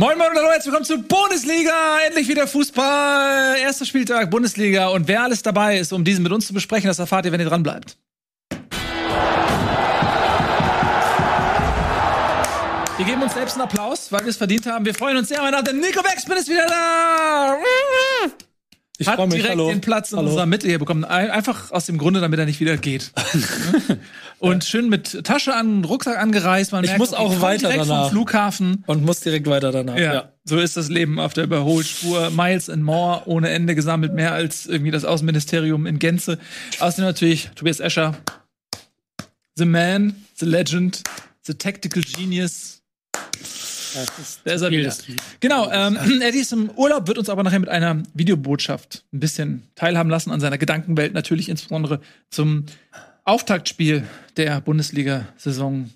Moin Moin und hallo, herzlich willkommen zur Bundesliga. Endlich wieder Fußball. Erster Spieltag Bundesliga. Und wer alles dabei ist, um diesen mit uns zu besprechen, das erfahrt ihr, wenn ihr dran bleibt. Wir geben uns selbst einen Applaus, weil wir es verdient haben. Wir freuen uns sehr. Mein Name ist Nico Beckspin ist wieder da. Ich Hat mich. direkt Hallo. den Platz in Hallo. unserer Mitte hier bekommen. Ein- Einfach aus dem Grunde, damit er nicht wieder geht. Und schön mit Tasche an, Rucksack angereist. Man Ich merkt, muss auch kommt weiter direkt danach. vom Flughafen. Und muss direkt weiter danach. Ja, so ist das Leben auf der Überholspur. Miles and more, ohne Ende gesammelt, mehr als irgendwie das Außenministerium in Gänze. Außerdem natürlich Tobias Escher, The Man, The Legend, The Tactical Genius. Das ist Da ist er wieder. Genau, ähm, Eddie ist im Urlaub, wird uns aber nachher mit einer Videobotschaft ein bisschen teilhaben lassen an seiner Gedankenwelt, natürlich insbesondere zum Auftaktspiel der Bundesliga-Saison.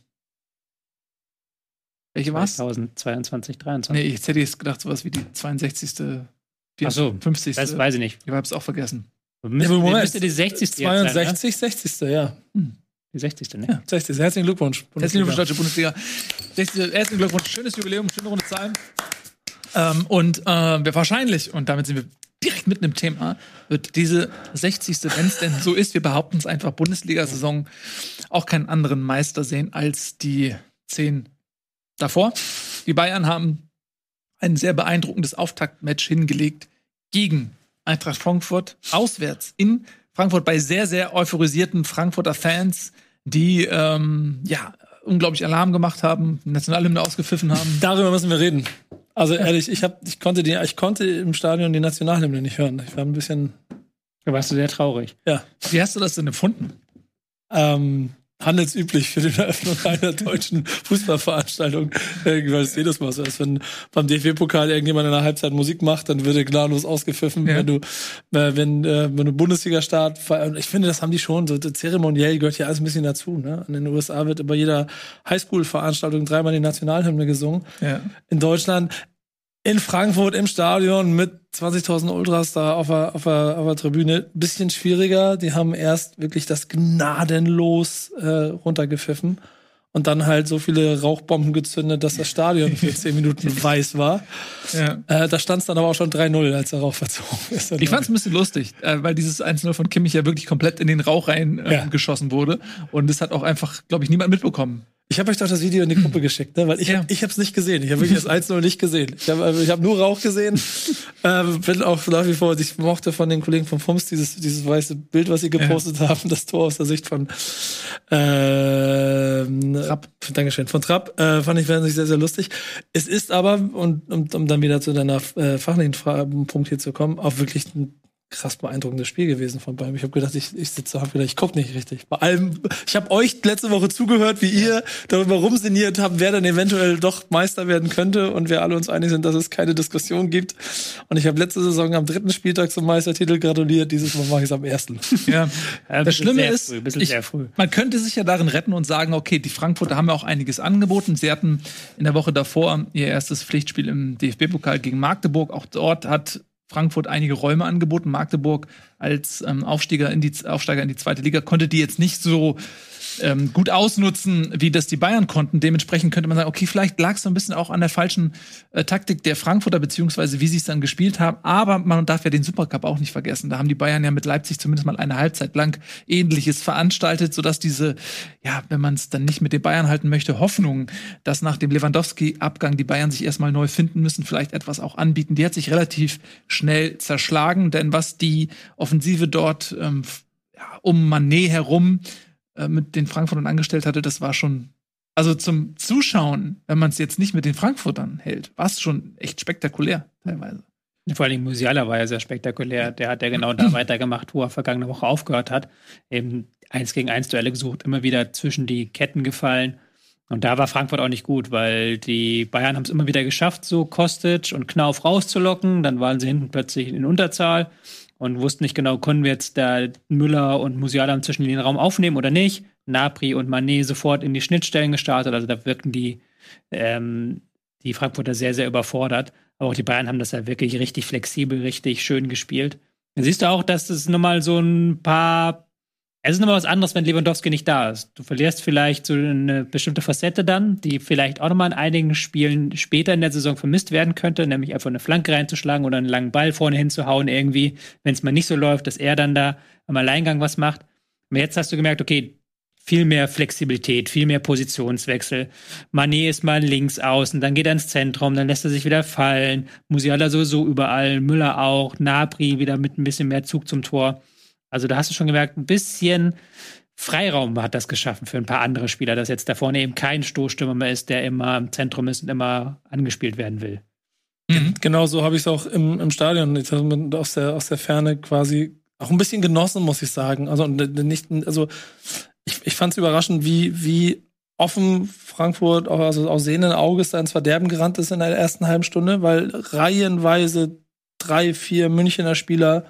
Welche war's? 2022, 23. Nee, jetzt hätte ich jetzt gedacht, sowas wie die 62. Ach so, 50. Das weiß ich nicht. ich hab's auch vergessen. Müsste, Moment. müsste die 60. jetzt sein, ne? 62, 60. Ja. Die 60. Ne? Ja. 60. Herzlichen Glückwunsch. Herzlichen Glückwunsch, Deutsche Bundesliga. 60. Herzlichen Glückwunsch, schönes Jubiläum, schöne runde Zahlen. Ähm, und äh, wahrscheinlich, und damit sind wir direkt mitten im Thema, wird diese 60. wenn es denn so ist, wir behaupten es einfach, Bundesliga-Saison auch keinen anderen Meister sehen als die zehn davor. Die Bayern haben ein sehr beeindruckendes Auftaktmatch hingelegt gegen Eintracht Frankfurt auswärts in Frankfurt bei sehr, sehr euphorisierten Frankfurter Fans, die ähm, ja unglaublich Alarm gemacht haben, Nationalhymne ausgepfiffen haben. Darüber müssen wir reden. Also ehrlich, ich, hab, ich, konnte die, ich konnte im Stadion die Nationalhymne nicht hören. Ich war ein bisschen, Da warst du sehr traurig. ja, Wie hast du das denn empfunden? ähm, handelsüblich für die Eröffnung einer deutschen Fußballveranstaltung. Weil es jedes Mal so ist. Wenn beim DFB-Pokal irgendjemand in der Halbzeit Musik macht, dann wird er gnadenlos ausgepfiffen. Ja. Wenn du, äh, wenn, äh, wenn du Bundesliga-Start, ich finde, das haben die schon, so zeremoniell gehört ja alles ein bisschen dazu. Ne? In den USA wird über jeder Highschool-Veranstaltung dreimal die Nationalhymne gesungen. Ja. in Deutschland, in Frankfurt im Stadion mit 20.000 Ultras da auf der, auf, der, auf der Tribüne. Bisschen schwieriger. Die haben erst wirklich das gnadenlos äh, runtergepfiffen und dann halt so viele Rauchbomben gezündet, dass das Stadion für 10 Minuten weiß war. Ja. Äh, da stand es dann aber auch schon 3-0, als der Rauch verzogen ist. Ich fand's ein bisschen lustig, äh, weil dieses 1-0 von Kimmich ja wirklich komplett in den Rauch rein äh, Ja. geschossen wurde. Und das hat auch einfach, glaube ich, niemand mitbekommen. Ich habe euch doch das Video in die Gruppe geschickt, ne? weil ich, Ja. ich habe es nicht gesehen. Ich habe wirklich das 1-0 nicht gesehen. Ich habe ich hab nur Rauch gesehen. ähm, bin auch nach wie vor, ich mochte von den Kollegen von FUMS dieses, dieses weiße Bild, was sie gepostet haben, das Tor aus der Sicht von ähm, Trapp. Dankeschön, von Trapp. Äh, fand ich wirklich sehr, sehr lustig. Es ist aber, und um, um dann wieder zu deiner äh, fachlichen Fra Punkt hier zu kommen, auch wirklich ein krass beeindruckendes Spiel gewesen von Bayern. Ich habe gedacht, ich, ich sitze, habe gedacht, ich guck nicht richtig. Bei allem, ich habe euch letzte Woche zugehört, wie ihr darüber rumsiniert habt, wer dann eventuell doch Meister werden könnte und wir alle uns einig sind, dass es keine Diskussion gibt. Und ich habe letzte Saison am dritten Spieltag zum Meistertitel gratuliert. Dieses Mal mache ich es am ersten. Ja. Ja, Das Schlimme ist, früh, ich, man könnte sich ja darin retten und sagen, okay, die Frankfurter haben ja auch einiges angeboten. Sie hatten in der Woche davor ihr erstes Pflichtspiel im DFB-Pokal gegen Magdeburg. Auch dort hat Frankfurt einige Räume angeboten. Magdeburg als ähm, Aufsteiger, in die, Aufsteiger in die zweite Liga konnte die jetzt nicht so ähm, gut ausnutzen, wie das die Bayern konnten. Dementsprechend könnte man sagen, okay, vielleicht lag es so ein bisschen auch an der falschen äh, Taktik der Frankfurter, beziehungsweise wie sie es dann gespielt haben. Aber man darf ja den Supercup auch nicht vergessen. Da haben die Bayern ja mit Leipzig zumindest mal eine Halbzeit lang Ähnliches veranstaltet, sodass diese, ja, wenn man es dann nicht mit den Bayern halten möchte, Hoffnung, dass nach dem Lewandowski-Abgang die Bayern sich erstmal neu finden müssen, vielleicht etwas auch anbieten, die hat sich relativ schnell zerschlagen, denn was die Offensive dort ähm, ja, um Manet herum äh, mit den Frankfurtern angestellt hatte, das war schon, also zum Zuschauen, wenn man es jetzt nicht mit den Frankfurtern hält, war es schon echt spektakulär teilweise. Vor allem Musiala war ja sehr spektakulär. Der hat ja genau da weitergemacht, wo er vergangene Woche aufgehört hat. Eben eins gegen eins Duelle gesucht, immer wieder zwischen die Ketten gefallen. Und da war Frankfurt auch nicht gut, weil die Bayern haben es immer wieder geschafft, so Kostic und Knauf rauszulocken. Dann waren sie hinten plötzlich in Unterzahl und wussten nicht genau, können wir jetzt da Müller und Musiala zwischen den Raum aufnehmen oder nicht. Napri und Manet sofort in die Schnittstellen gestartet. Also da wirkten die, ähm, die Frankfurter sehr, sehr überfordert. Aber auch die Bayern haben das ja wirklich richtig flexibel, richtig schön gespielt. Da siehst du auch, dass es nochmal so ein paar Es ist nochmal was anderes, wenn Lewandowski nicht da ist. Du verlierst vielleicht so eine bestimmte Facette dann, die vielleicht auch nochmal in einigen Spielen später in der Saison vermisst werden könnte, nämlich einfach eine Flanke reinzuschlagen oder einen langen Ball vorne hinzuhauen irgendwie, wenn es mal nicht so läuft, dass er dann da am Alleingang was macht. Aber jetzt hast du gemerkt, okay, viel mehr Flexibilität, viel mehr Positionswechsel. Mané ist mal links außen, dann geht er ins Zentrum, dann lässt er sich wieder fallen. Musiala sowieso überall, Müller auch, Nabri wieder mit ein bisschen mehr Zug zum Tor. Also da hast du schon gemerkt, ein bisschen Freiraum hat das geschaffen für ein paar andere Spieler, dass jetzt da vorne eben kein Stoßstürmer mehr ist, der immer im Zentrum ist und immer angespielt werden will. Mhm. Genau so habe ich es auch im, im Stadion aus der, aus der Ferne quasi auch ein bisschen genossen, muss ich sagen. Also nicht, also ich, ich fand es überraschend, wie, wie offen Frankfurt auch also aus sehenden Auges da ins Verderben gerannt ist in der ersten halben Stunde, weil reihenweise drei, vier Münchner Spieler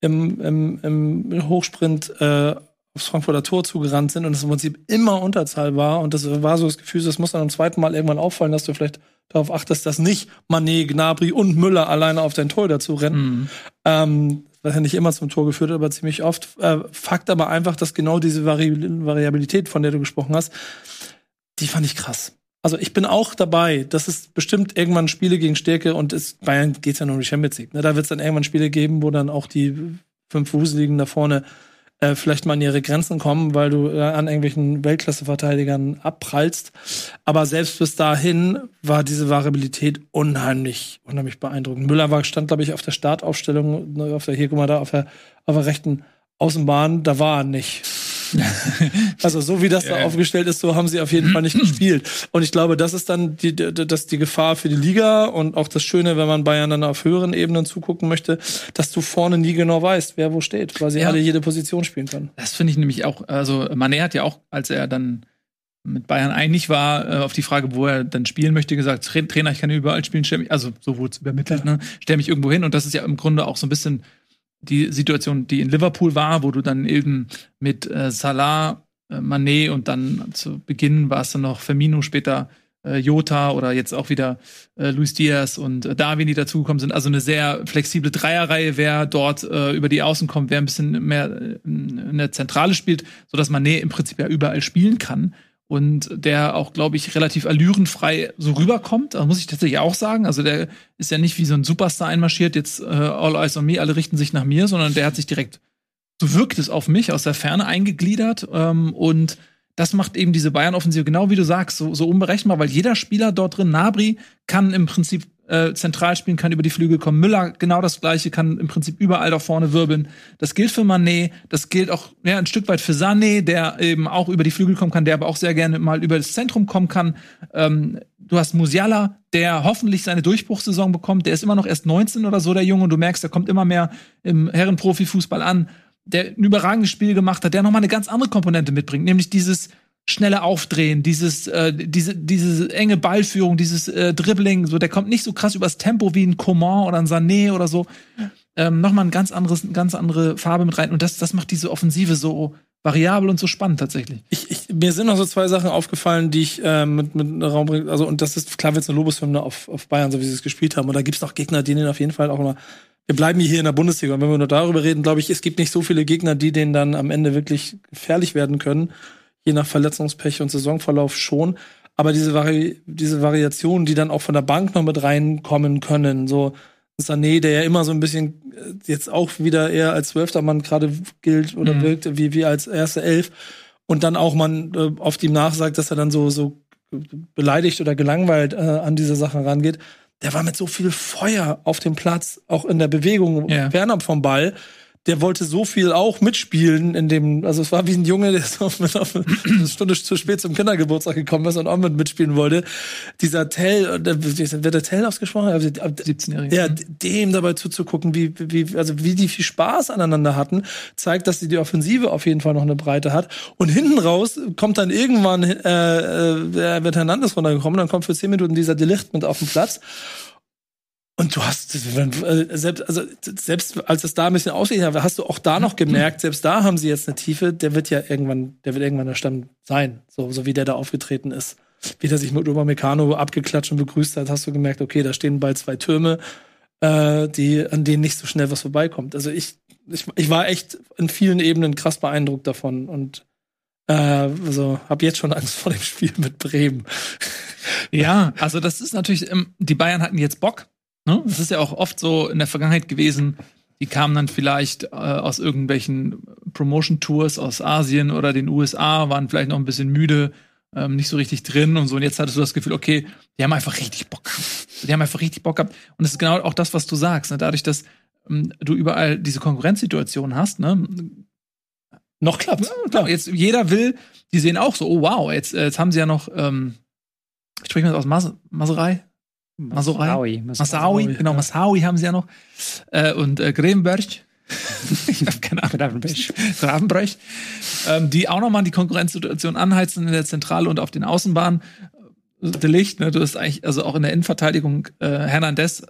im, im, im Hochsprint äh, aufs Frankfurter Tor zugerannt sind und es im Prinzip immer Unterzahl war. Und das war so das Gefühl, das muss dann am zweiten Mal irgendwann auffallen, dass du vielleicht darauf achtest, dass nicht Manet, Gnabry und Müller alleine auf dein Tor dazu rennen. Mhm. Ähm, was ja nicht immer zum Tor geführt hat, aber ziemlich oft. Äh, Fakt aber einfach, dass genau diese Vari Variabilität, von der du gesprochen hast, die fand ich krass. Also ich bin auch dabei, dass es bestimmt irgendwann Spiele gegen Stärke und es, Bayern geht's ja nur um die Champions League. Ne? Da wird es dann irgendwann Spiele geben, wo dann auch die fünf Wuseligen da vorne äh, vielleicht mal an ihre Grenzen kommen, weil du äh, an irgendwelchen Weltklasse-Verteidigern abprallst. Aber selbst bis dahin war diese Variabilität unheimlich, unheimlich beeindruckend. Müller war, stand, glaube ich, auf der Startaufstellung, ne, auf der, hier, guck mal da, auf der, auf der rechten Außenbahn, da war er nicht. also so wie das da aufgestellt ist, so haben sie auf jeden Fall nicht gespielt. Und ich glaube, das ist dann die, das die Gefahr für die Liga und auch das Schöne, wenn man Bayern dann auf höheren Ebenen zugucken möchte, dass du vorne nie genau weißt, wer wo steht, weil sie ja. alle jede Position spielen können. Das finde ich nämlich auch, also Mané hat ja auch, als er dann mit Bayern einig war, äh, auf die Frage, wo er dann spielen möchte, gesagt, Trainer, ich kann überall spielen, stell mich, also so wurde es übermittelt, ja. ne? stell mich irgendwo hin. Und das ist ja im Grunde auch so ein bisschen die Situation, die in Liverpool war, wo du dann eben mit äh, Salah, äh, Mané und dann zu Beginn war es dann noch Firmino, später äh, Jota oder jetzt auch wieder äh, Luis Diaz und äh, Darwin, die dazugekommen sind. Also eine sehr flexible Dreierreihe, wer dort äh, über die Außen kommt, wer ein bisschen mehr äh, in der Zentrale spielt, sodass Mané im Prinzip ja überall spielen kann und der auch, glaube ich, relativ allürenfrei so rüberkommt. Das muss ich tatsächlich auch sagen. Also der ist ja nicht wie so ein Superstar einmarschiert, jetzt äh, All Eyes on Me, alle richten sich nach mir, sondern der hat sich direkt, so wirkt es auf mich, aus der Ferne eingegliedert. Ähm, und das macht eben diese Bayern-Offensive, genau wie du sagst, so, so unberechenbar, weil jeder Spieler dort drin, Nabri, kann im Prinzip äh, zentral spielen, kann über die Flügel kommen. Müller genau das gleiche, kann im Prinzip überall da vorne wirbeln. Das gilt für Manet, das gilt auch ja, ein Stück weit für Sané, der eben auch über die Flügel kommen kann, der aber auch sehr gerne mal über das Zentrum kommen kann. Ähm, du hast Musiala, der hoffentlich seine Durchbruchssaison bekommt. Der ist immer noch erst 19 oder so, der Junge, und du merkst, der kommt immer mehr im Herrenprofifußball an. Der ein überragendes Spiel gemacht hat, der nochmal eine ganz andere Komponente mitbringt, nämlich dieses schnelle Aufdrehen, dieses, äh, diese, diese enge Ballführung, dieses äh, Dribbling, so, der kommt nicht so krass übers Tempo wie ein Coman oder ein Sané oder so. Ähm, Nochmal ein ganz anderes, ganz andere Farbe mit rein. Und das, das macht diese Offensive so variabel und so spannend tatsächlich. Ich, ich, mir sind noch so zwei Sachen aufgefallen, die ich äh, mit, mit Raum bringe. Also, und das ist klar, wird eine Lobeshymne auf, auf Bayern, so wie sie es gespielt haben. Und da gibt es noch Gegner, die denen auf jeden Fall auch immer. Wir bleiben hier in der Bundesliga. Und wenn wir nur darüber reden, glaube ich, es gibt nicht so viele Gegner, die denen dann am Ende wirklich gefährlich werden können je nach Verletzungspech und Saisonverlauf schon. Aber diese, Vari diese Variationen, die dann auch von der Bank noch mit reinkommen können, so Sané, der ja immer so ein bisschen äh, jetzt auch wieder eher als zwölfter Mann gerade gilt oder mhm. wirkt, wie, wie als erste Elf. Und dann auch man äh, oft ihm nachsagt, dass er dann so, so beleidigt oder gelangweilt äh, an diese Sachen rangeht. Der war mit so viel Feuer auf dem Platz, auch in der Bewegung, ja. fernab vom Ball der wollte so viel auch mitspielen in dem, also es war wie ein Junge, der so mit auf eine Stunde zu spät zum Kindergeburtstag gekommen ist und auch mit mitspielen wollte. Dieser Tell, wird der Tell ausgesprochen? 17-Jährige. Ja, dem dabei zuzugucken, wie, wie, also wie die viel Spaß aneinander hatten, zeigt, dass die, die Offensive auf jeden Fall noch eine Breite hat. Und hinten raus kommt dann irgendwann, äh, äh, wird Hernandez runtergekommen, dann kommt für zehn Minuten dieser Delicht mit auf den Platz. Und du hast, äh, selbst, also, selbst als es da ein bisschen aussieht, hast du auch da noch gemerkt, selbst da haben sie jetzt eine Tiefe, der wird ja irgendwann, der wird irgendwann der Stamm sein, so, so wie der da aufgetreten ist. Wie der sich mit Upamecano abgeklatscht und begrüßt hat, hast du gemerkt, okay, da stehen bald zwei Türme. äh, die, an denen nicht so schnell was vorbeikommt. Also ich, ich, ich war echt in vielen Ebenen krass beeindruckt davon und äh, also habe jetzt schon Angst vor dem Spiel mit Bremen. Ja, also das ist natürlich, ähm, die Bayern hatten jetzt Bock. Ne? Das ist ja auch oft so in der Vergangenheit gewesen. Die kamen dann vielleicht äh, aus irgendwelchen Promotion-Tours aus Asien oder den USA, waren vielleicht noch ein bisschen müde, ähm, nicht so richtig drin und so. Und jetzt hattest du das Gefühl, okay, die haben einfach richtig Bock. Die haben einfach richtig Bock gehabt. Und das ist genau auch das, was du sagst. Ne? Dadurch, dass ähm, du überall diese Konkurrenzsituation hast, ne? Noch klappt. Ja, klar, jetzt jeder will, die sehen auch so, oh wow, jetzt, äh, jetzt haben sie ja noch, ähm, sprechen wir das aus Mas Maserei? Maserei? Massaui, genau, Massaui haben sie ja noch. Äh, und äh, Grevenberg. ich habe keine Ahnung. Gravenberch. Gravenbrecht. Ähm, die auch nochmal die Konkurrenzsituation anheizen in der Zentrale und auf den Außenbahnen. De Licht, ne, du hast eigentlich, also auch in der Innenverteidigung, äh, Hernandez,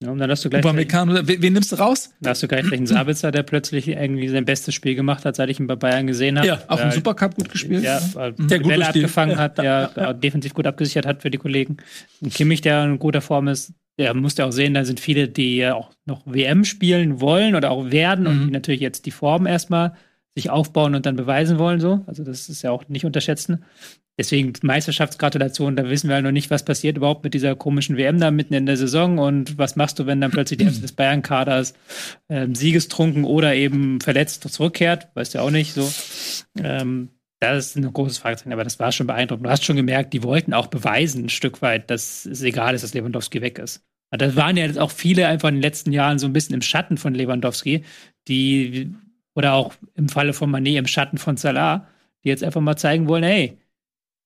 Ja, und dann hast du gleich, Upamecano, wen, wen nimmst du raus? da hast du gleich einen Sabitzer, der plötzlich irgendwie sein bestes Spiel gemacht hat, seit ich ihn bei Bayern gesehen habe. Ja, Auch im Supercup gut gespielt. Ja, weil Der gut Bälle abgefangen Ja, hat, der äh, defensiv gut abgesichert hat für die Kollegen. Und Kimmich, der in guter Form ist, der musste auch sehen, da sind viele, die ja auch noch WM spielen wollen oder auch werden und Mhm. die natürlich jetzt die Form erstmal sich aufbauen und dann beweisen wollen. So. Also das ist ja auch nicht unterschätzen. Deswegen Meisterschaftsgratulation, da wissen wir halt noch nicht, was passiert überhaupt mit dieser komischen WM da mitten in der Saison und was machst du, wenn dann plötzlich die Hälfte des Bayern-Kaders ähm, siegestrunken oder eben verletzt zurückkehrt, weißt du auch nicht so. Ähm, das ist ein großes Fragezeichen, aber das war schon beeindruckend. Du hast schon gemerkt, die wollten auch beweisen, ein Stück weit, dass es egal ist, dass Lewandowski weg ist. Aber Da waren ja jetzt auch viele einfach in den letzten Jahren so ein bisschen im Schatten von Lewandowski, die, oder auch im Falle von Manet im Schatten von Salah, die jetzt einfach mal zeigen wollen, hey,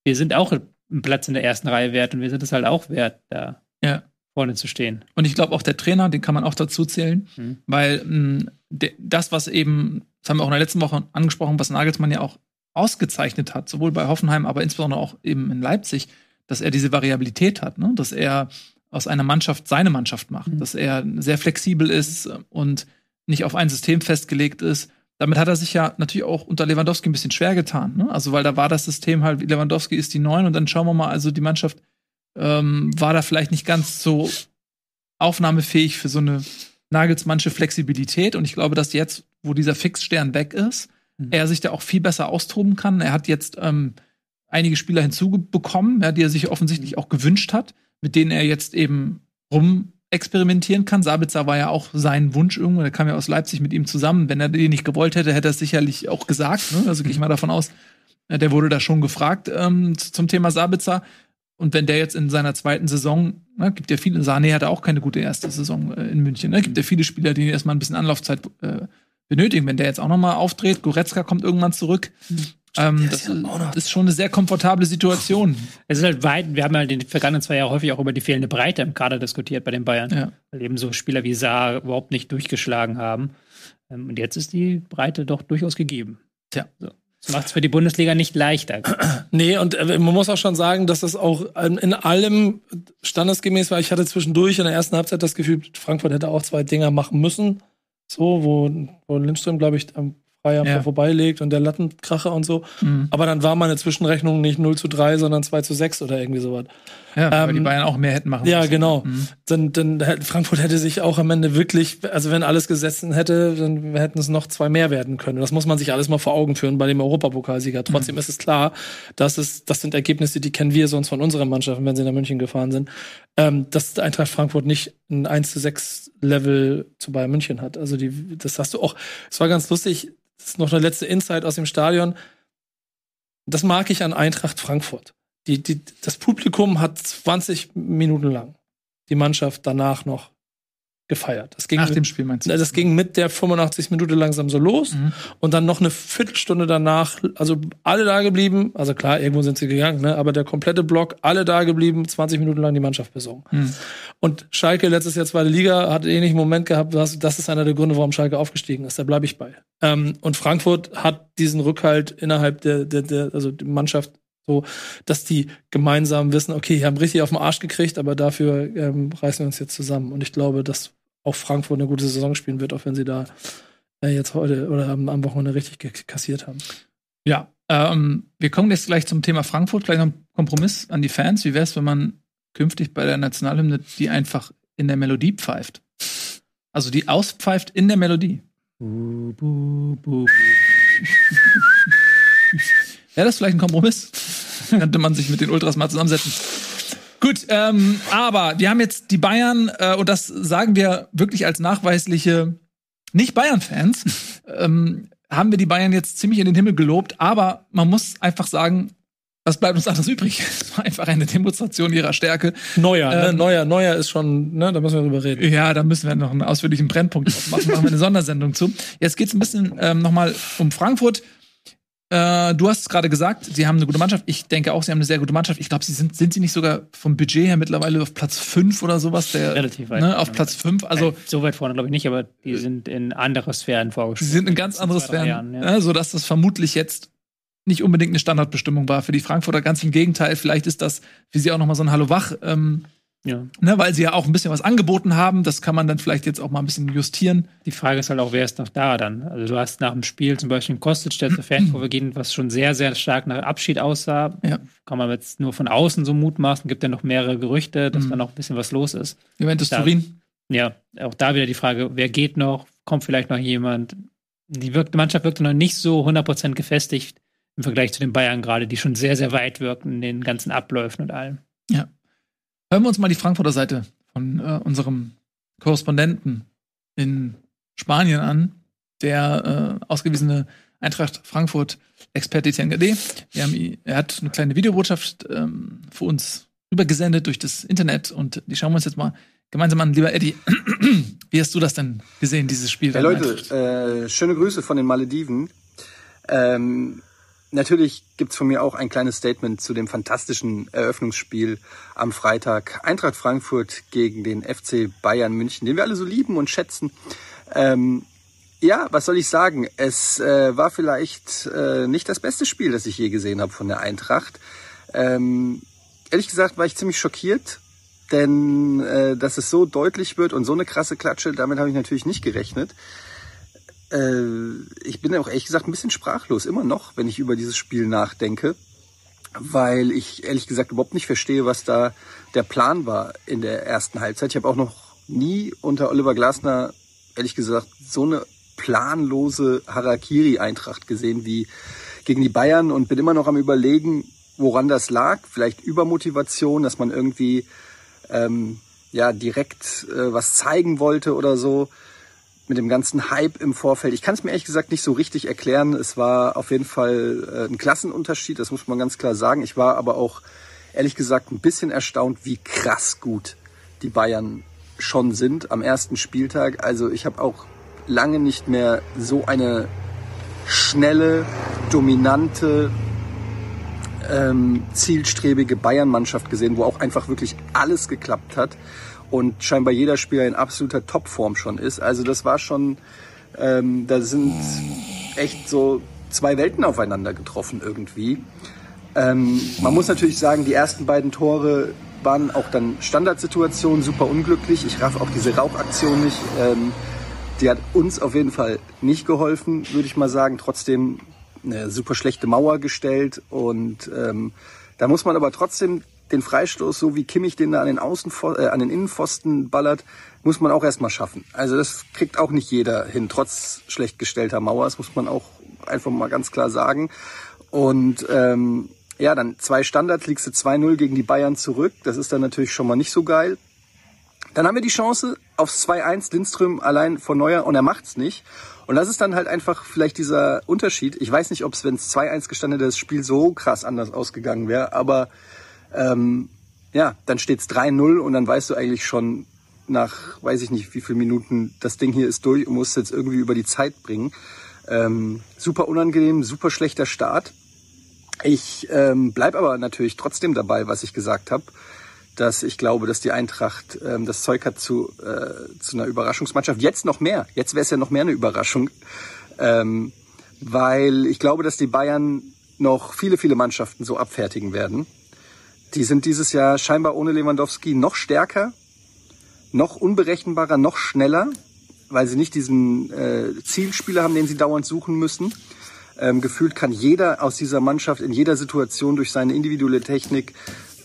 wir sind auch einen Platz in der ersten Reihe wert und wir sind es halt auch wert, da Ja. vorne zu stehen. Und ich glaube auch der Trainer, den kann man auch dazu zählen, Mhm. weil mh, de, das, was eben, das haben wir auch in der letzten Woche angesprochen, was Nagelsmann ja auch ausgezeichnet hat, sowohl bei Hoffenheim, aber insbesondere auch eben in Leipzig, dass er diese Variabilität hat, ne? dass er aus einer Mannschaft seine Mannschaft macht, Mhm. dass er sehr flexibel ist und nicht auf ein System festgelegt ist. Damit hat er sich ja natürlich auch unter Lewandowski ein bisschen schwer getan. Ne? Also, weil da war das System halt, Lewandowski ist die Neun und dann schauen wir mal, also die Mannschaft ähm, war da vielleicht nicht ganz so aufnahmefähig für so eine Nagelsmannsche Flexibilität. Und ich glaube, dass jetzt, wo dieser Fixstern weg ist, Mhm. er sich da auch viel besser austoben kann. Er hat jetzt ähm, einige Spieler hinzubekommen, ja, die er sich offensichtlich auch gewünscht hat, mit denen er jetzt eben rum experimentieren kann. Sabitzer war ja auch sein Wunsch irgendwo, der kam ja aus Leipzig mit ihm zusammen. Wenn er den nicht gewollt hätte, hätte er es sicherlich auch gesagt. Ne? Also gehe ich mal davon aus, äh, der wurde da schon gefragt ähm, zum Thema Sabitzer. Und wenn der jetzt in seiner zweiten Saison, ne, gibt ja viele, Sané hatte auch keine gute erste Saison äh, in München, ne? gibt ja viele Spieler, die erstmal ein bisschen Anlaufzeit äh, benötigen. Wenn der jetzt auch nochmal aufdreht, Goretzka kommt irgendwann zurück. Ähm, das ist ja schon eine sehr komfortable Situation. Es ist halt weit, wir haben halt in den vergangenen zwei Jahren häufig auch über die fehlende Breite im Kader diskutiert bei den Bayern. Ja. Weil eben so Spieler wie Saar überhaupt nicht durchgeschlagen haben. Ähm, Und jetzt ist die Breite doch durchaus gegeben. Tja. So. Das macht es für die Bundesliga nicht leichter. Nee, und äh, man muss auch schon sagen, dass das auch ähm, in allem standesgemäß war. Ich hatte zwischendurch in der ersten Halbzeit das Gefühl, Frankfurt hätte auch zwei Dinger machen müssen. So, wo, wo Lindström, glaube ich, am am Ja. Vorbeilegt und der Lattenkracher und so. Mhm. Aber dann war meine Zwischenrechnung nicht 0 zu 3, sondern 2 zu 6 oder irgendwie sowas. Ja, weil Ähm, die Bayern auch mehr hätten machen Ja, müssen. genau. Mhm. Dann, dann Frankfurt hätte sich auch am Ende wirklich, also wenn alles gesetzt hätte, dann hätten es noch zwei mehr werden können. Das muss man sich alles mal vor Augen führen bei dem Europapokalsieger. Trotzdem ist es klar, dass es, das sind Ergebnisse, die kennen wir sonst von unseren Mannschaften, wenn sie nach München gefahren sind, ähm, dass Eintracht Frankfurt nicht ein 1 zu 6 Level zu Bayern München hat. Also die, das hast du auch, es war ganz lustig, das ist noch eine letzte Insight aus dem Stadion. Das mag ich an Eintracht Frankfurt. Die, die, das Publikum hat 20 Minuten lang die Mannschaft danach noch gefeiert. Das ging, Nach mit, dem Spiel meinst du? das ging mit der 85 Minute langsam so los Mhm. und dann noch eine Viertelstunde danach, also alle da geblieben, also klar, irgendwo sind sie gegangen, ne, aber der komplette Block, alle da geblieben, 20 Minuten lang die Mannschaft besungen. Mhm. Und Schalke letztes Jahr zweite Liga hat ähnlichen Moment gehabt, das, das ist einer der Gründe, warum Schalke aufgestiegen ist. Da bleibe ich bei. Ähm, und Frankfurt hat diesen Rückhalt innerhalb der, der, der also die Mannschaft so, dass die gemeinsam wissen, okay, wir haben richtig auf den Arsch gekriegt, aber dafür ähm, reißen wir uns jetzt zusammen. Und ich glaube, dass auch Frankfurt eine gute Saison spielen wird, auch wenn sie da äh, jetzt heute oder am, am Wochenende richtig kassiert haben. Ja, ähm, wir kommen jetzt gleich zum Thema Frankfurt, gleich noch ein Kompromiss an die Fans. Wie wäre es, wenn man künftig bei der Nationalhymne die einfach in der Melodie pfeift. Also die auspfeift in der Melodie. Bu, bu, bu. Wäre das vielleicht ein Kompromiss? Könnte man sich mit den Ultras mal zusammensetzen. Gut, ähm, aber wir haben jetzt die Bayern, äh, und das sagen wir wirklich als nachweisliche Nicht-Bayern-Fans, ähm, haben wir die Bayern jetzt ziemlich in den Himmel gelobt, aber man muss einfach sagen, was bleibt uns anderes übrig? Es war einfach eine Demonstration ihrer Stärke. Neuer, ne? Ähm, Neuer, Neuer ist schon, ne, da müssen wir drüber reden. Ja, da müssen wir noch einen ausführlichen Brennpunkt machen. Machen wir eine Sondersendung zu. Jetzt geht's ein bisschen ähm, nochmal um Frankfurt. Äh, du hast es gerade gesagt, sie haben eine gute Mannschaft. Ich denke auch, sie haben eine sehr gute Mannschaft. Ich glaube, sie sind, sind sie nicht sogar vom Budget her mittlerweile auf Platz 5 oder sowas? Der, Relativ weit. Ne, auf Platz 5. Also, so weit vorne glaube ich nicht, aber die sind in andere Sphären sie vorgestellt. sind in ganz andere Sphären. Jahren, ja. ja. sodass das vermutlich jetzt nicht unbedingt eine Standardbestimmung war für die Frankfurter. Ganz im Gegenteil, vielleicht ist das für sie auch nochmal so ein Hallo wach. Ähm, Ja. ne, weil sie ja auch ein bisschen was angeboten haben. Das kann man dann vielleicht jetzt auch mal ein bisschen justieren. Die Frage ist halt auch, wer ist noch da dann? Also du hast nach dem Spiel zum Beispiel einen Kostic, der zur Fankurve ging, was schon sehr, sehr stark nach Abschied aussah. Ja. Kann man jetzt nur von außen so mutmaßen, gibt ja noch mehrere Gerüchte, dass Mhm. da noch ein bisschen was los ist. Juventus Da- Turin. Ja, auch da wieder die Frage, wer geht noch? Kommt vielleicht noch jemand? Die, wirkt, die Mannschaft wirkte noch nicht so 100% gefestigt im Vergleich zu den Bayern gerade, die schon sehr, sehr weit wirken in den ganzen Abläufen und allem. Hören wir uns mal die Frankfurter Seite von äh, unserem Korrespondenten in Spanien an, der äh, ausgewiesene Eintracht Frankfurt Experte Etienne Gade. Haben, er hat eine kleine Videobotschaft ähm, für uns übergesendet durch das Internet und die schauen wir uns jetzt mal gemeinsam an. Lieber Eddie, wie hast du das denn gesehen, dieses Spiel? Der Leute, äh, schöne Grüße von den Malediven. Ähm, natürlich gibt's von mir auch ein kleines Statement zu dem fantastischen Eröffnungsspiel am Freitag. Eintracht Frankfurt gegen den FC Bayern München, den wir alle so lieben und schätzen. Ähm, ja, was soll ich sagen? Es äh, war vielleicht äh, nicht das beste Spiel, das ich je gesehen habe von der Eintracht. Ähm, ehrlich gesagt war ich ziemlich schockiert, denn äh, dass es so deutlich wird und so eine krasse Klatsche, damit habe ich natürlich nicht gerechnet. Äh, ich bin auch ehrlich gesagt ein bisschen sprachlos, immer noch, wenn ich über dieses Spiel nachdenke, weil ich ehrlich gesagt überhaupt nicht verstehe, was da der Plan war in der ersten Halbzeit. Ich habe auch noch nie unter Oliver Glasner, ehrlich gesagt, so eine planlose Harakiri-Eintracht gesehen wie gegen die Bayern und bin immer noch am überlegen, woran das lag. Vielleicht Übermotivation, dass man irgendwie ähm, ja direkt äh, was zeigen wollte oder so mit dem ganzen Hype im Vorfeld. Ich kann es mir ehrlich gesagt nicht so richtig erklären. Es war auf jeden Fall äh, ein Klassenunterschied, das muss man ganz klar sagen. Ich war aber auch ehrlich gesagt ein bisschen erstaunt, wie krass gut die Bayern schon sind am ersten Spieltag. Also ich habe auch lange nicht mehr so eine schnelle, dominante, ähm, zielstrebige Bayern-Mannschaft gesehen, wo auch einfach wirklich alles geklappt hat und scheinbar jeder Spieler in absoluter Topform schon ist. Also das war schon, ähm, da sind echt so zwei Welten aufeinander getroffen irgendwie. Ähm, man muss natürlich sagen, die ersten beiden Tore waren auch dann Standardsituationen, super unglücklich. Ich raff auch diese Rauchaktion nicht. Ähm, die hat uns auf jeden Fall nicht geholfen, würde ich mal sagen. Trotzdem eine super schlechte Mauer gestellt und ähm, da muss man aber trotzdem den Freistoß, so wie Kimmich den da an den, Außenpfosten, äh, an den Innenpfosten ballert, muss man auch erstmal schaffen. Also das kriegt auch nicht jeder hin, trotz schlecht gestellter Mauer. Das muss man auch einfach mal ganz klar sagen. Und ähm, ja, dann zwei Standards, liegst du 2-0 gegen die Bayern zurück. Das ist dann natürlich schon mal nicht so geil. Dann haben wir die Chance aufs 2-1 Lindström allein vor Neuer und er macht's nicht. Und das ist dann halt einfach vielleicht dieser Unterschied. Ich weiß nicht, ob es, wenn es 2-1 gestanden hätte, das Spiel so krass anders ausgegangen wäre, aber ähm, ja, dann steht's 3-0 und dann weißt du eigentlich schon nach, weiß ich nicht, wie viel Minuten das Ding hier ist durch und musst jetzt irgendwie über die Zeit bringen. Ähm, super unangenehm, super schlechter Start. Ich ähm, bleib aber natürlich trotzdem dabei, was ich gesagt habe, dass ich glaube, dass die Eintracht ähm, das Zeug hat zu, äh, zu einer Überraschungsmannschaft. Jetzt noch mehr. Jetzt wäre es ja noch mehr eine Überraschung. Ähm, weil ich glaube, dass die Bayern noch viele, viele Mannschaften so abfertigen werden. Die sind dieses Jahr scheinbar ohne Lewandowski noch stärker, noch unberechenbarer, noch schneller, weil sie nicht diesen äh, Zielspieler haben, den sie dauernd suchen müssen. Ähm, gefühlt kann jeder aus dieser Mannschaft in jeder Situation durch seine individuelle Technik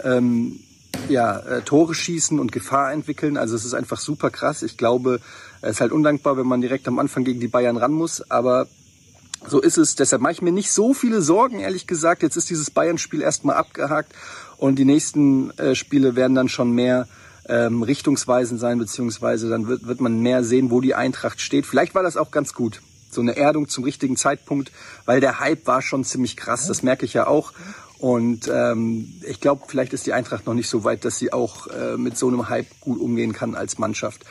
ähm, ja, äh, Tore schießen und Gefahr entwickeln. Also es ist einfach super krass. Ich glaube, es ist halt undankbar, wenn man direkt am Anfang gegen die Bayern ran muss. Aber so ist es. Deshalb mache ich mir nicht so viele Sorgen, ehrlich gesagt. Jetzt ist dieses Bayern-Spiel erstmal abgehakt und die nächsten äh, Spiele werden dann schon mehr ähm, richtungsweisend sein, beziehungsweise dann wird, wird man mehr sehen, wo die Eintracht steht. Vielleicht war das auch ganz gut. So eine Erdung zum richtigen Zeitpunkt, weil der Hype war schon ziemlich krass, das merke ich ja auch. Und ähm, ich glaube, vielleicht ist die Eintracht noch nicht so weit, dass sie auch äh, mit so einem Hype gut umgehen kann als Mannschaft.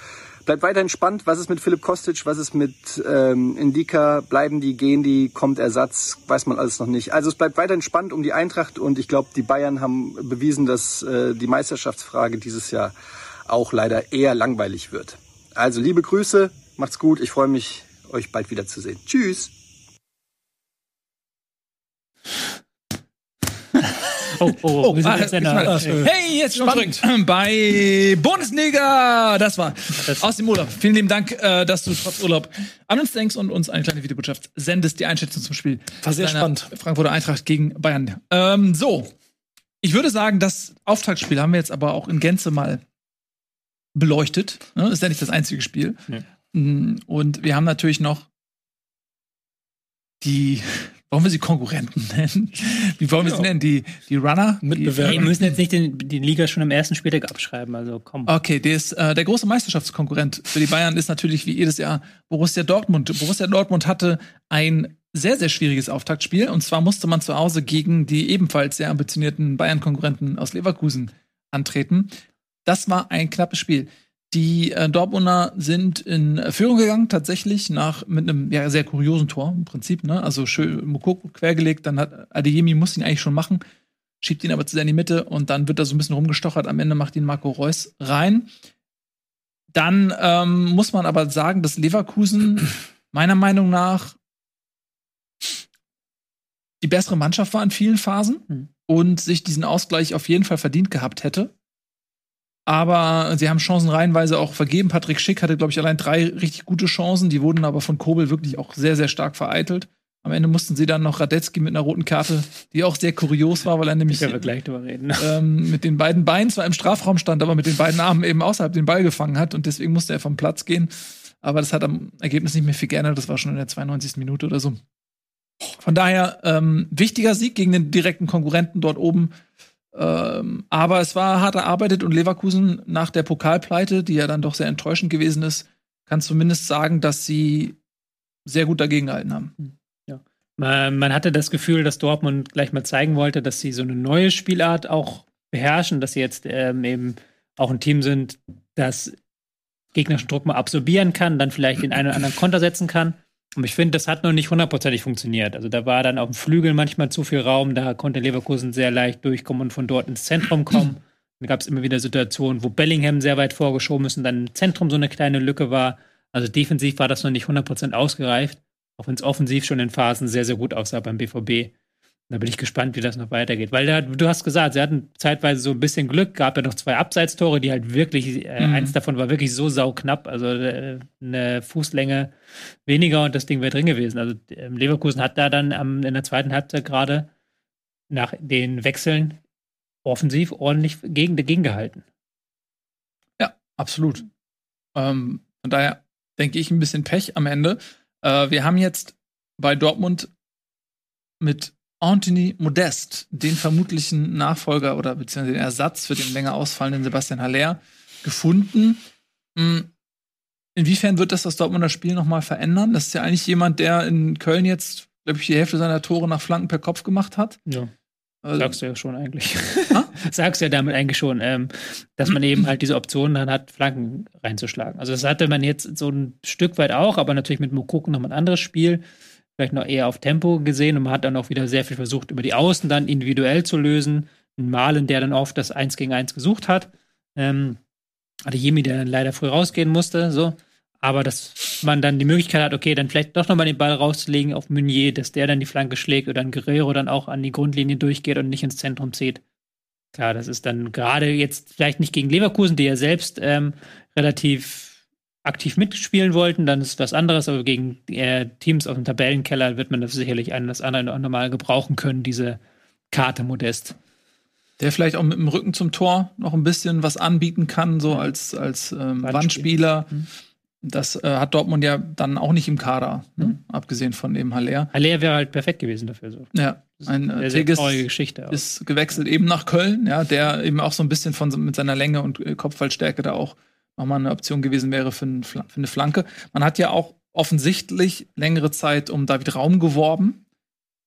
Bleibt weiterhin spannend. Was ist mit Philipp Kostic? Was ist mit ähm, Indika? Bleiben die, gehen die? Kommt Ersatz? Weiß man alles noch nicht. Also es bleibt weiterhin spannend um die Eintracht und ich glaube, die Bayern haben bewiesen, dass äh, die Meisterschaftsfrage dieses Jahr auch leider eher langweilig wird. Also liebe Grüße, macht's gut. Ich freue mich, euch bald wiederzusehen. Tschüss. Oh, oh, Oh, ah, jetzt ich meine, hey, jetzt spannend bei Bundesliga. Das war aus dem Urlaub. Vielen lieben Dank, äh, dass du trotz Urlaub an uns denkst und uns eine kleine Videobotschaft sendest. Die Einschätzung zum Spiel. War sehr spannend. Frankfurter Eintracht gegen Bayern. Ähm, so, ich würde sagen, das Auftaktspiel haben wir jetzt aber auch in Gänze mal beleuchtet. Ne? Ist ja nicht das einzige Spiel. Nee. Mm, Und wir haben natürlich noch die, wollen wir sie Konkurrenten nennen? Wie wollen wir sie Ja. nennen? Die, die Runner? Mitbewerber. Wir müssen jetzt nicht den, die Liga schon im ersten Spieltag abschreiben, also komm. Okay, der, ist, äh, der große Meisterschaftskonkurrent für die Bayern ist natürlich wie jedes Jahr Borussia Dortmund. Borussia Dortmund hatte ein sehr, sehr schwieriges Auftaktspiel. Und zwar musste man zu Hause gegen die ebenfalls sehr ambitionierten Bayern-Konkurrenten aus Leverkusen antreten. Das war ein knappes Spiel. Die äh, Dortmunder sind in Führung gegangen, tatsächlich, nach, mit einem ja, sehr kuriosen Tor im Prinzip. Ne? Also schön Mukoko quergelegt, dann hat Adeyemi muss ihn eigentlich schon machen, schiebt ihn aber zu sehr in die Mitte und dann wird er so ein bisschen rumgestochert. Am Ende macht ihn Marco Reus rein. Dann ähm, muss man aber sagen, dass Leverkusen meiner Meinung nach die bessere Mannschaft war in vielen Phasen Hm. und sich diesen Ausgleich auf jeden Fall verdient gehabt hätte. Aber sie haben Chancen reihenweise auch vergeben. Patrick Schick hatte, glaube ich, allein drei richtig gute Chancen. Die wurden aber von Kobel wirklich auch sehr, sehr stark vereitelt. Am Ende mussten sie dann noch Radetzky mit einer roten Karte, die auch sehr kurios war, weil er nämlich wir gleich drüber reden. ähm, mit den beiden Beinen zwar im Strafraum stand, aber mit den beiden Armen eben außerhalb den Ball gefangen hat und deswegen musste er vom Platz gehen. Aber das hat am Ergebnis nicht mehr viel geändert. Das war schon in der 92. Minute oder so. Von daher ähm, wichtiger Sieg gegen den direkten Konkurrenten dort oben. Ähm, aber es war hart erarbeitet und Leverkusen nach der Pokalpleite, die ja dann doch sehr enttäuschend gewesen ist, kann zumindest sagen, dass sie sehr gut dagegen gehalten haben. Man, man hatte das Gefühl, dass Dortmund gleich mal zeigen wollte, dass sie so eine neue Spielart auch beherrschen, dass sie jetzt ähm, eben auch ein Team sind, das gegnerischen Druck mal absorbieren kann, dann vielleicht den einen oder anderen Konter setzen kann. Und ich finde, das hat noch nicht hundertprozentig funktioniert. Also da war dann auf dem Flügel manchmal zu viel Raum, da konnte Leverkusen sehr leicht durchkommen und von dort ins Zentrum kommen. Dann gab es immer wieder Situationen, wo Bellingham sehr weit vorgeschoben ist und dann im Zentrum so eine kleine Lücke war. Also defensiv war das noch nicht 100% ausgereift. Auch wenn es offensiv schon in Phasen sehr, sehr gut aussah beim BVB. Da bin ich gespannt, wie das noch weitergeht. Weil da, du hast gesagt, sie hatten zeitweise so ein bisschen Glück, gab ja noch zwei Abseitstore, die halt wirklich, äh, Mhm. eins davon war wirklich so sauknapp, also äh, eine Fußlänge weniger und das Ding wäre drin gewesen. Also ähm, Leverkusen hat da dann am, in der zweiten Halbzeit gerade nach den Wechseln offensiv ordentlich gegen, dagegen gehalten. Ja, absolut. Ähm, von daher denke ich ein bisschen Pech am Ende. Äh, wir haben jetzt bei Dortmund mit Anthony Modest den vermutlichen Nachfolger oder beziehungsweise den Ersatz für den länger ausfallenden Sebastian Haller gefunden. Hm, Inwiefern wird das das Dortmunder Spiel nochmal verändern? Das ist ja eigentlich jemand, der in Köln jetzt, glaube ich, die Hälfte seiner Tore nach Flanken per Kopf gemacht hat. Ja. Also, Sagst du ja schon eigentlich. Sagst du ja damit eigentlich schon, ähm, dass man eben halt diese Option dann hat, Flanken reinzuschlagen. Also das hatte man jetzt so ein Stück weit auch, aber natürlich mit Mokoko noch mal ein anderes Spiel. Vielleicht noch eher auf Tempo gesehen und man hat dann auch wieder sehr viel versucht, über die Außen dann individuell zu lösen. Ein Malen, der dann oft das 1 gegen 1 gesucht hat. Ähm, hatte Jemi, der dann leider früh rausgehen musste, so. Aber dass man dann die Möglichkeit hat, okay, dann vielleicht doch nochmal den Ball rauszulegen auf Meunier, dass der dann die Flanke schlägt oder ein Guerrero dann auch an die Grundlinie durchgeht und nicht ins Zentrum zieht. Klar, das ist dann gerade jetzt vielleicht nicht gegen Leverkusen, die ja selbst ähm, relativ aktiv mitspielen wollten, dann ist was anderes, aber gegen äh, Teams aus dem Tabellenkeller wird man das sicherlich ein das andere noch mal gebrauchen können, diese Karte modest. Der vielleicht auch mit dem Rücken zum Tor noch ein bisschen was anbieten kann, so als, als ähm, Wandspiel. Wandspieler. Mhm. Das äh, hat Dortmund ja dann auch nicht im Kader, ne? Mhm. abgesehen von dem Haller. Haller wäre halt perfekt gewesen dafür. So. Ja, ein eine äh, Tigges traurige Geschichte. auch. ist gewechselt eben nach Köln, ja, der eben auch so ein bisschen von mit seiner Länge und äh, Kopfballstärke da auch nochmal eine Option gewesen wäre für, ein, für eine Flanke. Man hat ja auch offensichtlich längere Zeit um David Raum geworben.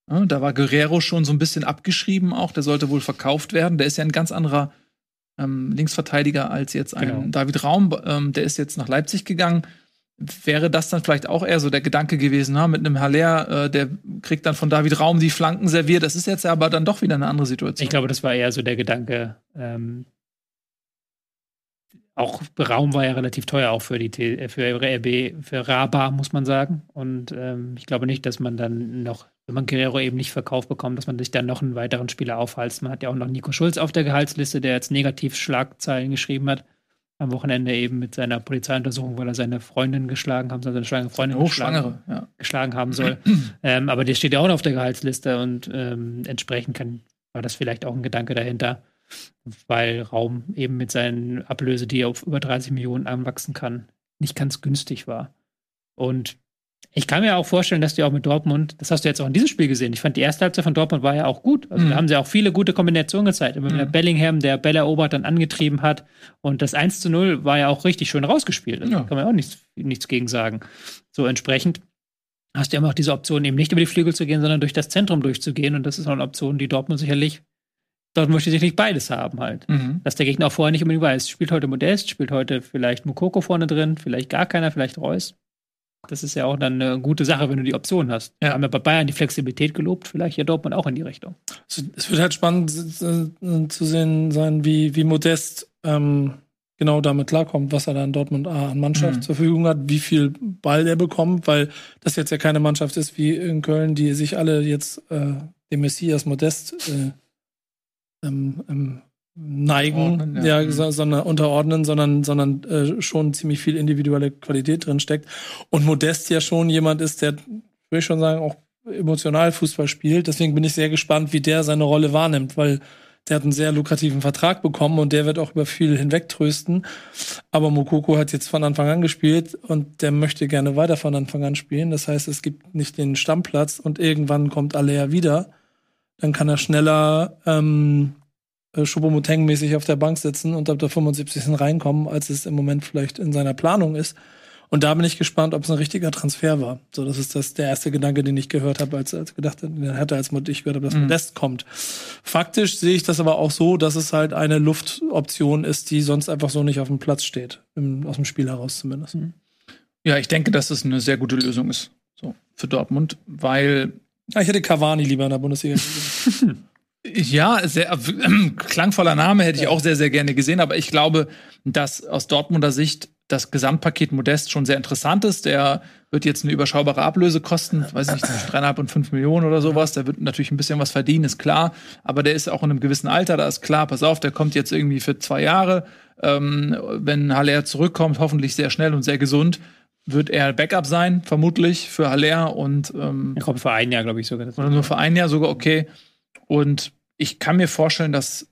Ja, da war Guerrero schon so ein bisschen abgeschrieben auch, der sollte wohl verkauft werden. Der ist ja ein ganz anderer ähm, Linksverteidiger als jetzt ein Genau. David Raum. Ähm, der ist jetzt nach Leipzig gegangen. Wäre das dann vielleicht auch eher so der Gedanke gewesen, na, mit einem Haller, äh, der kriegt dann von David Raum die Flanken serviert. Das ist jetzt aber dann doch wieder eine andere Situation. Ich glaube, das war eher so der Gedanke. Ähm, auch Raum war ja relativ teuer, auch für die T äh, für RB, für Raba, muss man sagen. Und ähm, ich glaube nicht, dass man dann noch, wenn man Guerrero eben nicht verkauft bekommt, dass man sich dann noch einen weiteren Spieler aufhalst. Man hat ja auch noch Nico Schulz auf der Gehaltsliste, der jetzt negativ Schlagzeilen geschrieben hat. Am Wochenende eben mit seiner Polizeiuntersuchung, weil er seine Freundin geschlagen haben soll, seine schwangere Freundin geschlagen, Hochschwangere, ja. geschlagen haben soll. ähm, aber der steht ja auch noch auf der Gehaltsliste und ähm, entsprechend kann, war das vielleicht auch ein Gedanke dahinter, weil Raum eben mit seinen Ablöse, die auf über 30 Millionen anwachsen kann, nicht ganz günstig war. Und ich kann mir auch vorstellen, dass die auch mit Dortmund, das hast du jetzt auch in diesem Spiel gesehen. Ich fand, die erste Halbzeit von Dortmund war ja auch gut. Also Mhm. da haben sie auch viele gute Kombinationen gezeigt. Immer wieder Mhm. Bellingham, der Bell erobert, dann angetrieben hat. Und das 1 zu 0 war ja auch richtig schön rausgespielt. Also Ja. Da kann man auch nichts, nichts gegen sagen. So entsprechend hast du immer auch diese Option, eben nicht über die Flügel zu gehen, sondern durch das Zentrum durchzugehen. Und das ist auch eine Option, die Dortmund sicherlich, Dortmund möchte sicherlich beides haben halt. Mhm. Dass der Gegner auch vorher nicht unbedingt weiß, spielt heute Modest, spielt heute vielleicht Mukoko vorne drin, vielleicht gar keiner, vielleicht Reus. Das ist ja auch dann eine gute Sache, wenn du die Option hast. Ja. Wir haben ja bei Bayern die Flexibilität gelobt, vielleicht ja Dortmund auch in die Richtung. Es es wird halt spannend äh, zu sehen sein, wie, wie Modest ähm, genau damit klarkommt, was er da in Dortmund A an Mannschaft Mhm. zur Verfügung hat, wie viel Ball er bekommt, weil das jetzt ja keine Mannschaft ist wie in Köln, die sich alle jetzt äh, dem Messias Modest äh, ähm, ähm, neigen, Unterordnen, ja, ja. Mhm. so, sondern unterordnen, sondern, sondern äh, schon ziemlich viel individuelle Qualität drin steckt. Und Modest ja schon jemand ist, der, würde ich schon sagen, auch emotional Fußball spielt. Deswegen bin ich sehr gespannt, wie der seine Rolle wahrnimmt, weil der hat einen sehr lukrativen Vertrag bekommen und der wird auch über viel hinwegtrösten. Aber Mokoko hat jetzt von Anfang an gespielt und der möchte gerne weiter von Anfang an spielen. Das heißt, es gibt nicht den Stammplatz und irgendwann kommt Alea wieder. Dann kann er schneller ähm, äh, Choupo-Moting-mäßig auf der Bank sitzen und ab der 75. reinkommen, als es im Moment vielleicht in seiner Planung ist. Und da bin ich gespannt, ob es ein richtiger Transfer war. So, das ist das der erste Gedanke, den ich gehört habe, als, als gedacht hatte, als ich gehört habe, dass Mhm. Modest kommt. Faktisch sehe ich das aber auch so, dass es halt eine Luftoption ist, die sonst einfach so nicht auf dem Platz steht, im, aus dem Spiel heraus zumindest. Ja, ich denke, dass es eine sehr gute Lösung ist. So, für Dortmund, weil Ah, ich hätte Cavani lieber in der Bundesliga. gesehen. Ja, sehr äh, klangvoller Name hätte ich auch sehr, sehr gerne gesehen, aber ich glaube, dass aus Dortmunder Sicht das Gesamtpaket Modest schon sehr interessant ist. Der wird jetzt eine überschaubare Ablöse kosten, weiß ich nicht, zwischen dreieinhalb und fünf Millionen oder sowas. Der wird natürlich ein bisschen was verdienen, ist klar. Aber der ist auch in einem gewissen Alter, da ist klar, pass auf, der kommt jetzt irgendwie für zwei Jahre. Ähm, wenn Haller zurückkommt, hoffentlich sehr schnell und sehr gesund, wird er Backup sein, vermutlich, für Haller und ähm, Ich glaube, für ein Jahr, glaube ich sogar. Oder nur für ein Jahr sogar okay. Und ich kann mir vorstellen, dass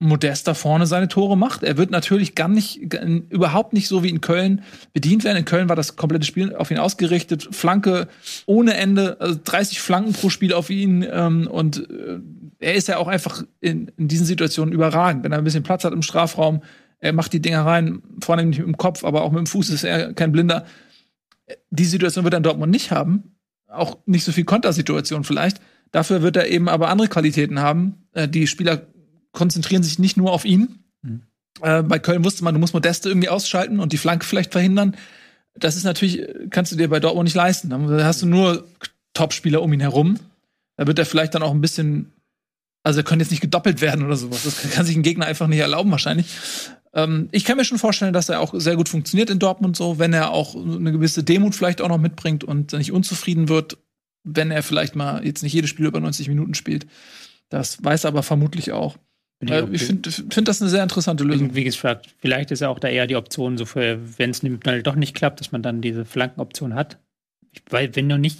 Modest da vorne seine Tore macht. Er wird natürlich gar nicht, gar- überhaupt nicht so wie in Köln bedient werden. In Köln war das komplette Spiel auf ihn ausgerichtet. Flanke ohne Ende, also 30 Flanken pro Spiel auf ihn. Ähm, und äh, er ist ja auch einfach in, in diesen Situationen überragend. Wenn er ein bisschen Platz hat im Strafraum, er macht die Dinger rein, vornehmlich mit dem Kopf, aber auch mit dem Fuß ist er kein Blinder. Die Situation wird er in Dortmund nicht haben. Auch nicht so viel Kontersituation vielleicht. Dafür wird er eben aber andere Qualitäten haben. Äh, die Spieler konzentrieren sich nicht nur auf ihn. Mhm. Äh, bei Köln wusste man, du musst Modeste irgendwie ausschalten und die Flanke vielleicht verhindern. Das ist natürlich, kannst du dir bei Dortmund nicht leisten. Da hast du nur Topspieler um ihn herum. Da wird er vielleicht dann auch ein bisschen, also er könnte jetzt nicht gedoppelt werden oder sowas. Das kann, sich ein Gegner einfach nicht erlauben wahrscheinlich. Ähm, ich kann mir schon vorstellen, dass er auch sehr gut funktioniert in Dortmund so, wenn er auch eine gewisse Demut vielleicht auch noch mitbringt und nicht unzufrieden wird, wenn er vielleicht mal jetzt nicht jedes Spiel über 90 Minuten spielt. Das weiß er aber vermutlich auch. Bin Äh, auch- ich finde find das eine sehr interessante Lösung. Wie gesagt, vielleicht ist ja auch da eher die Option, so für, wenn es doch nicht klappt, dass man dann diese Flankenoption hat. Ich, weil, wenn du nicht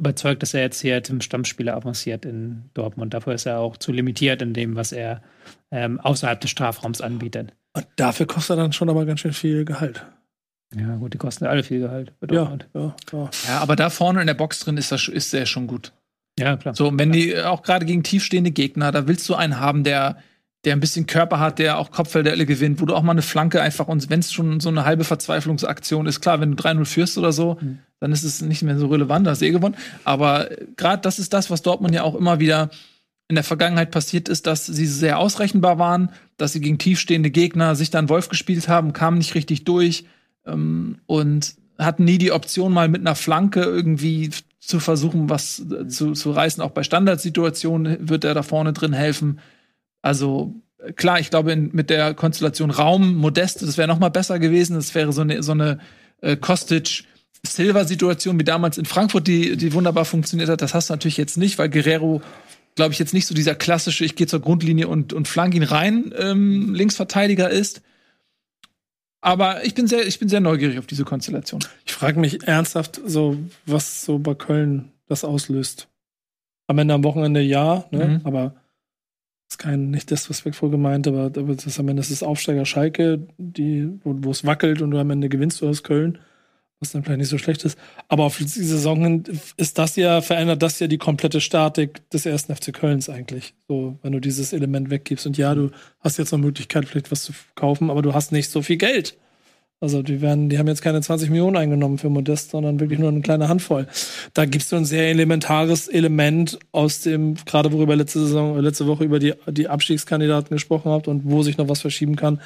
überzeugt, dass er jetzt hier zum Stammspieler avanciert in Dortmund. Dafür ist er auch zu limitiert in dem, was er ähm, außerhalb des Strafraums anbietet. Und dafür kostet er dann schon aber ganz schön viel Gehalt. Ja, gut, die kosten alle viel Gehalt. bei Ja, Dortmund. ja, ja. Ja, aber da vorne in der Box drin ist, das, ist der schon gut. ja klar. So, und wenn die auch gerade gegen tiefstehende Gegner, da willst du einen haben, der, der ein bisschen Körper hat, der auch Kopfballduelle gewinnt, wo du auch mal eine Flanke einfach und wenn es schon so eine halbe Verzweiflungsaktion ist, klar, wenn du 3-0 führst oder so, Mhm. dann ist es nicht mehr so relevant, hast du eh gewonnen. Aber gerade das ist das, was Dortmund ja auch immer wieder in der Vergangenheit passiert ist, dass sie sehr ausrechenbar waren, dass sie gegen tiefstehende Gegner sich dann Wolf gespielt haben, kamen nicht richtig durch ähm, und hatten nie die Option, mal mit einer Flanke irgendwie zu versuchen, was äh, zu, zu reißen. Auch bei Standardsituationen wird er da vorne drin helfen. Also klar, ich glaube, in, mit der Konstellation Raum, Modest, das wäre noch mal besser gewesen. Das wäre so eine, so eine äh, Kostic-Silver-Situation wie damals in Frankfurt, die, die wunderbar funktioniert hat. Das hast du natürlich jetzt nicht, weil Guerrero, glaube ich, jetzt nicht so dieser klassische, ich gehe zur Grundlinie und, und flank ihn rein, ähm, Linksverteidiger ist. Aber ich bin sehr, ich bin sehr neugierig auf diese Konstellation. Ich frage mich ernsthaft, so, was so bei Köln das auslöst. Am Ende am Wochenende ja, ne? Mhm. aber ist kein, nicht disrespektvoll gemeint, aber, aber das am Ende ist Aufsteiger Schalke, die, wo, es wackelt und du am Ende gewinnst du aus Köln, was dann vielleicht nicht so schlecht ist. Aber auf die Saison ist das ja, verändert das ja die komplette Statik des ersten FC Kölns eigentlich. So, wenn du dieses Element weggibst. Und ja, du hast jetzt noch Möglichkeit, vielleicht was zu kaufen, aber du hast nicht so viel Geld. Also die werden, die haben jetzt keine 20 Millionen eingenommen für Modest, sondern wirklich nur eine kleine Handvoll. Da gibst du ein sehr elementares Element aus dem, gerade worüber letzte Saison, äh, letzte Woche über die, die Abstiegskandidaten gesprochen habt und wo sich noch was verschieben kann.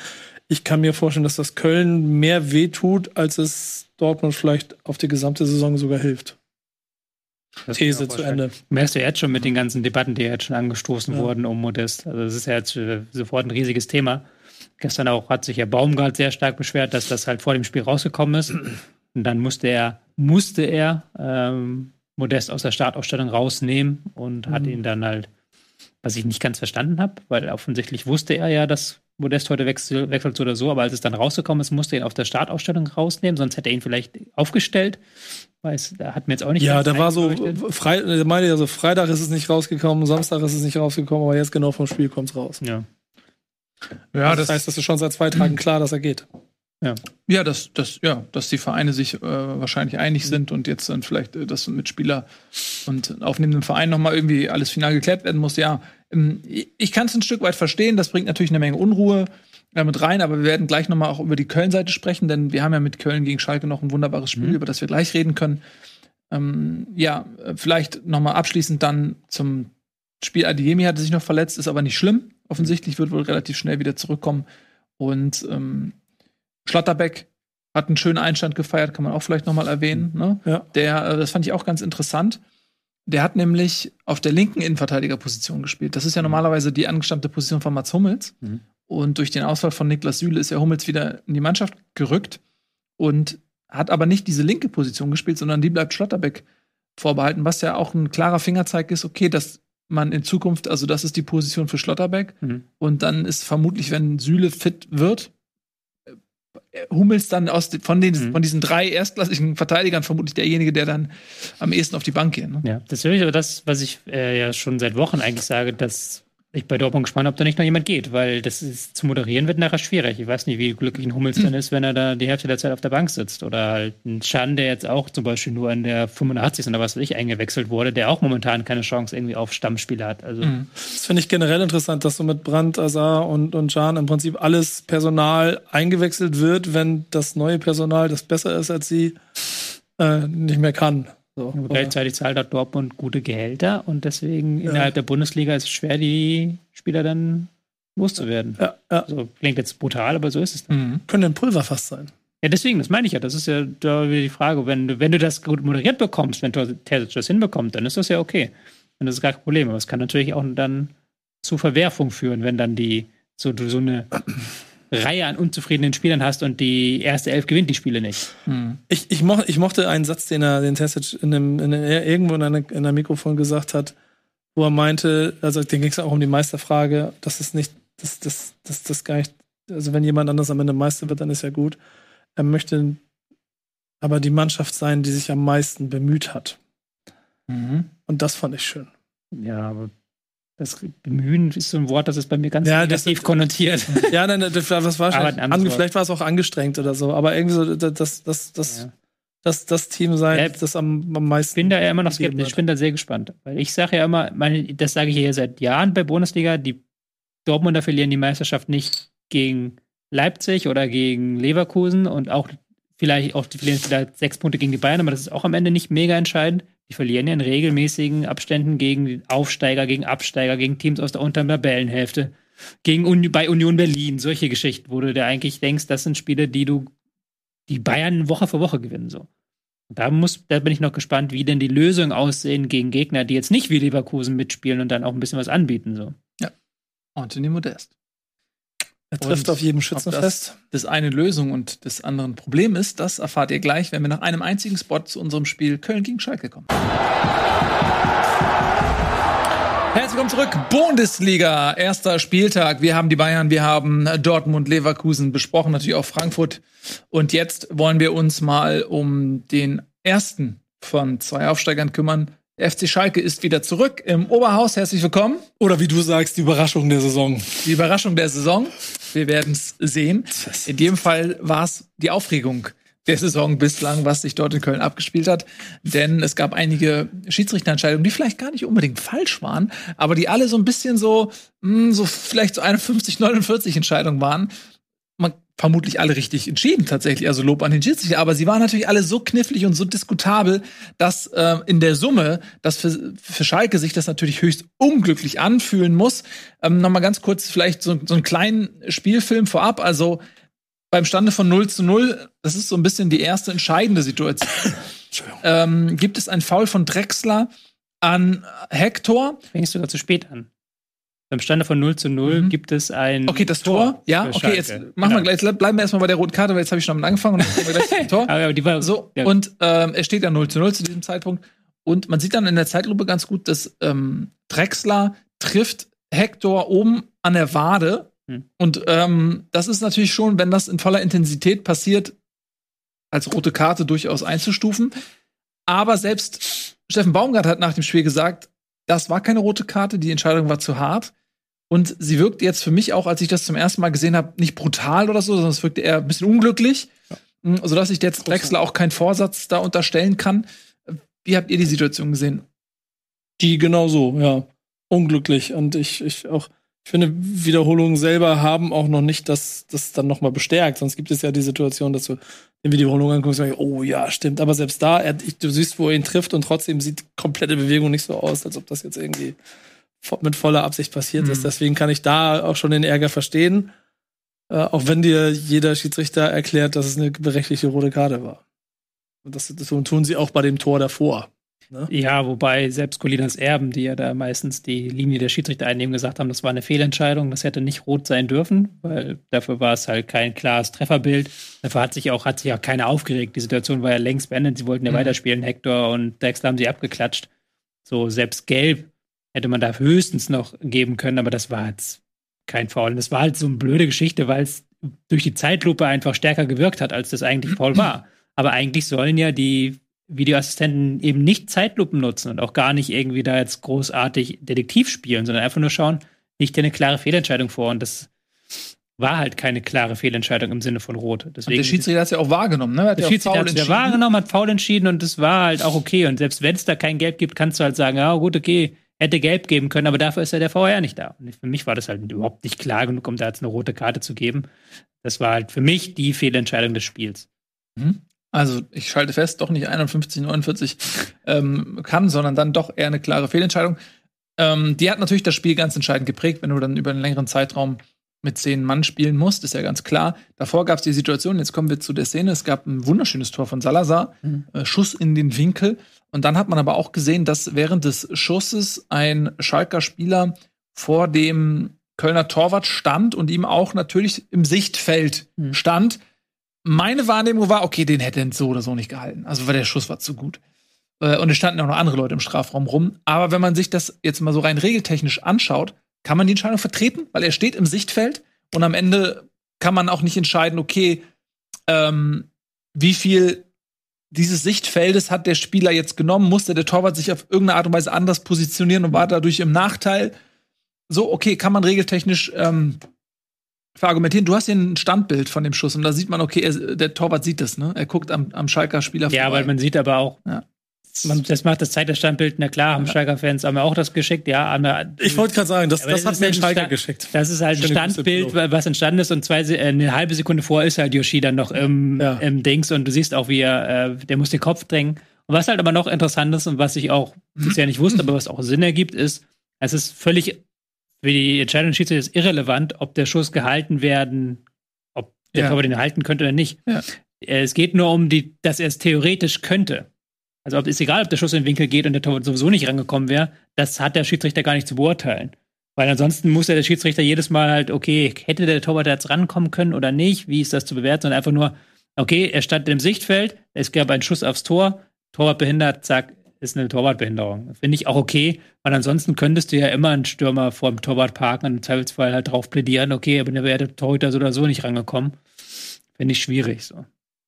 Ich kann mir vorstellen, dass das Köln mehr wehtut, als es Dortmund vielleicht auf die gesamte Saison sogar hilft. Das These zu. Ende. Merkst du jetzt schon mit den ganzen Debatten, die jetzt schon angestoßen Ja. wurden um Modest. Also das ist ja jetzt äh, sofort ein riesiges Thema. Gestern auch hat sich ja Baumgart sehr stark beschwert, dass das halt vor dem Spiel rausgekommen ist. Und dann musste er, musste er ähm, Modest aus der Startaufstellung rausnehmen und hat Mhm. ihn dann halt, was ich nicht ganz verstanden habe, weil offensichtlich wusste er ja, dass Modest heute wechsel, wechselt so oder so, aber als es dann rausgekommen ist, musste er ihn auf der Startaufstellung rausnehmen, sonst hätte er ihn vielleicht aufgestellt. Weiß, da hat mir jetzt auch nicht Ja, da war so, der meinte ja so, Freitag ist es nicht rausgekommen, Samstag ist es nicht rausgekommen, aber jetzt genau vom Spiel kommt's raus. Ja. Ja, das, heißt, das ist schon seit zwei Tagen klar, dass er geht. Ja, dass, dass, ja, dass die Vereine sich äh, wahrscheinlich einig sind und jetzt dann vielleicht äh, das mit Spieler und aufnehmendem Verein nochmal irgendwie alles final geklärt werden muss. Ja, ähm, ich kann es ein Stück weit verstehen. Das bringt natürlich eine Menge Unruhe äh, mit rein, aber wir werden gleich nochmal auch über die Köln-Seite sprechen, denn wir haben ja mit Köln gegen Schalke noch ein wunderbares Spiel, Mhm. über das wir gleich reden können. Ähm, ja, äh, vielleicht nochmal abschließend dann zum Spiel. Adiemi hatte sich noch verletzt, ist aber nicht schlimm. Offensichtlich wird wohl relativ schnell wieder zurückkommen. Und ähm, Schlotterbeck hat einen schönen Einstand gefeiert, kann man auch vielleicht noch mal erwähnen. Ne? Ja. Der, äh, das fand ich auch ganz interessant. Der hat nämlich auf der linken Innenverteidigerposition gespielt. Das ist ja normalerweise die angestammte Position von Mats Hummels. Mhm. Und durch den Ausfall von Niklas Süle ist ja Hummels wieder in die Mannschaft gerückt und hat aber nicht diese linke Position gespielt, sondern die bleibt Schlotterbeck vorbehalten, was ja auch ein klarer Fingerzeig ist, okay, dass man in Zukunft, also das ist die Position für Schlotterbeck. Mhm. Und dann ist vermutlich, wenn Süle fit wird, äh, Hummels dann aus, von, den, Mhm. von diesen drei erstklassigen Verteidigern vermutlich derjenige, der dann am ehesten auf die Bank geht. Ne? Ja, das ist wirklich aber das, was ich äh, ja schon seit Wochen eigentlich sage, dass ich bei Dortmund gespannt ob da nicht noch jemand geht, weil das ist, zu moderieren wird nachher schwierig. Ich weiß nicht, wie glücklich ein Hummels dann ist, wenn er da die Hälfte der Zeit auf der Bank sitzt. Oder halt ein Chan, der jetzt auch zum Beispiel nur in der 85. oder was weiß ich eingewechselt wurde, der auch momentan keine Chance irgendwie auf Stammspieler hat. Also Mhm. Das finde ich generell interessant, dass so mit Brandt, Azar und, und Can im Prinzip alles Personal eingewechselt wird, wenn das neue Personal, das besser ist als sie, äh, nicht mehr kann. So. Und gleichzeitig zahlt auch Dortmund gute Gehälter und deswegen innerhalb der Bundesliga ist es schwer, die Spieler dann loszuwerden. Ja, ja. Also klingt jetzt brutal, aber so ist es. dann. Mhm. Könnte ein Pulverfass sein. Ja, deswegen, das meine ich ja. Das ist ja da wieder die Frage. Wenn du, wenn du das gut moderiert bekommst, wenn Terzic das hinbekommt, dann ist das ja okay. Dann ist es gar kein Problem. Aber es kann natürlich auch dann zu Verwerfung führen, wenn dann die so, so eine Reihe an unzufriedenen Spielern hast und die erste Elf gewinnt die Spiele nicht. Mhm. Ich, ich, moch, ich mochte einen Satz, den er, den Tessic in einem, in einem, irgendwo in einem, in einem Mikrofon gesagt hat, wo er meinte, also den ging es auch um die Meisterfrage, dass es nicht, dass das, das, das gar nicht, also wenn jemand anders am Ende Meister wird, dann ist ja gut. Er möchte aber die Mannschaft sein, die sich am meisten bemüht hat. Mhm. Und das fand ich schön. Ja, aber das Bemühen ist so ein Wort, das ist bei mir ganz Ja, das- negativ konnotiert. Ja, nein, nein, das war das war ange, vielleicht war es auch angestrengt oder so, aber irgendwie so das, das, das, das, Ja. das, das Team sein, Ja, das am, am Ich meisten. bin da ja immer noch skeptisch. Ich bin da sehr gespannt. Weil ich sage ja immer, meine, das sage ich hier seit Jahren bei Bundesliga, die Dortmunder verlieren die Meisterschaft nicht gegen Leipzig oder gegen Leverkusen und auch vielleicht auch die verlieren vielleicht sechs Punkte gegen die Bayern, aber das ist auch am Ende nicht mega entscheidend. Die verlieren ja in regelmäßigen Abständen gegen Aufsteiger, gegen Absteiger, gegen Teams aus der unteren Tabellenhälfte, gegen Uni bei Union Berlin, solche Geschichten, wo du dir eigentlich denkst, das sind Spiele, die du, die Bayern Woche für Woche gewinnen so. Da, muss, da bin ich noch gespannt, wie denn die Lösungen aussehen gegen Gegner, die jetzt nicht wie Leverkusen mitspielen und dann auch ein bisschen was anbieten. So. Anthony Modest. Er trifft Und auf jedem Ob Schützen das fest. das eine Lösung und das andere Problem ist, das erfahrt ihr gleich, wenn wir nach einem einzigen Spot zu unserem Spiel Köln gegen Schalke kommen. Herzlich willkommen zurück. Bundesliga, erster Spieltag. Wir haben die Bayern, wir haben Dortmund, Leverkusen besprochen, natürlich auch Frankfurt. Und jetzt wollen wir uns mal um den ersten von zwei Aufsteigern kümmern. Der FC Schalke ist wieder zurück im Oberhaus. Herzlich willkommen. Oder wie du sagst, die Überraschung der Saison. Die Überraschung der Saison. Wir werden es sehen. In dem Fall war es die Aufregung der Saison bislang, was sich dort in Köln abgespielt hat. Denn es gab einige Schiedsrichterentscheidungen, die vielleicht gar nicht unbedingt falsch waren, aber die alle so ein bisschen so, mh, so vielleicht so 51, 49 Entscheidungen waren. Vermutlich alle richtig entschieden tatsächlich, also Lob an den Schiedsrichter, aber sie waren natürlich alle so knifflig und so diskutabel, dass äh, in der Summe, dass für, für Schalke sich das natürlich höchst unglücklich anfühlen muss. Ähm, Nochmal ganz kurz vielleicht so, so einen kleinen Spielfilm vorab, also beim Stande von 0 zu 0, das ist so ein bisschen die erste entscheidende Situation, ähm, gibt es ein Foul von Drexler an Hector. Fängst sogar zu spät an. Beim Stande von 0 zu 0 Mhm. gibt es ein. Okay, das Tor, ja, für okay, jetzt machen wir Genau. gleich, bleiben wir erstmal bei der roten Karte, weil jetzt habe ich schon damit angefangen und dann wir gleich zum Tor. Aber die war So, ja, und ähm, es steht ja 0 zu 0 zu diesem Zeitpunkt. Und man sieht dann in der Zeitlupe ganz gut, dass ähm, Drexler trifft Hector oben an der Wade. Hm. Und ähm, das ist natürlich schon, wenn das in voller Intensität passiert, als rote Karte durchaus einzustufen. Aber selbst Steffen Baumgart hat nach dem Spiel gesagt, das war keine rote Karte, die Entscheidung war zu hart. Und sie wirkt jetzt für mich auch, als ich das zum ersten Mal gesehen habe, nicht brutal oder so, sondern es wirkte eher ein bisschen unglücklich, ja. sodass ich jetzt Drexler auch keinen Vorsatz da unterstellen kann. Wie habt ihr die Situation gesehen? Die genau so, ja. Unglücklich. Und ich, ich auch, ich finde, Wiederholungen selber haben auch noch nicht das, das dann nochmal bestärkt. Sonst gibt es ja die Situation, dass du die Wiederholung anguckst und sagst, oh ja, stimmt. Aber selbst da, er, ich, du siehst, wo er ihn trifft und trotzdem sieht komplette Bewegung nicht so aus, als ob das jetzt irgendwie mit voller Absicht passiert mhm. ist. Deswegen kann ich da auch schon den Ärger verstehen. Äh, auch wenn dir jeder Schiedsrichter erklärt, dass es eine berechtigte rote Karte war. Und das, das tun sie auch bei dem Tor davor. Ne? Ja, wobei selbst Colinas Erben, die ja da meistens die Linie der Schiedsrichter einnehmen, gesagt haben, das war eine Fehlentscheidung, das hätte nicht rot sein dürfen, weil dafür war es halt kein klares Trefferbild. Dafür hat sich auch, hat sich auch keiner aufgeregt. Die Situation war ja längst beendet, sie wollten ja mhm. weiterspielen. Hector und Dexter haben sie abgeklatscht. So, selbst gelb hätte man da höchstens noch geben können, aber das war jetzt kein Foul. Und das war halt so eine blöde Geschichte, weil es durch die Zeitlupe einfach stärker gewirkt hat, als das eigentlich Foul war. Aber eigentlich sollen ja die Videoassistenten eben nicht Zeitlupen nutzen und auch gar nicht irgendwie da jetzt großartig Detektiv spielen, sondern einfach nur schauen, liegt dir eine klare Fehlentscheidung vor. Und das war halt keine klare Fehlentscheidung im Sinne von Rot. Deswegen, und der Schiedsrichter hat es ja auch wahrgenommen, ne? Hat der Schiedsrichter hat es ja wahrgenommen, hat faul entschieden und das war halt auch okay. Und selbst wenn es da kein Gelb gibt, kannst du halt sagen, ja gut, okay, hätte Gelb geben können, aber dafür ist ja der VR nicht da. Und für mich war das halt überhaupt nicht klar genug, um da jetzt eine rote Karte zu geben. Das war halt für mich die Fehlentscheidung des Spiels. Mhm. Also ich schalte fest, doch nicht 51, 49 ähm, kann, sondern dann doch eher eine klare Fehlentscheidung. Ähm, die hat natürlich das Spiel ganz entscheidend geprägt, wenn du dann über einen längeren Zeitraum mit zehn Mann spielen musst, ist ja ganz klar. Davor gab es die Situation, jetzt kommen wir zu der Szene, es gab ein wunderschönes Tor von Salazar, mhm. äh, Schuss in den Winkel. Und dann hat man aber auch gesehen, dass während des Schusses ein Schalker Spieler vor dem Kölner Torwart stand und ihm auch natürlich im Sichtfeld mhm. stand meine Wahrnehmung war, okay, den hätte er so oder so nicht gehalten. Also, weil der Schuss war zu gut. Und es standen auch noch andere Leute im Strafraum rum. Aber wenn man sich das jetzt mal so rein regeltechnisch anschaut, kann man die Entscheidung vertreten, weil er steht im Sichtfeld und am Ende kann man auch nicht entscheiden, okay, ähm, wie viel dieses Sichtfeldes hat der Spieler jetzt genommen, musste der Torwart sich auf irgendeine Art und Weise anders positionieren und war dadurch im Nachteil. So, okay, kann man regeltechnisch ähm, verargumentieren. Du hast hier ein Standbild von dem Schuss und da sieht man, okay, er, der Torwart sieht das, ne? Er guckt am, am Schalker Spieler Ja, vorbei. weil man sieht aber auch, Ja. Man, das macht das Zeit des Standbild, na klar, haben Schalker-Fans haben wir auch das geschickt, ja, haben Ich wollte gerade sagen, das, das das hat mir ein Schalker Sta- geschickt. Das ist halt ein Schöne Standbild, was entstanden ist und zwei, äh, eine halbe Sekunde vor ist halt Yoshi dann noch im, Ja. im Dings und du siehst auch, wie er, äh, der muss den Kopf drängen. Und was halt aber noch interessant ist und was ich auch bisher nicht wusste, aber was auch Sinn ergibt, ist, es ist völlig für die Entscheidung Schiedsrichters ist irrelevant, ob der Schuss gehalten werden, ob der Ja. Torwart den halten könnte oder nicht. Ja. Äh, Es geht nur um die, dass er es theoretisch könnte. Also ob, ist egal, ob der Schuss in den Winkel geht und der Torwart sowieso nicht rangekommen wäre, das hat der Schiedsrichter gar nicht zu beurteilen. Weil ansonsten muss ja der Schiedsrichter jedes Mal halt, okay, hätte der Torwart jetzt rankommen können oder nicht? Wie ist das zu bewerten? Sondern einfach nur, okay, er stand im Sichtfeld, es gab einen Schuss aufs Tor, Torwart behindert, zack, ist eine Torwartbehinderung. Finde ich auch okay, weil ansonsten könntest du ja immer einen Stürmer vor dem Torwart parken und im Zweifelsfall halt drauf plädieren, okay, aber der wäre der Torhüter so oder so nicht rangekommen. Finde ich schwierig so.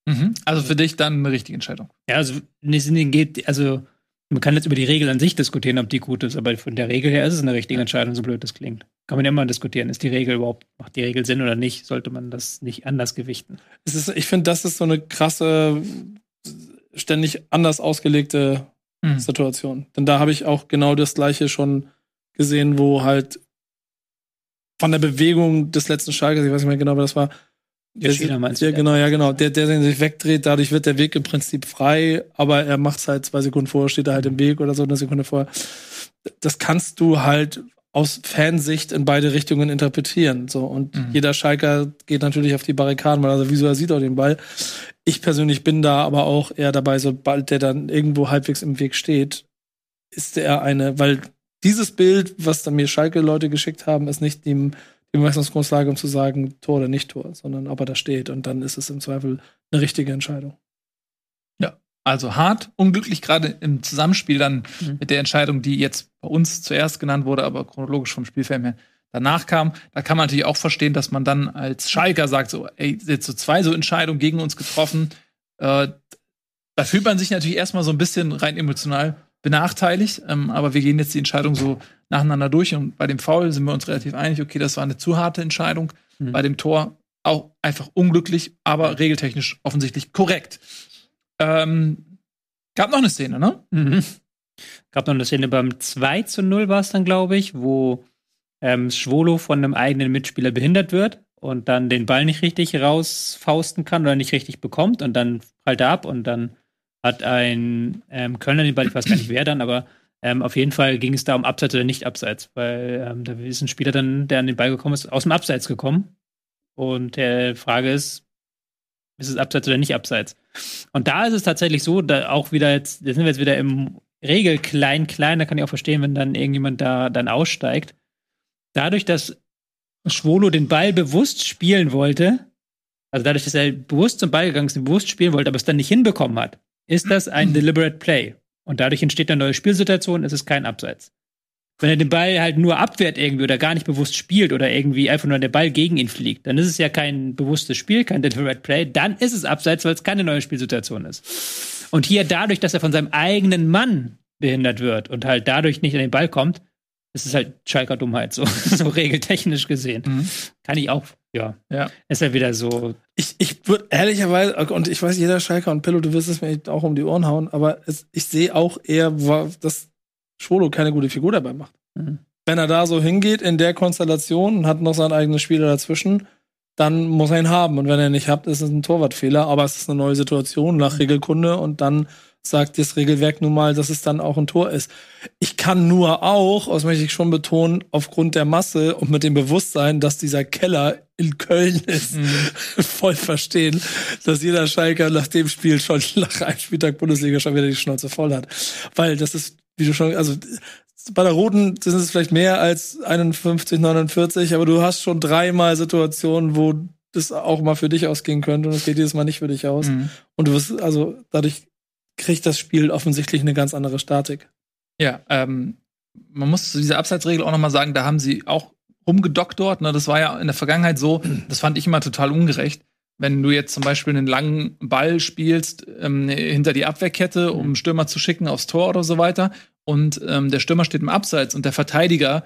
Mhm. Also für dich dann eine richtige Entscheidung. Ja, also geht, also man kann jetzt über die Regel an sich diskutieren, ob die gut ist, aber von der Regel her ist es eine richtige Entscheidung, so blöd das klingt. Kann man ja immer diskutieren, ist die Regel überhaupt, macht die Regel Sinn oder nicht, sollte man das nicht anders gewichten. Es ist, ich finde, das ist so eine krasse, ständig anders ausgelegte Mhm. Situation. Denn da habe ich auch genau das gleiche schon gesehen, wo halt von der Bewegung des letzten Schalkers, ich weiß nicht mehr genau, wer das war. Yoshida meinst du, der, ja. genau, ja, genau. Der, der sich wegdreht, dadurch wird der Weg im Prinzip frei, aber er macht es halt zwei Sekunden vorher, steht er halt im Weg oder so eine Sekunde vorher. Das kannst du halt aus Fansicht in beide Richtungen interpretieren. So. Und Mhm. jeder Schalker geht natürlich auf die Barrikaden, weil er wieso er sieht auch den Ball. Ich persönlich bin da aber auch eher dabei, sobald der dann irgendwo halbwegs im Weg steht, ist er eine, weil dieses Bild, was dann mir Schalke-Leute geschickt haben, ist nicht die, die Messungsgrundlage, um zu sagen, Tor oder nicht Tor, sondern ob er da steht. Und dann ist es im Zweifel eine richtige Entscheidung. Also hart, unglücklich, gerade im Zusammenspiel dann Mhm. mit der Entscheidung, die jetzt bei uns zuerst genannt wurde, aber chronologisch vom Spielfeld her danach kam. Da kann man natürlich auch verstehen, dass man dann als Schalker sagt, so, ey, jetzt so zwei so Entscheidungen gegen uns getroffen. Äh, da fühlt man sich natürlich erstmal so ein bisschen rein emotional benachteiligt, ähm, aber wir gehen jetzt die Entscheidung so nacheinander durch und bei dem Foul sind wir uns relativ einig, okay, das war eine zu harte Entscheidung. Mhm. Bei dem Tor auch einfach unglücklich, aber regeltechnisch offensichtlich korrekt. Ähm, gab noch eine Szene, ne? Mhm. Gab noch eine Szene beim 2 zu 0 war es dann, glaube ich, wo ähm, Schwolo von einem eigenen Mitspieler behindert wird und dann den Ball nicht richtig rausfausten kann oder nicht richtig bekommt und dann er ab und dann hat ein ähm, Kölner den Ball, ich weiß gar nicht wer dann, aber ähm, auf jeden Fall ging es da um Abseits oder nicht Abseits, weil ähm, da ist ein Spieler dann, der an den Ball gekommen ist, aus dem Abseits gekommen. Und die Frage ist, ist es Abseits oder nicht Abseits? Und da ist es tatsächlich so, da auch wieder jetzt, da sind wir jetzt wieder im Regel klein, klein, da kann ich auch verstehen, wenn dann irgendjemand da dann aussteigt. Dadurch, dass Schwolo den Ball bewusst spielen wollte, also dadurch, dass er bewusst zum Ball gegangen ist, bewusst spielen wollte, aber es dann nicht hinbekommen hat, ist das ein deliberate Play. Und dadurch entsteht eine neue Spielsituation, es ist kein Abseits. Wenn er den Ball halt nur abwehrt irgendwie oder gar nicht bewusst spielt oder irgendwie einfach nur der Ball gegen ihn fliegt, dann ist es ja kein bewusstes Spiel, kein deliberate Play, dann ist es Abseits, weil es keine neue Spielsituation ist. Und hier dadurch, dass er von seinem eigenen Mann behindert wird und halt dadurch nicht an den Ball kommt, ist es halt Schalker Dummheit, so, so regeltechnisch gesehen. Mhm. Kann ich auch, ja. Ja. Ist ja wieder so, Ich, ich würde ehrlicherweise, und ich weiß, jeder Schalker und Pillow, du wirst es mir auch um die Ohren hauen, aber es, ich sehe auch eher, dass Schwolo keine gute Figur dabei macht. Mhm. Wenn er da so hingeht in der Konstellation und hat noch seinen eigenen Spieler dazwischen, dann muss er ihn haben. Und wenn er ihn nicht hat, ist es ein Torwartfehler, aber es ist eine neue Situation nach Regelkunde und dann sagt das Regelwerk nun mal, dass es dann auch ein Tor ist. Ich kann nur auch, das möchte ich schon betonen, aufgrund der Masse und mit dem Bewusstsein, dass dieser Keller in Köln ist, voll verstehen, dass jeder Schalker nach dem Spiel schon nach einem Spieltag Bundesliga schon wieder die Schnauze voll hat. Weil das ist, wie du schon, also bei der Roten sind es vielleicht mehr als 51, 49, aber du hast schon dreimal Situationen, wo das auch mal für dich ausgehen könnte und es geht jedes Mal nicht für dich aus. Mhm. Und du wirst, also dadurch kriegt das Spiel offensichtlich eine ganz andere Statik. Ja, ähm, man muss zu dieser Abseitsregel auch noch mal sagen, da haben sie auch rumgedoktort. Ne? Das war ja in der Vergangenheit so, das fand ich immer total ungerecht. Wenn du jetzt zum Beispiel einen langen Ball spielst ähm, hinter die Abwehrkette, um einen Stürmer zu schicken aufs Tor oder so weiter, und ähm, der Stürmer steht im Abseits und der Verteidiger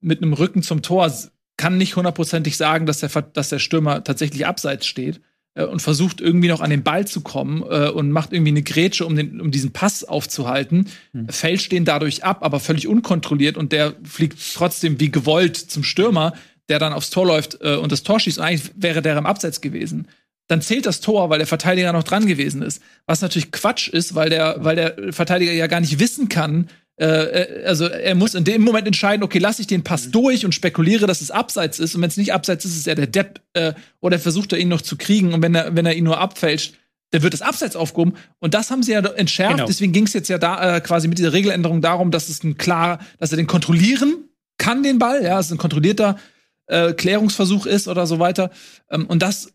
mit einem Rücken zum Tor kann nicht hundertprozentig sagen, dass der, dass der Stürmer tatsächlich abseits steht und versucht irgendwie noch an den Ball zu kommen äh, und macht irgendwie eine Grätsche, um, den, um diesen Pass aufzuhalten, hm. fällt den dadurch ab, aber völlig unkontrolliert und der fliegt trotzdem wie gewollt zum Stürmer, der dann aufs Tor läuft äh, und das Tor schießt. Und eigentlich wäre der im Abseits gewesen. Dann zählt das Tor, weil der Verteidiger noch dran gewesen ist. Was natürlich Quatsch ist, weil der, weil der Verteidiger ja gar nicht wissen kann, äh, äh, also er muss in dem Moment entscheiden, okay, lasse ich den Pass mhm. durch und spekuliere, dass es abseits ist. Und wenn es nicht abseits ist, ist er der Depp äh, oder versucht er ihn noch zu kriegen. Und wenn er, wenn er ihn nur abfälscht, dann wird es abseits aufgehoben. Und das haben sie ja entschärft. Genau. Deswegen ging es jetzt ja da äh, quasi mit dieser Regeländerung darum, dass es ein klar, dass er den kontrollieren kann, den Ball. Ja, es ein kontrollierter äh, Klärungsversuch ist oder so weiter. Ähm, und das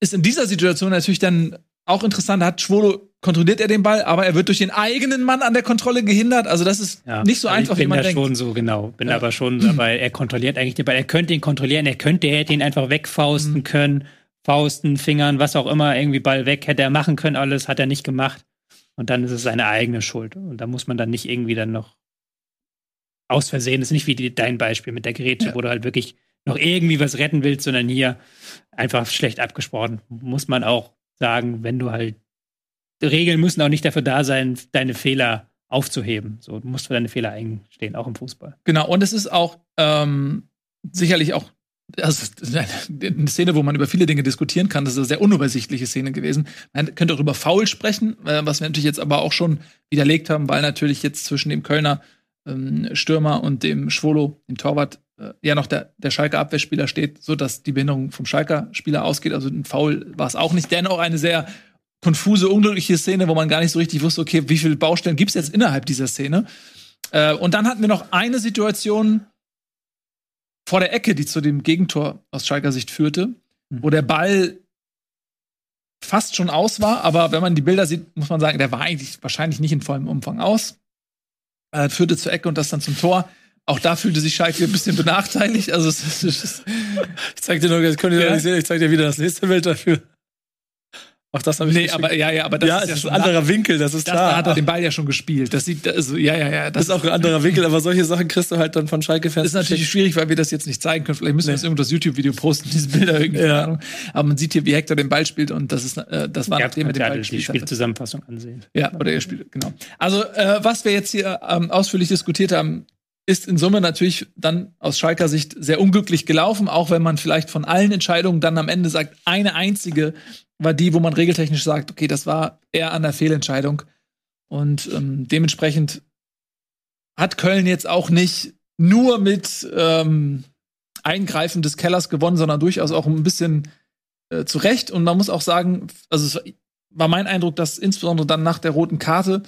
ist in dieser Situation natürlich dann auch interessant. Da hat Schwolo kontrolliert er den Ball, aber er wird durch den eigenen Mann an der Kontrolle gehindert. Also das ist ja, nicht so also einfach, wie man denkt. Ich bin da schon so, genau. Bin ja. aber schon, weil er kontrolliert eigentlich den Ball. Er könnte ihn kontrollieren, er könnte, er hätte ihn einfach wegfausten mhm. können. Fausten, Fingern, was auch immer, irgendwie Ball weg, hätte er machen können, alles hat er nicht gemacht. Und dann ist es seine eigene Schuld. Und da muss man dann nicht irgendwie dann noch aus Versehen, das ist nicht wie die, dein Beispiel mit der Gerätsche, ja. wo du halt wirklich noch irgendwie was retten willst, sondern hier einfach schlecht abgesprochen. Muss man auch sagen, wenn du halt Regeln müssen auch nicht dafür da sein, deine Fehler aufzuheben. So, du musst für deine Fehler einstehen, auch im Fußball. Genau, und es ist auch ähm, sicherlich auch also, eine Szene, wo man über viele Dinge diskutieren kann. Das ist eine sehr unübersichtliche Szene gewesen. Man könnte auch über Foul sprechen, äh, was wir natürlich jetzt aber auch schon widerlegt haben, weil natürlich jetzt zwischen dem Kölner ähm, Stürmer und dem Schwolo, dem Torwart, äh, ja noch der, der Schalker Abwehrspieler steht, so dass die Behinderung vom Schalker Spieler ausgeht. Also ein Foul war es auch nicht. Dennoch eine sehr konfuse, unglückliche Szene, wo man gar nicht so richtig wusste, okay, wie viele Baustellen gibt es jetzt innerhalb dieser Szene. Äh, und dann hatten wir noch eine Situation vor der Ecke, die zu dem Gegentor aus Schalker Sicht führte, mhm. wo der Ball fast schon aus war, aber wenn man die Bilder sieht, muss man sagen, der war eigentlich wahrscheinlich nicht in vollem Umfang aus. Äh, führte zur Ecke und das dann zum Tor. Auch da fühlte sich Schalke ein bisschen benachteiligt. Also es, es, es ich zeig dir nur, das könnt ihr ja. nicht sehen, ich zeig dir wieder das nächste Bild dafür. Ach, das habe ich Nee, aber ja, ja, aber das ja, ist ja schon ein anderer Winkel, das ist das, klar. Da hat er den Ball ja schon gespielt. Das sieht also ja, ja, ja, das, das ist auch ein anderer Winkel, aber solche Sachen kriegst du halt dann von Schalke fest. Das ist natürlich schwierig, weil wir das jetzt nicht zeigen können. Vielleicht müssen nee. wir das irgendwo das YouTube Video posten, diese Bilder irgendwie. Ja. Aber man sieht hier, wie Hector den Ball spielt und das ist äh, das war ja, nachdem er den Ball gespielt hat. Die Spielzusammenfassung ansehen. Ja, oder er spielt genau. Also, äh, was wir jetzt hier ähm, ausführlich diskutiert haben, ist in Summe natürlich dann aus Schalker Sicht sehr unglücklich gelaufen, auch wenn man vielleicht von allen Entscheidungen dann am Ende sagt, eine einzige war die, wo man regeltechnisch sagt, okay, das war eher an der Fehlentscheidung. Und ähm, dementsprechend hat Köln jetzt auch nicht nur mit ähm, Eingreifen des Kellers gewonnen, sondern durchaus auch ein bisschen äh, zurecht. Und man muss auch sagen, also es war mein Eindruck, dass insbesondere dann nach der roten Karte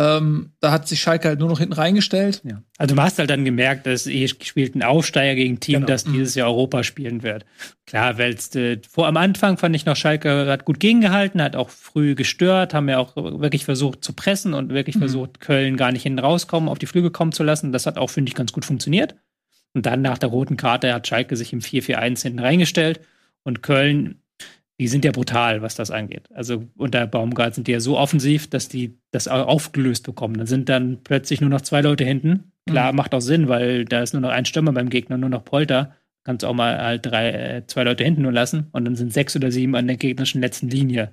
ähm, da hat sich Schalke halt nur noch hinten reingestellt. Ja. Also du hast halt dann gemerkt, dass ihr spielt ein Aufsteiger gegen ein Team, genau. das dieses Jahr Europa spielen wird. Klar, äh, vor am Anfang fand ich noch Schalke hat gut gegengehalten, hat auch früh gestört, haben ja auch wirklich versucht zu pressen und wirklich mhm. versucht, Köln gar nicht hinten rauskommen, auf die Flügel kommen zu lassen. Das hat auch, finde ich, ganz gut funktioniert. Und dann nach der roten Karte hat Schalke sich im 4-4-1 hinten reingestellt und Köln die sind ja brutal, was das angeht. Also unter Baumgart sind die ja so offensiv, dass die das aufgelöst bekommen. Dann sind dann plötzlich nur noch zwei Leute hinten. Klar, mhm. macht auch Sinn, weil da ist nur noch ein Stürmer beim Gegner, nur noch Polter. Kannst auch mal halt drei, äh, zwei Leute hinten nur lassen und dann sind sechs oder sieben an der gegnerischen letzten Linie.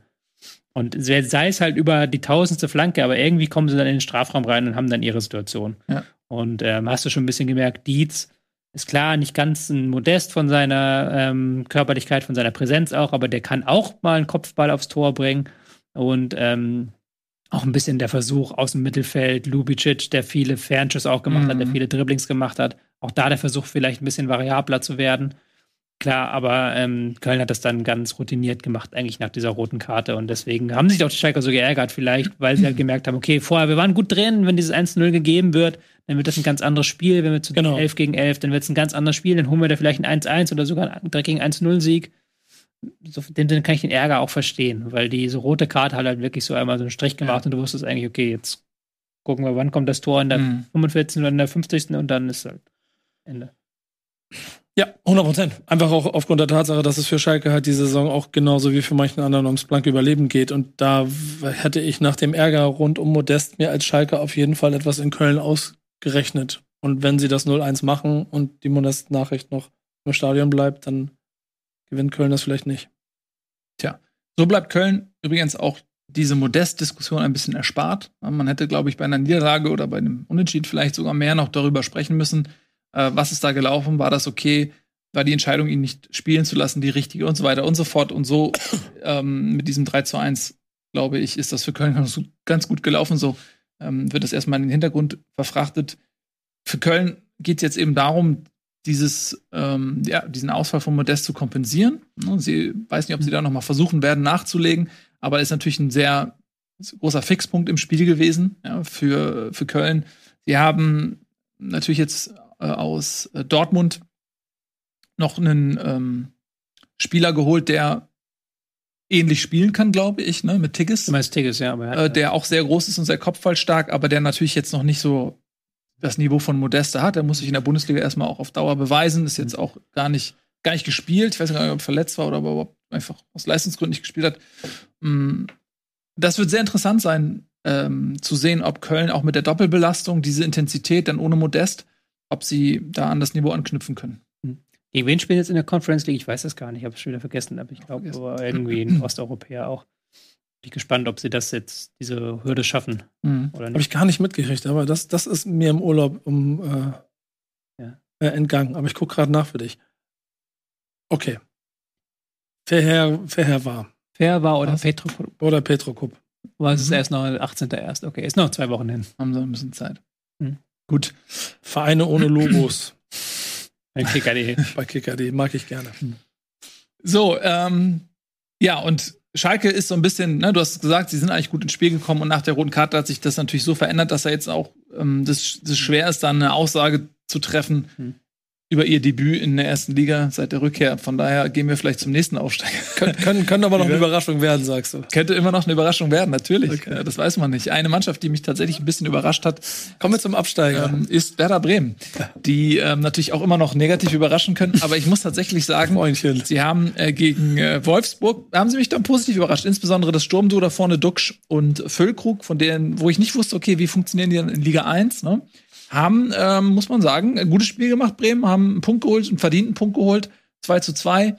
Und sei es halt über die tausendste Flanke, aber irgendwie kommen sie dann in den Strafraum rein und haben dann ihre Situation. Ja. Und ähm, hast du schon ein bisschen gemerkt, Dietz ist klar, nicht ganz ein Modest von seiner ähm, Körperlichkeit, von seiner Präsenz auch, aber der kann auch mal einen Kopfball aufs Tor bringen. Und ähm, auch ein bisschen der Versuch aus dem Mittelfeld, Lubicic, der viele Fernschüsse auch gemacht mhm. hat, der mhm. viele Dribblings gemacht hat. Auch da der Versuch, vielleicht ein bisschen variabler zu werden. Klar, aber ähm, Köln hat das dann ganz routiniert gemacht, eigentlich nach dieser roten Karte. Und deswegen haben sich auch die Schalker so geärgert, vielleicht, weil sie halt gemerkt haben, okay, vorher, wir waren gut drin, wenn dieses 1-0 gegeben wird, dann wird das ein ganz anderes Spiel. Wenn wir zu genau. 11 gegen 11, dann wird es ein ganz anderes Spiel, dann holen wir da vielleicht ein 1-1 oder sogar einen dreckigen 1-0-Sieg. So, den, den kann ich den Ärger auch verstehen, weil diese rote Karte hat halt wirklich so einmal so einen Strich gemacht ja. und du wusstest eigentlich, okay, jetzt gucken wir, wann kommt das Tor in der mhm. 45. oder in der 50. und dann ist halt Ende. Ja, 100 Prozent. Einfach auch aufgrund der Tatsache, dass es für Schalke halt die Saison auch genauso wie für manchen anderen ums blanke Überleben geht. Und da hätte ich nach dem Ärger rund um Modest mir als Schalke auf jeden Fall etwas in Köln ausgerechnet. Und wenn sie das 0-1 machen und die Modest-Nachricht noch im Stadion bleibt, dann gewinnt Köln das vielleicht nicht. Tja, so bleibt Köln übrigens auch diese Modest-Diskussion ein bisschen erspart. Man hätte, glaube ich, bei einer Niederlage oder bei einem Unentschieden vielleicht sogar mehr noch darüber sprechen müssen, äh, was ist da gelaufen, war das okay, war die Entscheidung, ihn nicht spielen zu lassen, die richtige und so weiter und so fort. Und so ähm, mit diesem 3 zu 1, glaube ich, ist das für Köln ganz gut gelaufen. So ähm, wird das erstmal in den Hintergrund verfrachtet. Für Köln geht es jetzt eben darum, dieses, ähm, ja, diesen Ausfall von Modest zu kompensieren. Sie weiß nicht, ob sie da noch mal versuchen werden nachzulegen, aber ist natürlich ein sehr großer Fixpunkt im Spiel gewesen ja, für, für Köln. Sie haben natürlich jetzt äh, aus äh, Dortmund noch einen ähm, Spieler geholt, der ähnlich spielen kann, glaube ich, ne, mit Tigges. Du meinst Tigges, ja, aber äh, der auch sehr groß ist und sehr kopfballstark, aber der natürlich jetzt noch nicht so das Niveau von Modeste hat. Er muss sich in der Bundesliga erstmal auch auf Dauer beweisen. Ist jetzt auch gar nicht, gar nicht gespielt. Ich weiß gar nicht, ob er verletzt war oder ob er überhaupt einfach aus Leistungsgründen nicht gespielt hat. Mm, das wird sehr interessant sein, ähm, zu sehen, ob Köln auch mit der Doppelbelastung diese Intensität dann ohne Modest ob sie da an das Niveau anknüpfen können. Gegen wen spielen jetzt in der Conference League? Ich weiß es gar nicht, ich habe es schon wieder vergessen, aber ich glaube, irgendwie ein Osteuropäer auch. Bin gespannt, ob sie das jetzt, diese Hürde schaffen. Mhm. Habe ich gar nicht mitgekriegt, aber das, das ist mir im Urlaub um, äh, ja. äh, entgangen. Aber ich gucke gerade nach für dich. Okay. Verher, Verher war. Verher war oder Petrokup. Oder Petrokup. War es mhm. erst noch 18.01. Okay, ist noch zwei Wochen hin. Haben sie ein bisschen Zeit. Mhm. Gut. Vereine ohne Logos. Bei Kicker.de. Bei Kicker.de mag ich gerne. So, ähm, ja, und Schalke ist so ein bisschen, ne, du hast gesagt, sie sind eigentlich gut ins Spiel gekommen und nach der roten Karte hat sich das natürlich so verändert, dass er jetzt auch ähm, das, das schwer ist, dann eine Aussage zu treffen, hm über ihr Debüt in der ersten Liga seit der Rückkehr. Von daher gehen wir vielleicht zum nächsten Aufsteiger. Kön können, können aber noch eine Überraschung werden, sagst du. Könnte immer noch eine Überraschung werden, natürlich. Okay. Ja, das weiß man nicht. Eine Mannschaft, die mich tatsächlich ein bisschen überrascht hat, kommen wir zum Absteiger, ähm, ist Werder Bremen. Die ähm, natürlich auch immer noch negativ überraschen können. Aber ich muss tatsächlich sagen, Freundchen. sie haben äh, gegen äh, Wolfsburg, haben sie mich dann positiv überrascht. Insbesondere das Sturmduo da vorne, Duxch und Füllkrug, von denen, wo ich nicht wusste, okay, wie funktionieren die dann in Liga 1, ne? Haben, ähm, muss man sagen, ein gutes Spiel gemacht, Bremen, haben einen Punkt geholt, einen verdienten Punkt geholt, 2 zu 2.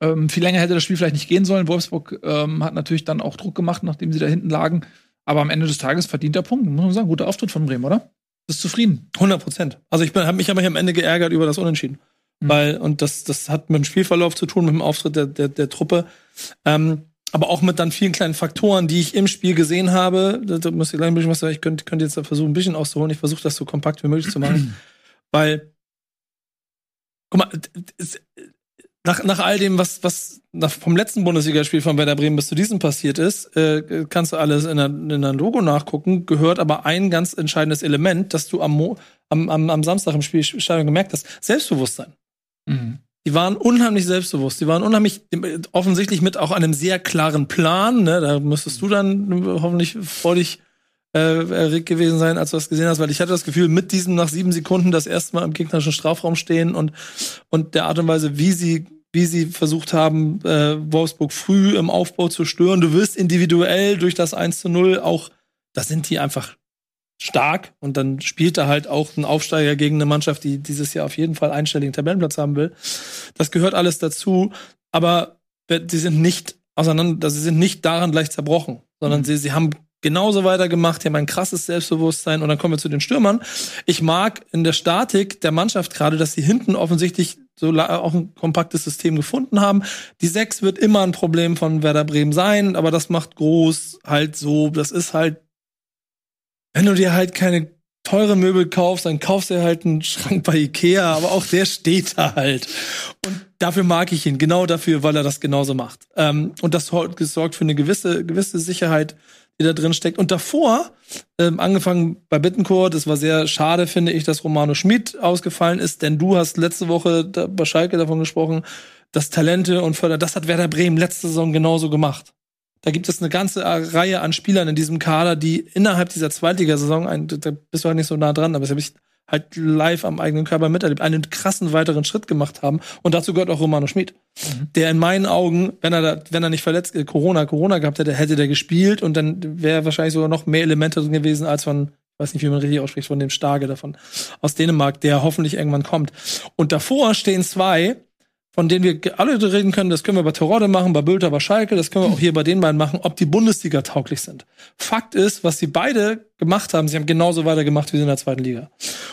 Ähm, viel länger hätte das Spiel vielleicht nicht gehen sollen. Wolfsburg ähm, hat natürlich dann auch Druck gemacht, nachdem sie da hinten lagen. Aber am Ende des Tages verdient der Punkt, muss man sagen. Guter Auftritt von Bremen, oder? Bist zufrieden? 100 Prozent. Also ich habe mich aber hier am Ende geärgert über das Unentschieden. Mhm. Weil, und das, das hat mit dem Spielverlauf zu tun, mit dem Auftritt der, der, der Truppe. Ähm, aber auch mit dann vielen kleinen Faktoren, die ich im Spiel gesehen habe. Da, da muss ich gleich ein bisschen was sagen. Ich könnte, könnte jetzt versuchen, ein bisschen auszuholen. Ich versuche das so kompakt wie möglich zu machen. Weil, guck mal, nach, nach all dem, was, was nach, vom letzten Bundesligaspiel von Werder Bremen bis zu diesem passiert ist, äh, kannst du alles in der, in der Logo nachgucken, gehört aber ein ganz entscheidendes Element, das du am, Mo am, am, am Samstag im Spielstadion gemerkt hast. Selbstbewusstsein. Mhm. Die waren unheimlich selbstbewusst. Die waren unheimlich offensichtlich mit auch einem sehr klaren Plan. Ne? Da müsstest du dann hoffentlich freudig äh, erregt gewesen sein, als du das gesehen hast, weil ich hatte das Gefühl, mit diesem nach sieben Sekunden das erste Mal im gegnerischen Strafraum stehen und, und der Art und Weise, wie sie, wie sie versucht haben, äh, Wolfsburg früh im Aufbau zu stören. Du wirst individuell durch das 1 zu 0 auch, da sind die einfach stark und dann spielt er halt auch ein Aufsteiger gegen eine Mannschaft, die dieses Jahr auf jeden Fall einstelligen Tabellenplatz haben will. Das gehört alles dazu, aber sie sind nicht auseinander, sie sind nicht daran gleich zerbrochen, sondern mhm. sie, sie haben genauso weitergemacht, die haben ein krasses Selbstbewusstsein und dann kommen wir zu den Stürmern. Ich mag in der Statik der Mannschaft gerade, dass sie hinten offensichtlich so auch ein kompaktes System gefunden haben. Die Sechs wird immer ein Problem von Werder Bremen sein, aber das macht groß halt so, das ist halt wenn du dir halt keine teure Möbel kaufst, dann kaufst du halt einen Schrank bei Ikea, aber auch der steht da halt. Und dafür mag ich ihn, genau dafür, weil er das genauso macht. Ähm, und das sorgt für eine gewisse, gewisse Sicherheit, die da drin steckt. Und davor, ähm, angefangen bei Bittencourt, das war sehr schade, finde ich, dass Romano Schmid ausgefallen ist, denn du hast letzte Woche bei Schalke davon gesprochen, dass Talente und Förder, das hat Werder Bremen letzte Saison genauso gemacht. Da gibt es eine ganze Reihe an Spielern in diesem Kader, die innerhalb dieser Zweitligasaison, ein, da bist du halt nicht so nah dran, aber das habe ich, halt live am eigenen Körper miterlebt, einen krassen weiteren Schritt gemacht haben. Und dazu gehört auch Romano Schmid, mhm. der in meinen Augen, wenn er da, wenn er nicht verletzt, äh, Corona, Corona gehabt hätte, hätte der gespielt und dann wäre wahrscheinlich sogar noch mehr Elemente drin gewesen als von weiß nicht, wie man richtig ausspricht, von dem Starke davon aus Dänemark, der hoffentlich irgendwann kommt. Und davor stehen zwei, von denen wir alle reden können, das können wir bei Terodde machen, bei Bülter, bei Schalke, das können wir auch hier bei den beiden machen, ob die Bundesliga tauglich sind. Fakt ist, was sie beide gemacht haben, sie haben genauso weitergemacht wie sie in der zweiten Liga.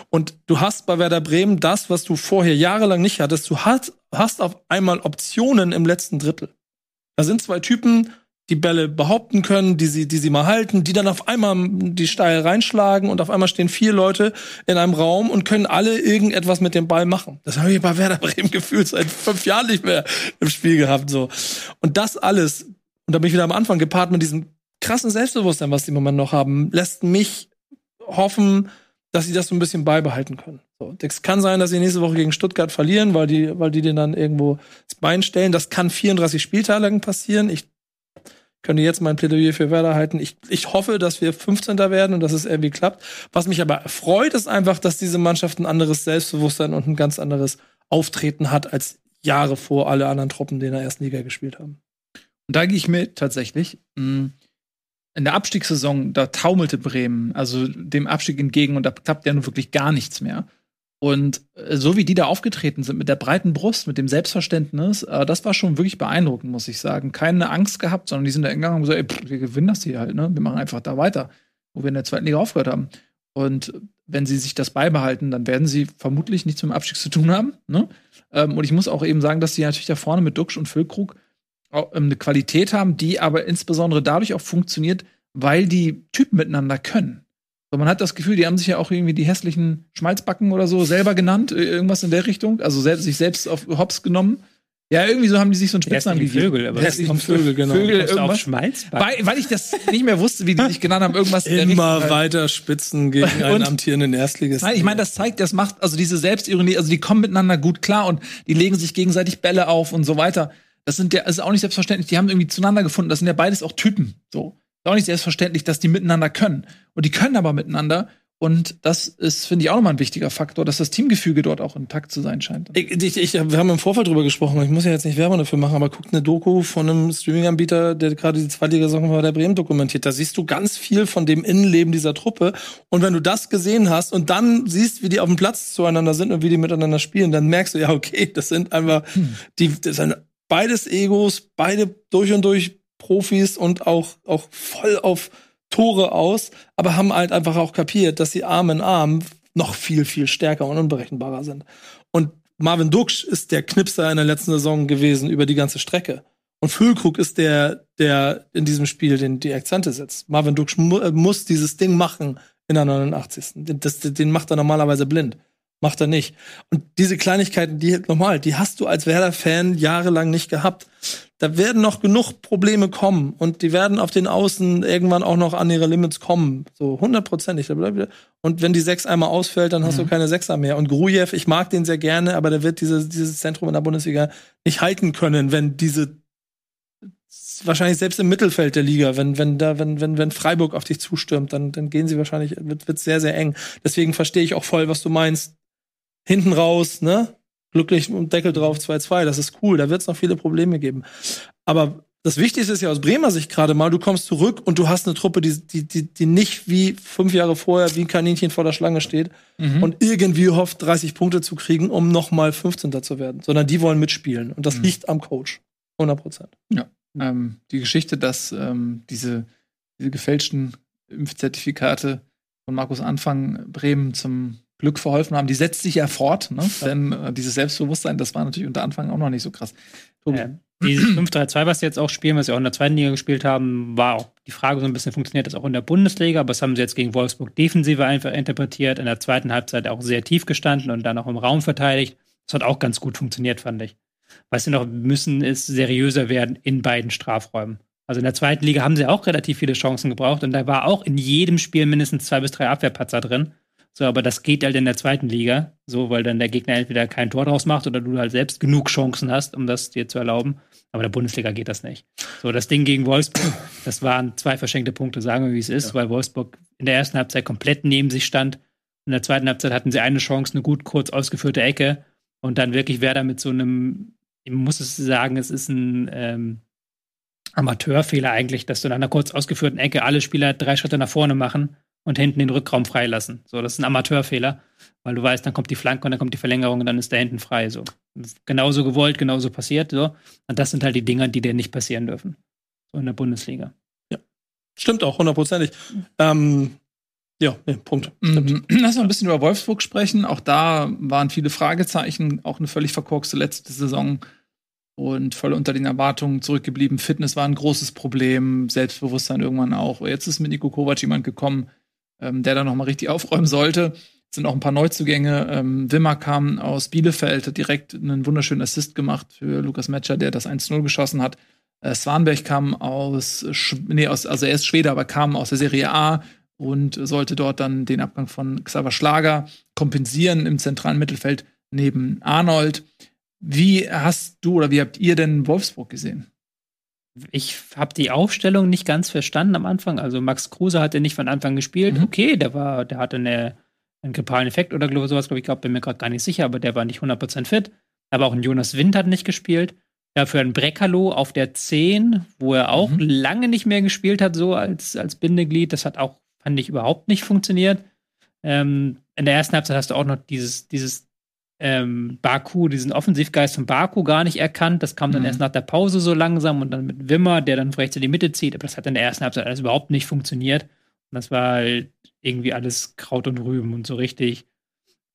Und du hast bei Werder Bremen das, was du vorher jahrelang nicht hattest, du hast, hast auf einmal Optionen im letzten Drittel. Da sind zwei Typen, die Bälle behaupten können, die sie, die sie mal halten, die dann auf einmal die steil reinschlagen und auf einmal stehen vier Leute in einem Raum und können alle irgendetwas mit dem Ball machen. Das habe ich bei Werder Bremen gefühlt seit fünf Jahren nicht mehr im Spiel gehabt, so. Und das alles, und da bin ich wieder am Anfang gepaart mit diesem krassen Selbstbewusstsein, was die im Moment noch haben, lässt mich hoffen, dass sie das so ein bisschen beibehalten können. So, es kann sein, dass sie nächste Woche gegen Stuttgart verlieren, weil die, weil die den dann irgendwo ins Bein stellen. Das kann 34 Spieltage passieren. Ich könnte jetzt mein Plädoyer für Werder halten. Ich, ich hoffe, dass wir 15. werden und dass es irgendwie klappt. Was mich aber freut, ist einfach, dass diese Mannschaft ein anderes Selbstbewusstsein und ein ganz anderes Auftreten hat als Jahre vor alle anderen Truppen, die in der ersten Liga gespielt haben. Und da gehe ich mit tatsächlich. Mm, in der Abstiegssaison, da taumelte Bremen, also dem Abstieg entgegen und da klappt ja nun wirklich gar nichts mehr. Und äh, so wie die da aufgetreten sind, mit der breiten Brust, mit dem Selbstverständnis, äh, das war schon wirklich beeindruckend, muss ich sagen. Keine Angst gehabt, sondern die sind da gegangen und gesagt, ey, pff, wir gewinnen das hier halt, ne? Wir machen einfach da weiter, wo wir in der zweiten Liga aufgehört haben. Und wenn sie sich das beibehalten, dann werden sie vermutlich nichts mit dem Abstieg zu tun haben. Ne? Ähm, und ich muss auch eben sagen, dass sie natürlich da vorne mit Duxch und Füllkrug ähm, eine Qualität haben, die aber insbesondere dadurch auch funktioniert, weil die Typen miteinander können. So, man hat das Gefühl, die haben sich ja auch irgendwie die hässlichen Schmalzbacken oder so selber genannt, irgendwas in der Richtung, also selbst, sich selbst auf Hops genommen. Ja, irgendwie so haben die sich so einen Spitznamen gegeben. Vögel, aber hässlichen Vögel, genau. Vögel, irgendwas. Schmalzbacken. Weil, weil ich das nicht mehr wusste, wie die sich genannt haben, irgendwas Immer weiter spitzen gegen einen amtierenden Erstligisten. Nein, ich meine, das zeigt, das macht, also diese Selbstironie, also die kommen miteinander gut klar und die legen sich gegenseitig Bälle auf und so weiter. Das sind ja, das ist auch nicht selbstverständlich, die haben irgendwie zueinander gefunden, das sind ja beides auch Typen, so auch nicht selbstverständlich, dass die miteinander können. Und die können aber miteinander. Und das ist, finde ich, auch nochmal ein wichtiger Faktor, dass das Teamgefüge dort auch intakt zu sein scheint. Ich, ich, ich, wir haben im Vorfeld drüber gesprochen, ich muss ja jetzt nicht Werbung dafür machen, aber guckt eine Doku von einem Streaming-Anbieter, der gerade die Zweitligasaison bei der Bremen dokumentiert. Da siehst du ganz viel von dem Innenleben dieser Truppe. Und wenn du das gesehen hast und dann siehst, wie die auf dem Platz zueinander sind und wie die miteinander spielen, dann merkst du, ja, okay, das sind einfach, hm. die, das sind beides Egos, beide durch und durch Profis und auch, auch voll auf Tore aus, aber haben halt einfach auch kapiert, dass sie Arm in Arm noch viel, viel stärker und unberechenbarer sind. Und Marvin Duksch ist der Knipser in der letzten Saison gewesen über die ganze Strecke. Und Füllkrug ist der, der in diesem Spiel den, die Akzente setzt. Marvin Duksch mu äh, muss dieses Ding machen in der 89. Das, den macht er normalerweise blind. Macht er nicht. Und diese Kleinigkeiten, die normal, die hast du als Werder-Fan jahrelang nicht gehabt. Da werden noch genug Probleme kommen und die werden auf den Außen irgendwann auch noch an ihre Limits kommen. So hundertprozentig. Und wenn die Sechs einmal ausfällt, dann hast mhm. du keine Sechser mehr. Und Grujew, ich mag den sehr gerne, aber der wird diese, dieses Zentrum in der Bundesliga nicht halten können, wenn diese wahrscheinlich selbst im Mittelfeld der Liga, wenn, wenn da, wenn, wenn, wenn Freiburg auf dich zustürmt, dann, dann gehen sie wahrscheinlich, wird, wird sehr, sehr eng. Deswegen verstehe ich auch voll, was du meinst hinten raus, ne? Glücklich und Deckel drauf 2-2, das ist cool, da wird es noch viele Probleme geben. Aber das Wichtigste ist ja aus Bremer Sicht gerade mal, du kommst zurück und du hast eine Truppe, die, die, die, die nicht wie fünf Jahre vorher wie ein Kaninchen vor der Schlange steht mhm. und irgendwie hofft, 30 Punkte zu kriegen, um nochmal 15. zu werden, sondern die wollen mitspielen. Und das mhm. liegt am Coach. 100 Prozent. Ja. Ähm, die Geschichte, dass ähm, diese, diese gefälschten Impfzertifikate von Markus Anfang Bremen zum Glück verholfen haben, die setzt sich ja fort. Ne? Denn äh, dieses Selbstbewusstsein, das war natürlich unter Anfang auch noch nicht so krass. Ja. Dieses 5-3-2, was sie jetzt auch spielen, was sie auch in der zweiten Liga gespielt haben, war auch die Frage so ein bisschen, funktioniert das auch in der Bundesliga, aber das haben sie jetzt gegen Wolfsburg defensiver einfach interpretiert, in der zweiten Halbzeit auch sehr tief gestanden und dann auch im Raum verteidigt. Das hat auch ganz gut funktioniert, fand ich. Was sie noch müssen, ist seriöser werden in beiden Strafräumen. Also in der zweiten Liga haben sie auch relativ viele Chancen gebraucht und da war auch in jedem Spiel mindestens zwei bis drei Abwehrpatzer drin. So, aber das geht halt in der zweiten Liga, so, weil dann der Gegner entweder kein Tor draus macht oder du halt selbst genug Chancen hast, um das dir zu erlauben. Aber in der Bundesliga geht das nicht. So, das Ding gegen Wolfsburg, das waren zwei verschenkte Punkte, sagen wir, wie es ist, ja. weil Wolfsburg in der ersten Halbzeit komplett neben sich stand In der zweiten Halbzeit hatten sie eine Chance, eine gut kurz ausgeführte Ecke. Und dann wirklich Werder mit so einem, ich muss es sagen, es ist ein ähm, Amateurfehler eigentlich, dass du in einer kurz ausgeführten Ecke alle Spieler drei Schritte nach vorne machen und hinten den Rückraum freilassen. So, das ist ein Amateurfehler, weil du weißt, dann kommt die Flanke und dann kommt die Verlängerung und dann ist der hinten frei. So. genauso gewollt, genauso passiert. So. Und das sind halt die Dinger, die dir nicht passieren dürfen. So in der Bundesliga. Ja. Stimmt auch, hundertprozentig. Ähm, ja, nee, Punkt. Mhm. Lass mal ein bisschen über Wolfsburg sprechen. Auch da waren viele Fragezeichen, auch eine völlig verkorkste letzte Saison und voll unter den Erwartungen zurückgeblieben. Fitness war ein großes Problem, Selbstbewusstsein irgendwann auch. Jetzt ist mit Nico Kovac jemand gekommen, ähm, der da noch mal richtig aufräumen sollte. Es sind auch ein paar Neuzugänge. Ähm, Wimmer kam aus Bielefeld, hat direkt einen wunderschönen Assist gemacht für Lukas Metscher, der das 1-0 geschossen hat. Äh, Swanberg kam aus, nee, aus, also er ist Schwede, aber kam aus der Serie A, und sollte dort dann den Abgang von Xaver Schlager kompensieren im zentralen Mittelfeld neben Arnold. Wie hast du oder wie habt ihr denn Wolfsburg gesehen? Ich habe die Aufstellung nicht ganz verstanden am Anfang. Also Max Kruse hat ja nicht von Anfang gespielt. Mhm. Okay, der war, der hatte eine, einen grippalen Effekt oder sowas, glaube ich, glaub, bin mir gerade gar nicht sicher, aber der war nicht 100% fit. Aber auch ein Jonas Wind hat nicht gespielt. Dafür ein Brekalo auf der 10, wo er auch mhm. lange nicht mehr gespielt hat, so als, als Bindeglied. Das hat auch fand ich überhaupt nicht funktioniert. Ähm, in der ersten Halbzeit hast du auch noch dieses, dieses ähm, Baku, diesen Offensivgeist von Baku gar nicht erkannt. Das kam dann mhm. erst nach der Pause so langsam und dann mit Wimmer, der dann rechts in die Mitte zieht. Aber das hat in der ersten Halbzeit alles überhaupt nicht funktioniert. Und das war halt irgendwie alles Kraut und Rüben und so richtig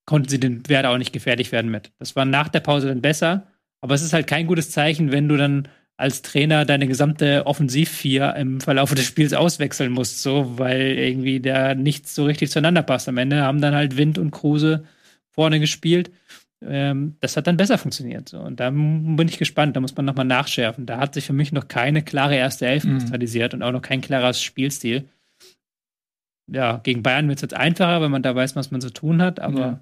konnten sie den Werder auch nicht gefährlich werden mit. Das war nach der Pause dann besser. Aber es ist halt kein gutes Zeichen, wenn du dann als Trainer deine gesamte Offensivvier im Verlauf des Spiels auswechseln musst, so, weil irgendwie da nichts so richtig zueinander passt. Am Ende haben dann halt Wind und Kruse vorne gespielt. Ähm, das hat dann besser funktioniert. So. Und da bin ich gespannt, da muss man nochmal nachschärfen. Da hat sich für mich noch keine klare erste Elf mhm. kristallisiert und auch noch kein klarer Spielstil. Ja, gegen Bayern wird es jetzt einfacher, wenn man da weiß, was man zu tun hat, aber ja.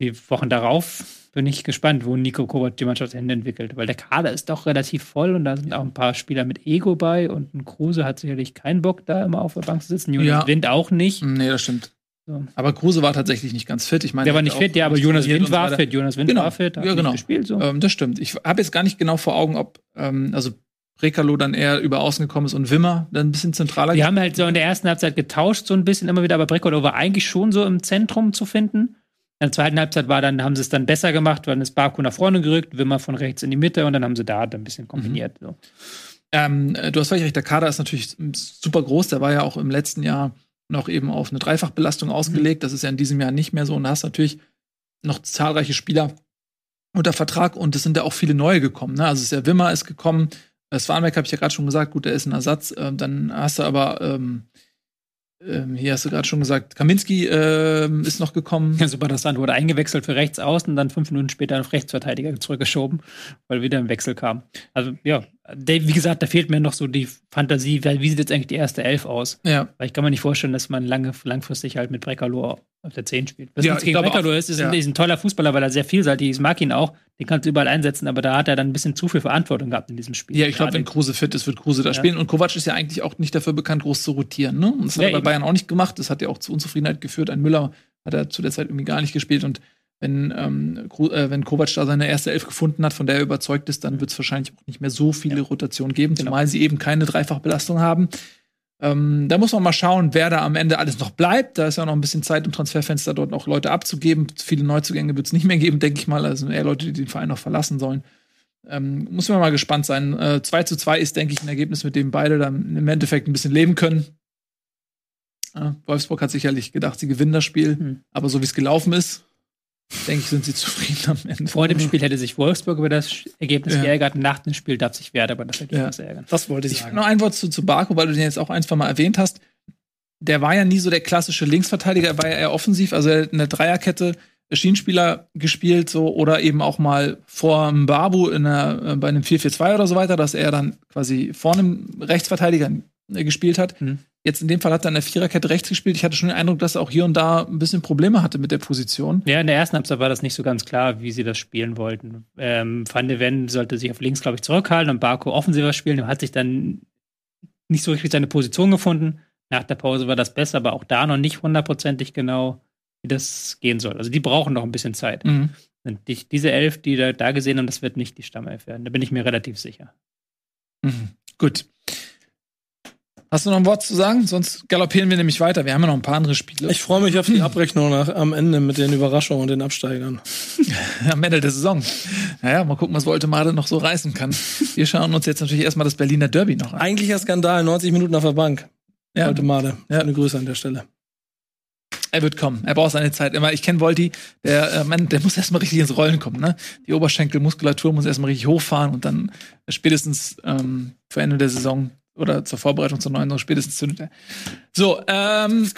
die Wochen darauf bin ich gespannt, wo Nico Kovac die Mannschaft entwickelt, weil der Kader ist doch relativ voll und da sind auch ein paar Spieler mit Ego bei und ein Kruse hat sicherlich keinen Bock, da immer auf der Bank zu sitzen. Jonas ja. Wind auch nicht. Nee, das stimmt. So. Aber Kruse war tatsächlich nicht ganz fit. Ich meine, der war nicht fit, ja, aber Jonas Wind war fit. Jonas Wind genau. war fit, hat ja, genau. gespielt. So. Ähm, das stimmt. Ich habe jetzt gar nicht genau vor Augen, ob ähm, also Rekalo dann eher über außen gekommen ist und Wimmer dann ein bisschen zentraler. Die haben halt so in der ersten Halbzeit getauscht, so ein bisschen immer wieder, aber Rekalo war eigentlich schon so im Zentrum zu finden. In der zweiten Halbzeit war dann, haben sie es dann besser gemacht, dann ist Baku nach vorne gerückt, Wimmer von rechts in die Mitte und dann haben sie da ein bisschen kombiniert. Mhm. So. Ähm, du hast völlig recht, der Kader ist natürlich super groß. Der war ja auch im letzten Jahr noch eben auf eine Dreifachbelastung ausgelegt. Mhm. Das ist ja in diesem Jahr nicht mehr so. Und da hast natürlich noch zahlreiche Spieler unter Vertrag und es sind ja auch viele neue gekommen. Ne? Also der Wimmer ist gekommen, Swanbeck habe ich ja gerade schon gesagt, gut, der ist ein Ersatz. Ähm, dann hast du aber ähm, ähm, hier hast du gerade schon gesagt, Kaminski ähm, ist noch gekommen. Ja, super, das dann wurde eingewechselt für rechts außen, dann fünf Minuten später auf Rechtsverteidiger zurückgeschoben, weil wieder ein Wechsel kam. Also ja, wie gesagt, da fehlt mir noch so die Fantasie, wie sieht jetzt eigentlich die erste Elf aus? Ja. Weil ich kann mir nicht vorstellen, dass man lange, langfristig halt mit Breckerloh auf der 10 spielt. Was ja, gegen Breckerloh ist, ist, ja. ein, ist ein toller Fußballer, weil er sehr vielseitig ist. Ich mag ihn auch, den kannst du überall einsetzen, aber da hat er dann ein bisschen zu viel Verantwortung gehabt in diesem Spiel. Ja, ich glaube, wenn Kruse fit ist, wird Kruse da ja. spielen. Und Kovac ist ja eigentlich auch nicht dafür bekannt, groß zu rotieren. Ne? Und das hat er bei Bayern auch nicht gemacht. Das hat ja auch zu Unzufriedenheit geführt. Ein Müller hat er zu der Zeit irgendwie gar nicht gespielt und wenn, ähm, äh, wenn Kovac da seine erste Elf gefunden hat, von der er überzeugt ist, dann wird es wahrscheinlich auch nicht mehr so viele ja. Rotationen geben, genau. zumal sie eben keine Dreifachbelastung haben. Ähm, da muss man mal schauen, wer da am Ende alles noch bleibt. Da ist ja noch ein bisschen Zeit im Transferfenster, dort noch Leute abzugeben. Viele Neuzugänge wird es nicht mehr geben, denke ich mal. Also eher Leute, die den Verein noch verlassen sollen. Ähm, muss man mal gespannt sein. Äh, 2 zu 2 ist, denke ich, ein Ergebnis, mit dem beide dann im Endeffekt ein bisschen leben können. Äh, Wolfsburg hat sicherlich gedacht, sie gewinnen das Spiel, mhm. aber so wie es gelaufen ist, denke ich, sind sie zufrieden am Ende. Vor dem Spiel hätte sich Wolfsburg über das Ergebnis ja. geärgert. Nach dem Spiel darf sich Werder über das Ergebnis ja. ärgern. Das wollte ich, sagen. Noch ein Wort zu, zu Barco, weil du den jetzt auch ein, zwei Mal erwähnt hast. Der war ja nie so der klassische Linksverteidiger, er war ja eher offensiv, also er der Dreierkette Schienenspieler gespielt, so oder eben auch mal vor Babu in einer, äh, bei einem 4-4-2 oder so weiter, dass er dann quasi vor einem Rechtsverteidiger gespielt hat. Mhm. Jetzt in dem Fall hat er in der Viererkette rechts gespielt. Ich hatte schon den Eindruck, dass er auch hier und da ein bisschen Probleme hatte mit der Position. Ja, in der ersten Halbzeit war das nicht so ganz klar, wie sie das spielen wollten. Ähm, Van de Ven sollte sich auf links, glaube ich, zurückhalten und Barco offensiver spielen. Er hat sich dann nicht so richtig seine Position gefunden. Nach der Pause war das besser, aber auch da noch nicht hundertprozentig genau wie das gehen soll. Also die brauchen noch ein bisschen Zeit. Mhm. Und die, diese Elf, die da, da gesehen haben, das wird nicht die Stammelf werden. Da bin ich mir relativ sicher. Mhm. Gut. Hast du noch ein Wort zu sagen? Sonst galoppieren wir nämlich weiter. Wir haben ja noch ein paar andere Spiele. Ich freue mich auf die Abrechnung nach, am Ende mit den Überraschungen und den Absteigern. am Ende der Saison. Naja, mal gucken, was Voltemade noch so reißen kann. Wir schauen uns jetzt natürlich erstmal das Berliner Derby noch an. Eigentlicher Skandal, 90 Minuten auf der Bank. Ja. Voltemade. Ja. Eine Grüße an der Stelle. Er wird kommen. Er braucht seine Zeit. Immer, ich kenne Volti, der, äh, Mann, der muss erstmal richtig ins Rollen kommen. Ne? Die Oberschenkelmuskulatur muss erstmal richtig hochfahren und dann spätestens ähm, vor Ende der Saison oder zur Vorbereitung zur neuen spätestens er. So, ähm,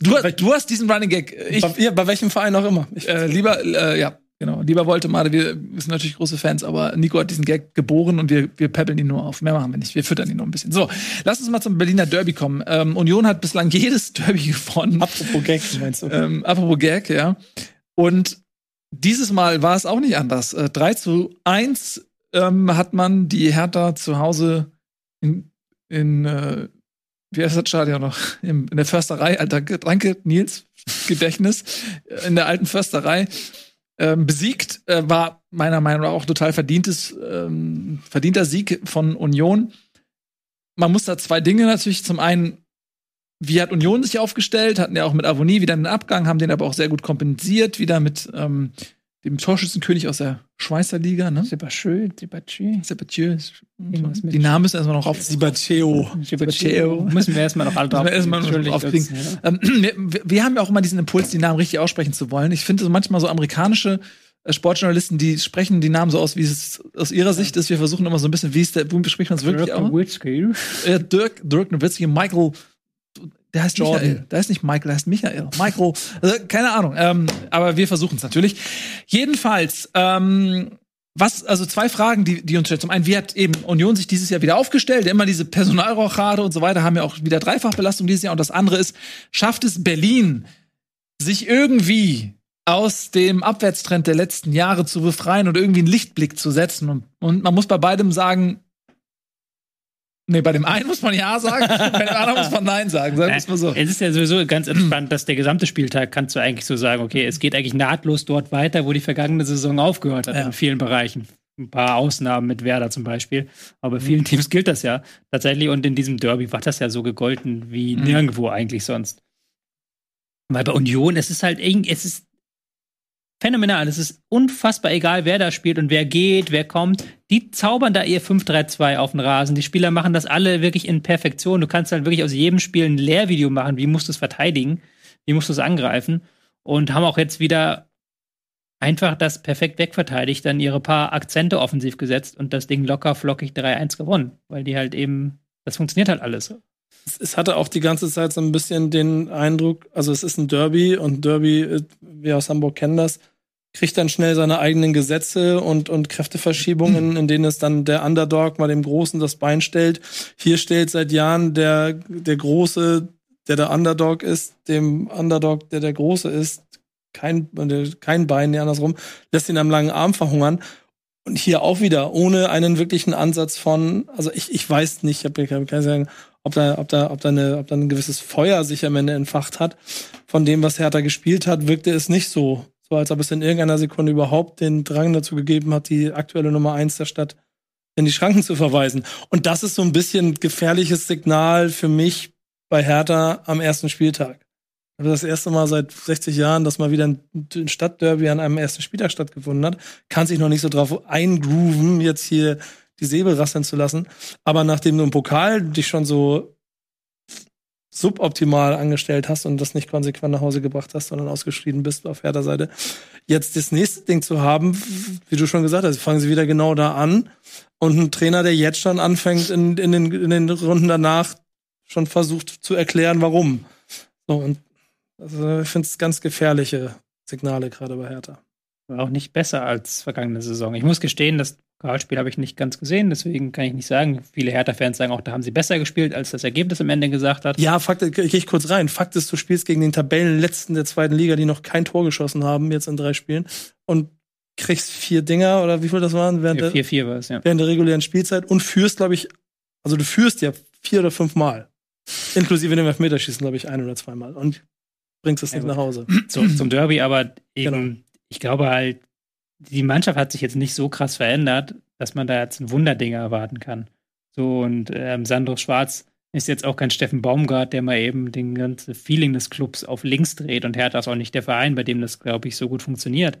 du, du hast diesen Running Gag. Ich, bei, ja, bei welchem Verein auch immer. Ich, äh, lieber, äh, ja, genau. Lieber Voltemade, wir, wir sind natürlich große Fans, aber Nico hat diesen Gag geboren und wir, wir peppeln ihn nur auf. Mehr machen wir nicht. Wir füttern ihn nur ein bisschen. So, lass uns mal zum Berliner Derby kommen. Ähm, Union hat bislang jedes Derby gewonnen. apropos Gags, meinst du? Ähm, apropos Gag, ja. Und dieses Mal war es auch nicht anders. Äh, 3 zu 1 ähm, hat man die Hertha zu Hause in, in äh, wie heißt das Stadion noch? In, in der Försterei, Alter, danke, Nils, Gedächtnis, in der alten Försterei ähm, besiegt, äh, war meiner Meinung nach auch total verdientes, ähm, verdienter Sieg von Union. Man muss da zwei Dinge natürlich. Zum einen, wie hat Union sich aufgestellt? Hatten ja auch mit Avonie wieder einen Abgang, haben den aber auch sehr gut kompensiert, wieder mit ähm, dem Torschützenkönig aus der Schweizer Liga, ne? Sebastieu. Irgendwas mit- Die Namen müssen erstmal noch auf. Sibacheo. Sebastieu. Müssen wir erstmal noch alle drauf erstmal noch uns, ja. Ähm, wir, wir- haben ja auch immer diesen Impuls, die Namen richtig aussprechen zu wollen. Ich finde so manchmal so amerikanische äh, Sportjournalisten, die sprechen die Namen so aus, wie es aus ihrer Sicht ist. Wir versuchen immer so ein bisschen, wie ist der, wie spricht man es wirklich Dirk aus? Nowitzki. Dirk, Dirk Nowitzki, Michael, der heißt Jordan. Michael. Der heißt nicht Michael, der heißt Michael. Michael, also, keine Ahnung. Ähm, aber wir versuchen es natürlich. Jedenfalls, ähm, was, also zwei Fragen, die, die uns stellt. Zum einen, wie hat eben Union sich dieses Jahr wieder aufgestellt? Immer diese Personalrochade und so weiter haben ja auch wieder Dreifachbelastung dieses Jahr. Und das andere ist, schafft es Berlin, sich irgendwie aus dem Abwärtstrend der letzten Jahre zu befreien und irgendwie einen Lichtblick zu setzen? Und, und man muss bei beidem sagen, Nee, bei dem einen muss man Ja sagen, bei dem anderen muss man Nein sagen. Sagen wir es mal so. Es ist ja sowieso ganz entspannt, dass der gesamte Spieltag kannst du eigentlich so sagen, okay, es geht eigentlich nahtlos dort weiter, wo die vergangene Saison aufgehört hat, Ja. in vielen Bereichen. Ein paar Ausnahmen mit Werder zum Beispiel. Aber bei vielen Teams gilt das ja tatsächlich. Und in diesem Derby war das ja so gegolten wie Mhm. nirgendwo eigentlich sonst. Weil bei Union, es ist halt irgendwie, es ist phänomenal. Es ist unfassbar egal, wer da spielt und wer geht, wer kommt. Die zaubern da ihr 5-3-2 auf den Rasen. Die Spieler machen das alle wirklich in Perfektion. Du kannst halt wirklich aus jedem Spiel ein Lehrvideo machen. Wie musst du es verteidigen? Wie musst du es angreifen? Und haben auch jetzt wieder einfach das perfekt wegverteidigt, dann ihre paar Akzente offensiv gesetzt und das Ding locker flockig 3-1 gewonnen. Weil die halt eben, das funktioniert halt alles. Es, hatte auch die ganze Zeit so ein bisschen den Eindruck, also es ist ein Derby und Derby, äh, wir aus Hamburg kennen das, kriegt dann schnell seine eigenen Gesetze und, und Kräfteverschiebungen, in denen es dann der Underdog mal dem Großen das Bein stellt. Hier stellt seit Jahren der, der Große, der der Underdog ist, dem Underdog, der der Große ist, kein, kein Bein, nee, andersrum, lässt ihn am langen Arm verhungern. Und hier auch wieder, ohne einen wirklichen Ansatz von, also ich, ich weiß nicht, ich habe kann kann sagen, ob da, ob da, ob da eine, ob da ein gewisses Feuer sich am Ende entfacht hat. Von dem, was Hertha gespielt hat, wirkte es nicht so. So als ob es in irgendeiner Sekunde überhaupt den Drang dazu gegeben hat, die aktuelle Nummer eins der Stadt in die Schranken zu verweisen. Und das ist so ein bisschen gefährliches Signal für mich bei Hertha am ersten Spieltag. Also das erste Mal seit 60 Jahren, dass mal wieder ein Stadtderby an einem ersten Spieltag stattgefunden hat, kann sich noch nicht so drauf eingrooven, jetzt hier die Säbel rasseln zu lassen. Aber nachdem du im Pokal dich schon so suboptimal angestellt hast und das nicht konsequent nach Hause gebracht hast, sondern ausgeschrieben bist auf Hertha Seite, jetzt das nächste Ding zu haben, wie du schon gesagt hast, fangen sie wieder genau da an und ein Trainer, der jetzt schon anfängt in, in, den, in den Runden danach schon versucht zu erklären, warum. So, und also ich finde es ganz gefährliche Signale gerade bei Hertha. War auch nicht besser als vergangene Saison. Ich muss gestehen, das Pokalspiel habe ich nicht ganz gesehen, deswegen kann ich nicht sagen. Viele Hertha-Fans sagen auch, da haben sie besser gespielt, als das Ergebnis am Ende gesagt hat. Ja, Fakt, gehe ich kurz rein. Fakt ist, du spielst gegen den Tabellenletzten der zweiten Liga, die noch kein Tor geschossen haben, jetzt in drei Spielen, und kriegst vier Dinger oder wie viel das waren während, der, 4-4 war es, ja. während der regulären Spielzeit und führst, glaube ich, also du führst ja vier oder fünf Mal. Inklusive dem Elfmeterschießen, glaube ich, ein oder zweimal. Und bringst es Ja, nicht gut. nach Hause. zu, zum Derby, aber eben, Genau. ich glaube halt, die Mannschaft hat sich jetzt nicht so krass verändert, dass man da jetzt ein Wunderding erwarten kann. So, und ähm, Sandro Schwarz ist jetzt auch kein Steffen Baumgart, der mal eben den ganzen Feeling des Clubs auf links dreht und Hertha ist auch nicht der Verein, bei dem das, glaube ich, so gut funktioniert.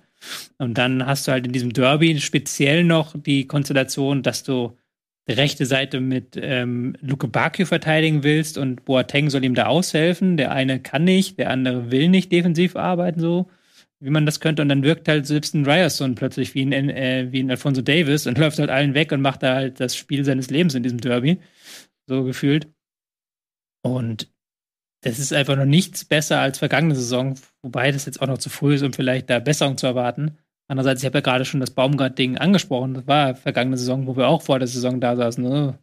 Und dann hast du halt in diesem Derby speziell noch die Konstellation, dass du die rechte Seite mit ähm, Luke Bakio verteidigen willst und Boateng soll ihm da aushelfen. Der eine kann nicht, der andere will nicht defensiv arbeiten, so wie man das könnte. Und dann wirkt halt selbst ein Ryerson plötzlich wie ein, äh, wie ein Alfonso Davis und läuft halt allen weg und macht da halt das Spiel seines Lebens in diesem Derby. So gefühlt. Und das ist einfach noch nichts besser als vergangene Saison, wobei das jetzt auch noch zu früh ist, um vielleicht da Besserung zu erwarten. Andererseits, ich habe ja gerade schon das Baumgart-Ding angesprochen. Das war vergangene Saison, wo wir auch vor der Saison da saßen. Ne?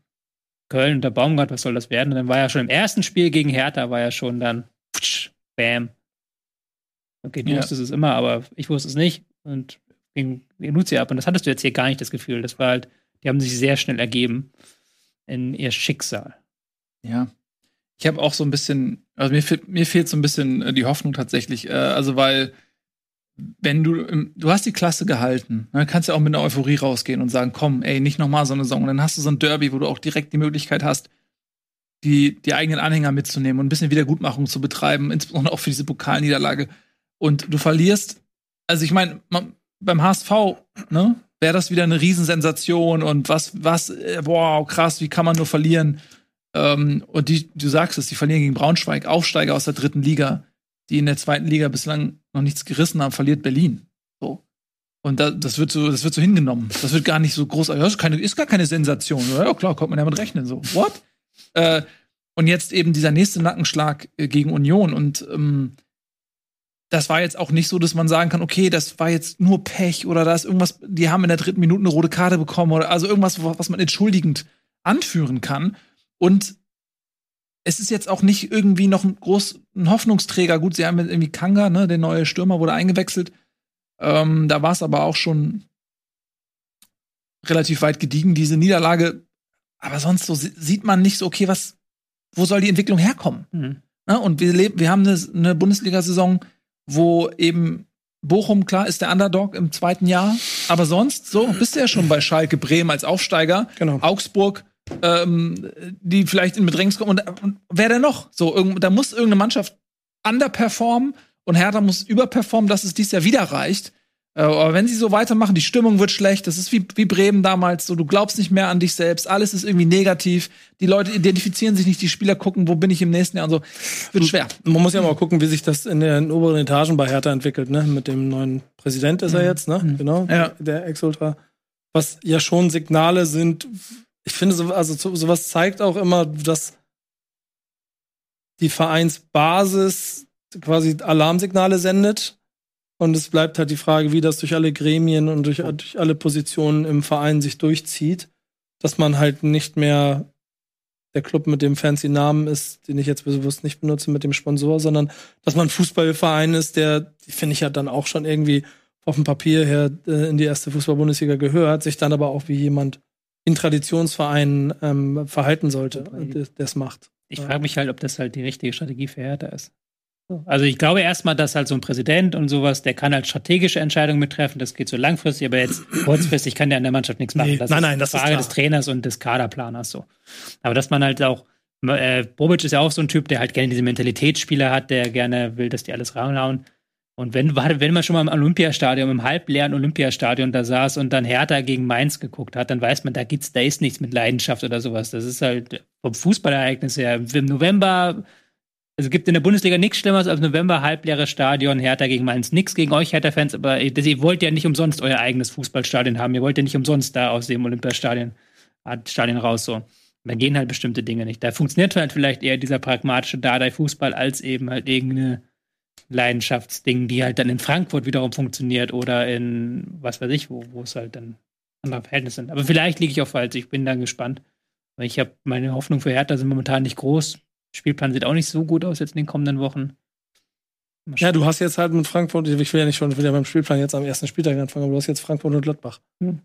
Köln unter Baumgart, was soll das werden? Und dann war ja schon im ersten Spiel gegen Hertha, war ja schon dann, putsch, bam. Okay, du Ja. wusstest es immer, aber ich wusste es nicht. Und ging Lucia ab. Und das hattest du jetzt hier gar nicht das Gefühl. Das war halt, die haben sich sehr schnell ergeben in ihr Schicksal. Ja. Ich habe auch so ein bisschen, also mir, mir fehlt so ein bisschen äh, die Hoffnung tatsächlich. Äh, also, weil, wenn du, du hast die Klasse gehalten, dann kannst du auch mit einer Euphorie rausgehen und sagen, komm, ey, nicht nochmal so eine Saison. Und dann hast du so ein Derby, wo du auch direkt die Möglichkeit hast, die, die eigenen Anhänger mitzunehmen und ein bisschen Wiedergutmachung zu betreiben, insbesondere auch für diese Pokalniederlage. Und du verlierst, also ich meine, beim HSV, ne, wäre das wieder eine Riesensensation und was, was, äh, wow, krass, wie kann man nur verlieren? Ähm, und die, du sagst es, die verlieren gegen Braunschweig, Aufsteiger aus der dritten Liga, die in der zweiten Liga bislang noch nichts gerissen haben, verliert Berlin. So. Und da, das wird so, das wird so hingenommen. Das wird gar nicht so groß. Das ist, keine, ist gar keine Sensation. Ja, klar, kommt man ja mit rechnen. So, what? Äh, und jetzt eben dieser nächste Nackenschlag äh, gegen Union. Und ähm, das war jetzt auch nicht so, dass man sagen kann, okay, das war jetzt nur Pech oder da ist irgendwas, die haben in der dritten Minute eine rote Karte bekommen oder also irgendwas, was man entschuldigend anführen kann. Und es ist jetzt auch nicht irgendwie noch ein groß ein Hoffnungsträger. Gut, sie haben jetzt irgendwie Kanga, ne, der neue Stürmer wurde eingewechselt. Ähm, da war es aber auch schon relativ weit gediegen, diese Niederlage. Aber sonst so si- sieht man nicht so, okay, was, wo soll die Entwicklung herkommen? Mhm. Ne? Und wir, leben, wir haben eine, eine Bundesliga-Saison, wo eben Bochum, klar, ist der Underdog im zweiten Jahr. Aber sonst, so, bist du ja schon bei Schalke, Bremen als Aufsteiger. Genau. Augsburg, ähm, die vielleicht in Bedrängnis kommen. Und, und wer denn noch? So, irgend, da muss irgendeine Mannschaft underperformen und Hertha muss überperformen, dass es dies Jahr wieder reicht. Äh, aber wenn sie so weitermachen, die Stimmung wird schlecht. Das ist wie, wie Bremen damals. So, du glaubst nicht mehr an dich selbst. Alles ist irgendwie negativ. Die Leute identifizieren sich nicht. Die Spieler gucken, wo bin ich im nächsten Jahr und so. Wird schwer. Man muss ja mal gucken, wie sich das in den oberen Etagen bei Hertha entwickelt, ne? Mit dem neuen Präsident ist er jetzt, ne? Genau. Ja. Der Ex-Ultra. Was ja schon Signale sind. Ich finde, so, also so, sowas zeigt auch immer, dass die Vereinsbasis quasi Alarmsignale sendet. Und es bleibt halt die Frage, wie das durch alle Gremien und durch, durch alle Positionen im Verein sich durchzieht, dass man halt nicht mehr der Club mit dem fancy Namen ist, den ich jetzt bewusst nicht benutze, mit dem Sponsor, sondern dass man Fußballverein ist, der, finde ich ja dann auch schon irgendwie auf dem Papier her äh, in die erste Fußball-Bundesliga gehört, sich dann aber auch wie jemand in Traditionsvereinen ähm, verhalten sollte, der es macht. Ich frage mich halt, ob das halt die richtige Strategie für Hertha ist. Also ich glaube erstmal, dass halt so ein Präsident und sowas, der kann halt strategische Entscheidungen mittreffen, das geht so langfristig, aber jetzt kurzfristig kann der an der Mannschaft nichts machen. Nee, das nein, ist nein, eine das ist Frage des Trainers und des Kaderplaners so. Aber dass man halt auch, äh, Bobic ist ja auch so ein Typ, der halt gerne diese Mentalitätsspieler hat, der gerne will, dass die alles reinhauen. Und wenn, wenn man schon mal im Olympiastadion, im halbleeren Olympiastadion da saß und dann Hertha gegen Mainz geguckt hat, dann weiß man, da gibt's, da ist nichts mit Leidenschaft oder sowas. Das ist halt vom Fußballereignis her. Im November, also gibt in der Bundesliga nichts Schlimmeres als November halbleeres Stadion, Hertha gegen Mainz. Nix gegen euch Hertha-Fans, aber ihr, wollt ja nicht umsonst euer eigenes Fußballstadion haben. Ihr wollt ja nicht umsonst da aus dem Olympiastadion Stadion raus so. Da gehen halt bestimmte Dinge nicht. Da funktioniert halt vielleicht eher dieser pragmatische Dardai-Fußball als eben halt irgendeine Leidenschaftsding, die halt dann in Frankfurt wiederum funktioniert oder in was weiß ich, wo, wo es halt dann andere Verhältnisse sind. Aber vielleicht liege ich auch falsch, ich bin dann gespannt. Ich habe meine Hoffnung für Hertha sind momentan nicht groß. Spielplan sieht auch nicht so gut aus jetzt in den kommenden Wochen. Ja, du hast jetzt halt mit Frankfurt, ich will ja nicht schon wieder beim Spielplan jetzt am ersten Spieltag anfangen, aber du hast jetzt Frankfurt und Gladbach. Hm.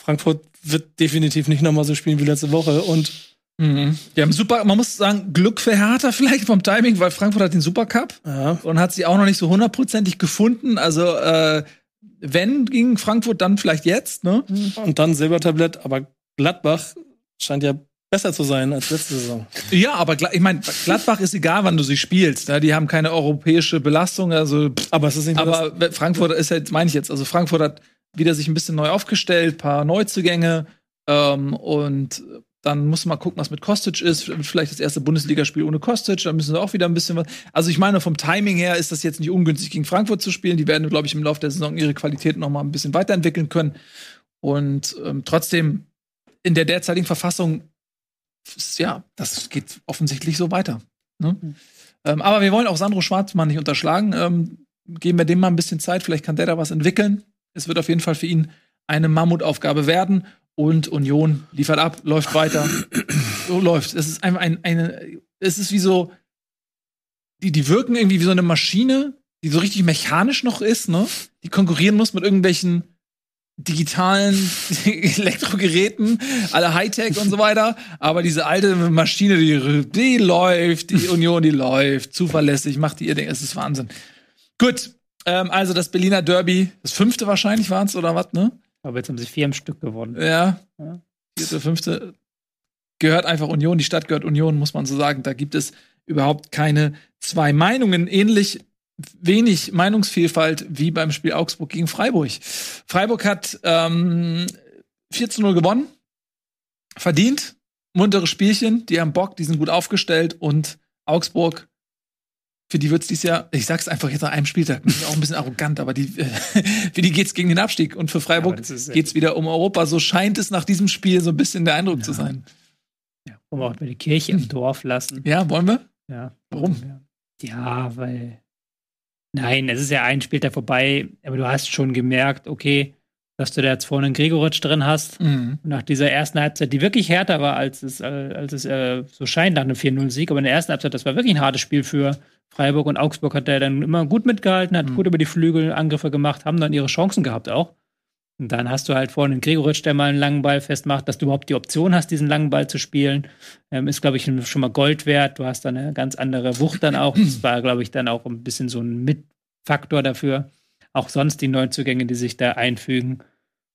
Frankfurt wird definitiv nicht nochmal so spielen wie letzte Woche und Mhm. Die haben super, man muss sagen, Glück für Hertha vielleicht vom Timing, weil Frankfurt hat den Supercup Ja. und hat sie auch noch nicht so hundertprozentig gefunden. Also, äh, wenn gegen Frankfurt, dann vielleicht jetzt, ne? Und dann Silbertablett, aber Gladbach scheint ja besser zu sein als letzte Saison. Ja, aber ich meine, Gladbach ist egal, wann du sie spielst. Ne? Die haben keine europäische Belastung. Also, pff, Aber es ist nicht mehr das- aber Frankfurt ist jetzt, meine ich jetzt, also Frankfurt hat wieder sich ein bisschen neu aufgestellt, paar Neuzugänge ähm, und dann muss man gucken, was mit Kostic ist. Vielleicht das erste Bundesligaspiel ohne Kostic, da müssen sie auch wieder ein bisschen was. Also ich meine, vom Timing her ist das jetzt nicht ungünstig gegen Frankfurt zu spielen. Die werden, glaube ich, im Laufe der Saison ihre Qualität noch mal ein bisschen weiterentwickeln können. Und ähm, trotzdem in der derzeitigen Verfassung, ja, das geht offensichtlich so weiter. Ne? Ähm, aber wir wollen auch Sandro Schwarzmann nicht unterschlagen. Ähm, geben wir dem mal ein bisschen Zeit, vielleicht kann der da was entwickeln. Es wird auf jeden Fall für ihn eine Mammutaufgabe werden. Und Union liefert ab, läuft weiter. so läuft. Es ist einfach ein, eine, es ist wie so, die, die wirken irgendwie wie so eine Maschine, die so richtig mechanisch noch ist, ne? Die konkurrieren muss mit irgendwelchen digitalen Elektrogeräten, alle Hightech und so weiter. Aber diese alte Maschine, die, die läuft, die Union, die läuft, zuverlässig, macht die ihr Ding. Es ist Wahnsinn. Gut, ähm, also das Berliner Derby, das fünfte wahrscheinlich war es oder was, ne? Aber jetzt haben sie vier am Stück gewonnen. Ja. Ja. Vierte, fünfte. Gehört einfach Union, die Stadt gehört Union, muss man so sagen. Da gibt es überhaupt keine zwei Meinungen. Ähnlich wenig Meinungsvielfalt wie beim Spiel Augsburg gegen Freiburg. Freiburg hat ähm, 4 zu 0 gewonnen. Verdient. Muntere Spielchen. Die haben Bock, die sind gut aufgestellt. Und Augsburg, für die wird's dieses Jahr, ich sag's einfach jetzt nach einem Spieltag, auch ein bisschen arrogant, aber die, für die geht's gegen den Abstieg. Und für Freiburg äh, geht's wieder um Europa. So scheint es nach diesem Spiel so ein bisschen der Eindruck zu sein. Ja, wollen wir auch mal die Kirche im Dorf lassen. Ja, wollen wir? Ja. Warum? Ja, weil. Nein, es ist ja ein Spieltag vorbei, aber du hast schon gemerkt, okay, dass du da jetzt vorne einen Gregoritsch drin hast. Mhm. Nach dieser ersten Halbzeit, die wirklich härter war, als es, äh, als es äh, so scheint nach einem 4-0-Sieg. Aber in der ersten Halbzeit, das war wirklich ein hartes Spiel für Freiburg und Augsburg hat er dann immer gut mitgehalten, hat Mhm. gut über die Flügel Angriffe gemacht, haben dann ihre Chancen gehabt auch. Und dann hast du halt vorne einen Gregoritsch, der mal einen langen Ball festmacht, dass du überhaupt die Option hast, diesen langen Ball zu spielen. Ähm, ist, glaube ich, schon mal Gold wert. Du hast dann eine ganz andere Wucht dann auch. Das war, glaube ich, dann auch ein bisschen so ein Mitfaktor dafür. Auch sonst die Neuzugänge, die sich da einfügen.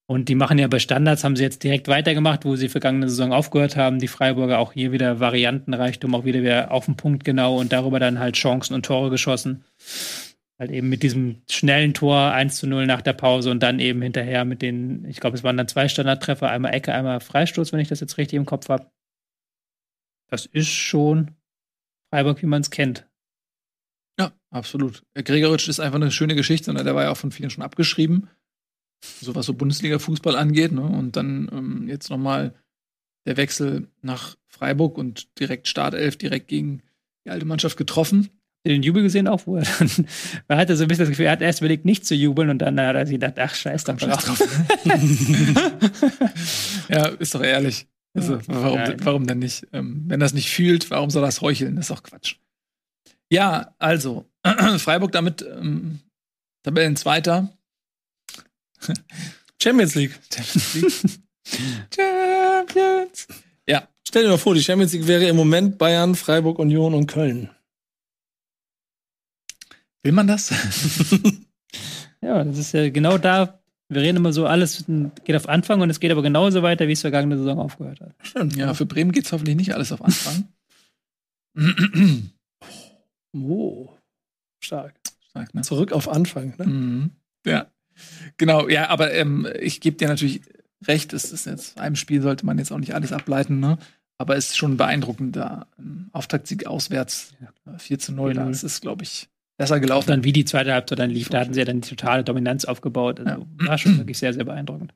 Und die machen ja bei Standards, haben sie jetzt direkt weitergemacht, wo sie vergangene Saison aufgehört haben. Die Freiburger auch hier wieder Variantenreichtum, auch wieder, wieder auf den Punkt genau und darüber dann halt Chancen und Tore geschossen. Halt eben mit diesem schnellen Tor 1 zu 0 nach der Pause und dann eben hinterher mit den, ich glaube, es waren dann zwei Standardtreffer, einmal Ecke, einmal Freistoß, wenn ich das jetzt richtig im Kopf habe. Das ist schon Freiburg, wie man es kennt. Ja, absolut. Gregoritsch ist einfach eine schöne Geschichte. Ne? Der war ja auch von vielen schon abgeschrieben. So was so Bundesliga-Fußball angeht. Ne? Und dann ähm, jetzt nochmal der Wechsel nach Freiburg und direkt Startelf, direkt gegen die alte Mannschaft getroffen. Den Jubel gesehen auch, wo er dann, man hatte so ein bisschen das Gefühl, er hat erst überlegt, nicht zu jubeln und dann hat er sich gedacht, ach, scheiß doch Scheiß drauf. ja, ist doch ehrlich. Also, warum, Ja. warum denn nicht? Ähm, wenn das nicht fühlt, warum soll das heucheln? Das ist doch Quatsch. Ja, also, Freiburg damit ähm, Tabellenzweiter. Champions League. Champions. Ja, Stell dir mal vor, die Champions League wäre im Moment Bayern, Freiburg, Union und Köln. Will man das? Ja, das ist ja genau da. Wir reden immer so, alles geht auf Anfang und es geht aber genauso weiter, wie es vergangene Saison aufgehört hat. Stimmt. Ja, für Bremen geht's hoffentlich nicht alles auf Anfang. Oh. Stark. Stark, ne? Zurück auf Anfang. Ne? Mhm. Ja, genau. Ja, aber ähm, ich gebe dir natürlich recht. Es ist jetzt einem Spiel sollte man jetzt auch nicht alles ableiten, ne? Aber es ist schon beeindruckend, da Auftaktsieg auswärts äh, 4 zu 0. 4-0. Das ist, glaube ich, besser gelaufen. dann, wie die zweite Halbzeit dann lief, da hatten sie ja dann die totale Dominanz aufgebaut. Also, War schon wirklich sehr, sehr beeindruckend.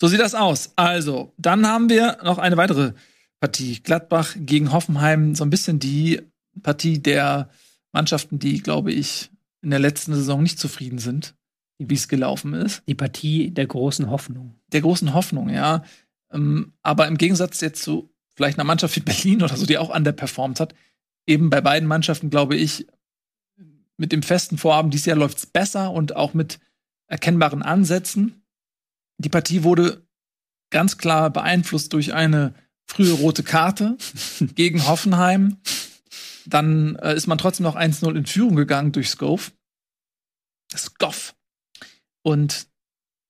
So sieht das aus. Also, dann haben wir noch eine weitere Partie. Gladbach gegen Hoffenheim. So ein bisschen die Partie der Mannschaften, die, glaube ich, in der letzten Saison nicht zufrieden sind, wie es gelaufen ist. Die Partie der großen Hoffnung. der großen Hoffnung, ja. Ähm, aber im Gegensatz jetzt zu vielleicht einer Mannschaft wie Berlin oder so, die auch underperformt hat, eben bei beiden Mannschaften, glaube ich, mit dem festen Vorhaben, dieses Jahr läuft es besser und auch mit erkennbaren Ansätzen. Die Partie wurde ganz klar beeinflusst durch eine frühe rote Karte gegen Hoffenheim. Dann äh, ist man trotzdem noch 1-0 in Führung gegangen durch Skov. Skoff. Und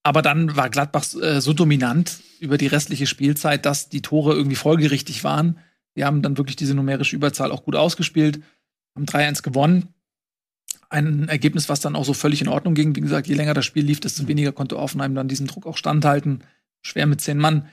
aber dann war Gladbach äh, so dominant über die restliche Spielzeit, dass die Tore irgendwie folgerichtig waren. Die haben dann wirklich diese numerische Überzahl auch gut ausgespielt, haben 3-1 gewonnen. Ein Ergebnis, was dann auch so völlig in Ordnung ging. Wie gesagt, je länger das Spiel lief, desto weniger konnte Offenheim dann diesen Druck auch standhalten. Schwer mit zehn Mann.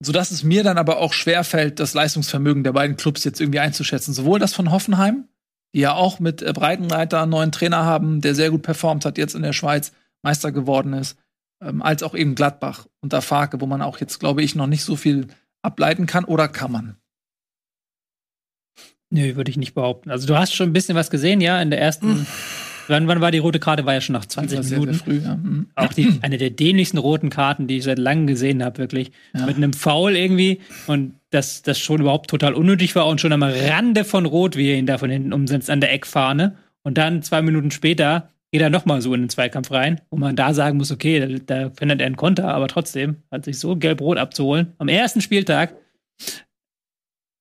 Sodass es mir dann aber auch schwer fällt, das Leistungsvermögen der beiden Clubs jetzt irgendwie einzuschätzen. Sowohl das von Hoffenheim, die ja auch mit äh, Breitenreiter einen neuen Trainer haben, der sehr gut performt hat, jetzt in der Schweiz Meister geworden ist, ähm, als auch eben Gladbach unter Farke, wo man auch jetzt, glaube ich, noch nicht so viel ableiten kann oder kann man? Nö, würde ich nicht behaupten. Also du hast schon ein bisschen was gesehen, ja, in der ersten. Wann, wann war die rote Karte? War ja schon nach 20 sehr, Minuten. Sehr früh, ja. Mhm. Auch die, eine der dämlichsten roten Karten, die ich seit langem gesehen habe, wirklich. Ja. Mit einem Foul irgendwie. Und das, das schon überhaupt total unnötig war und schon am Rande von Rot, wie er ihn da von hinten umsetzt, an der Eckfahne. Und dann zwei Minuten später geht er nochmal so in den Zweikampf rein, wo man da sagen muss, okay, da, da findet er einen Konter, aber trotzdem hat sich so gelb-rot abzuholen. Am ersten Spieltag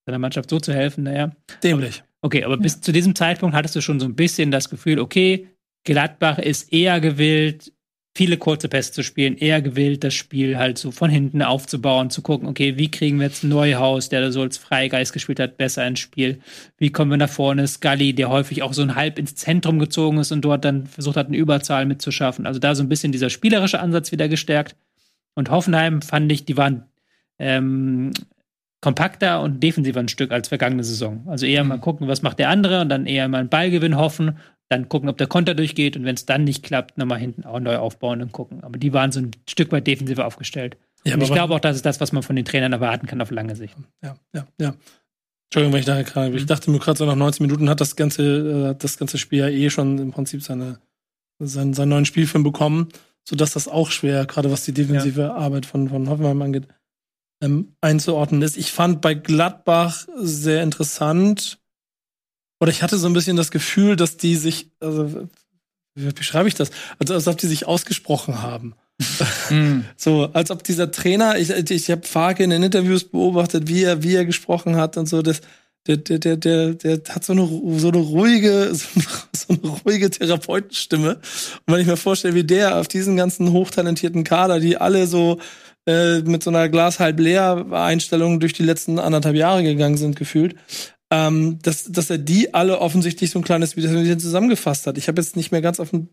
seiner Mannschaft so zu helfen, naja. Dämlich. Okay, aber bis zu diesem Zeitpunkt hattest du schon so ein bisschen das Gefühl, okay, Gladbach ist eher gewillt, viele kurze Pässe zu spielen, eher gewillt, das Spiel halt so von hinten aufzubauen, zu gucken, okay, wie kriegen wir jetzt Neuhaus, der da so als Freigeist gespielt hat, besser ins Spiel? Wie kommen wir nach vorne? Scully, der häufig auch so ein halb ins Zentrum gezogen ist und dort dann versucht hat, eine Überzahl mitzuschaffen. Also da so ein bisschen dieser spielerische Ansatz wieder gestärkt. Und Hoffenheim fand ich, die waren ähm, kompakter und defensiver ein Stück als vergangene Saison. Also eher mal mhm. gucken, was macht der andere und dann eher mal einen Ballgewinn hoffen, dann gucken, ob der Konter durchgeht und wenn es dann nicht klappt, nochmal hinten auch neu aufbauen und gucken. Aber die waren so ein Stück weit defensiver aufgestellt. Ja, und ich glaube auch, das ist das, was man von den Trainern erwarten kann auf lange Sicht. Ja, ja, ja. Entschuldigung, wenn ich da gerade. Ich mhm. dachte mir gerade so nach 19 Minuten hat das ganze, äh, das ganze Spiel ja eh schon im Prinzip seine, seinen, seinen neuen Spielfilm bekommen, sodass das auch schwer, gerade was die defensive ja. Arbeit von, von Hoffenheim angeht, ähm, einzuordnen ist. Ich fand bei Gladbach sehr interessant, oder ich hatte so ein bisschen das Gefühl, dass die sich, also, wie beschreibe ich das? Also, als ob die sich ausgesprochen haben. mm. So, als ob dieser Trainer, ich, ich habe Farke in den Interviews beobachtet, wie er, wie er gesprochen hat und so, das, der, der, der, der, der hat so eine, so eine ruhige, so eine, so eine ruhige Therapeutenstimme. Und wenn ich mir vorstelle, wie der auf diesen ganzen hochtalentierten Kader, die alle so äh, mit so einer Glas halb leer Einstellung durch die letzten anderthalb Jahre gegangen sind, gefühlt, ähm, dass, dass er die alle offensichtlich so ein kleines Video zusammengefasst hat. Ich habe jetzt nicht mehr ganz auf dem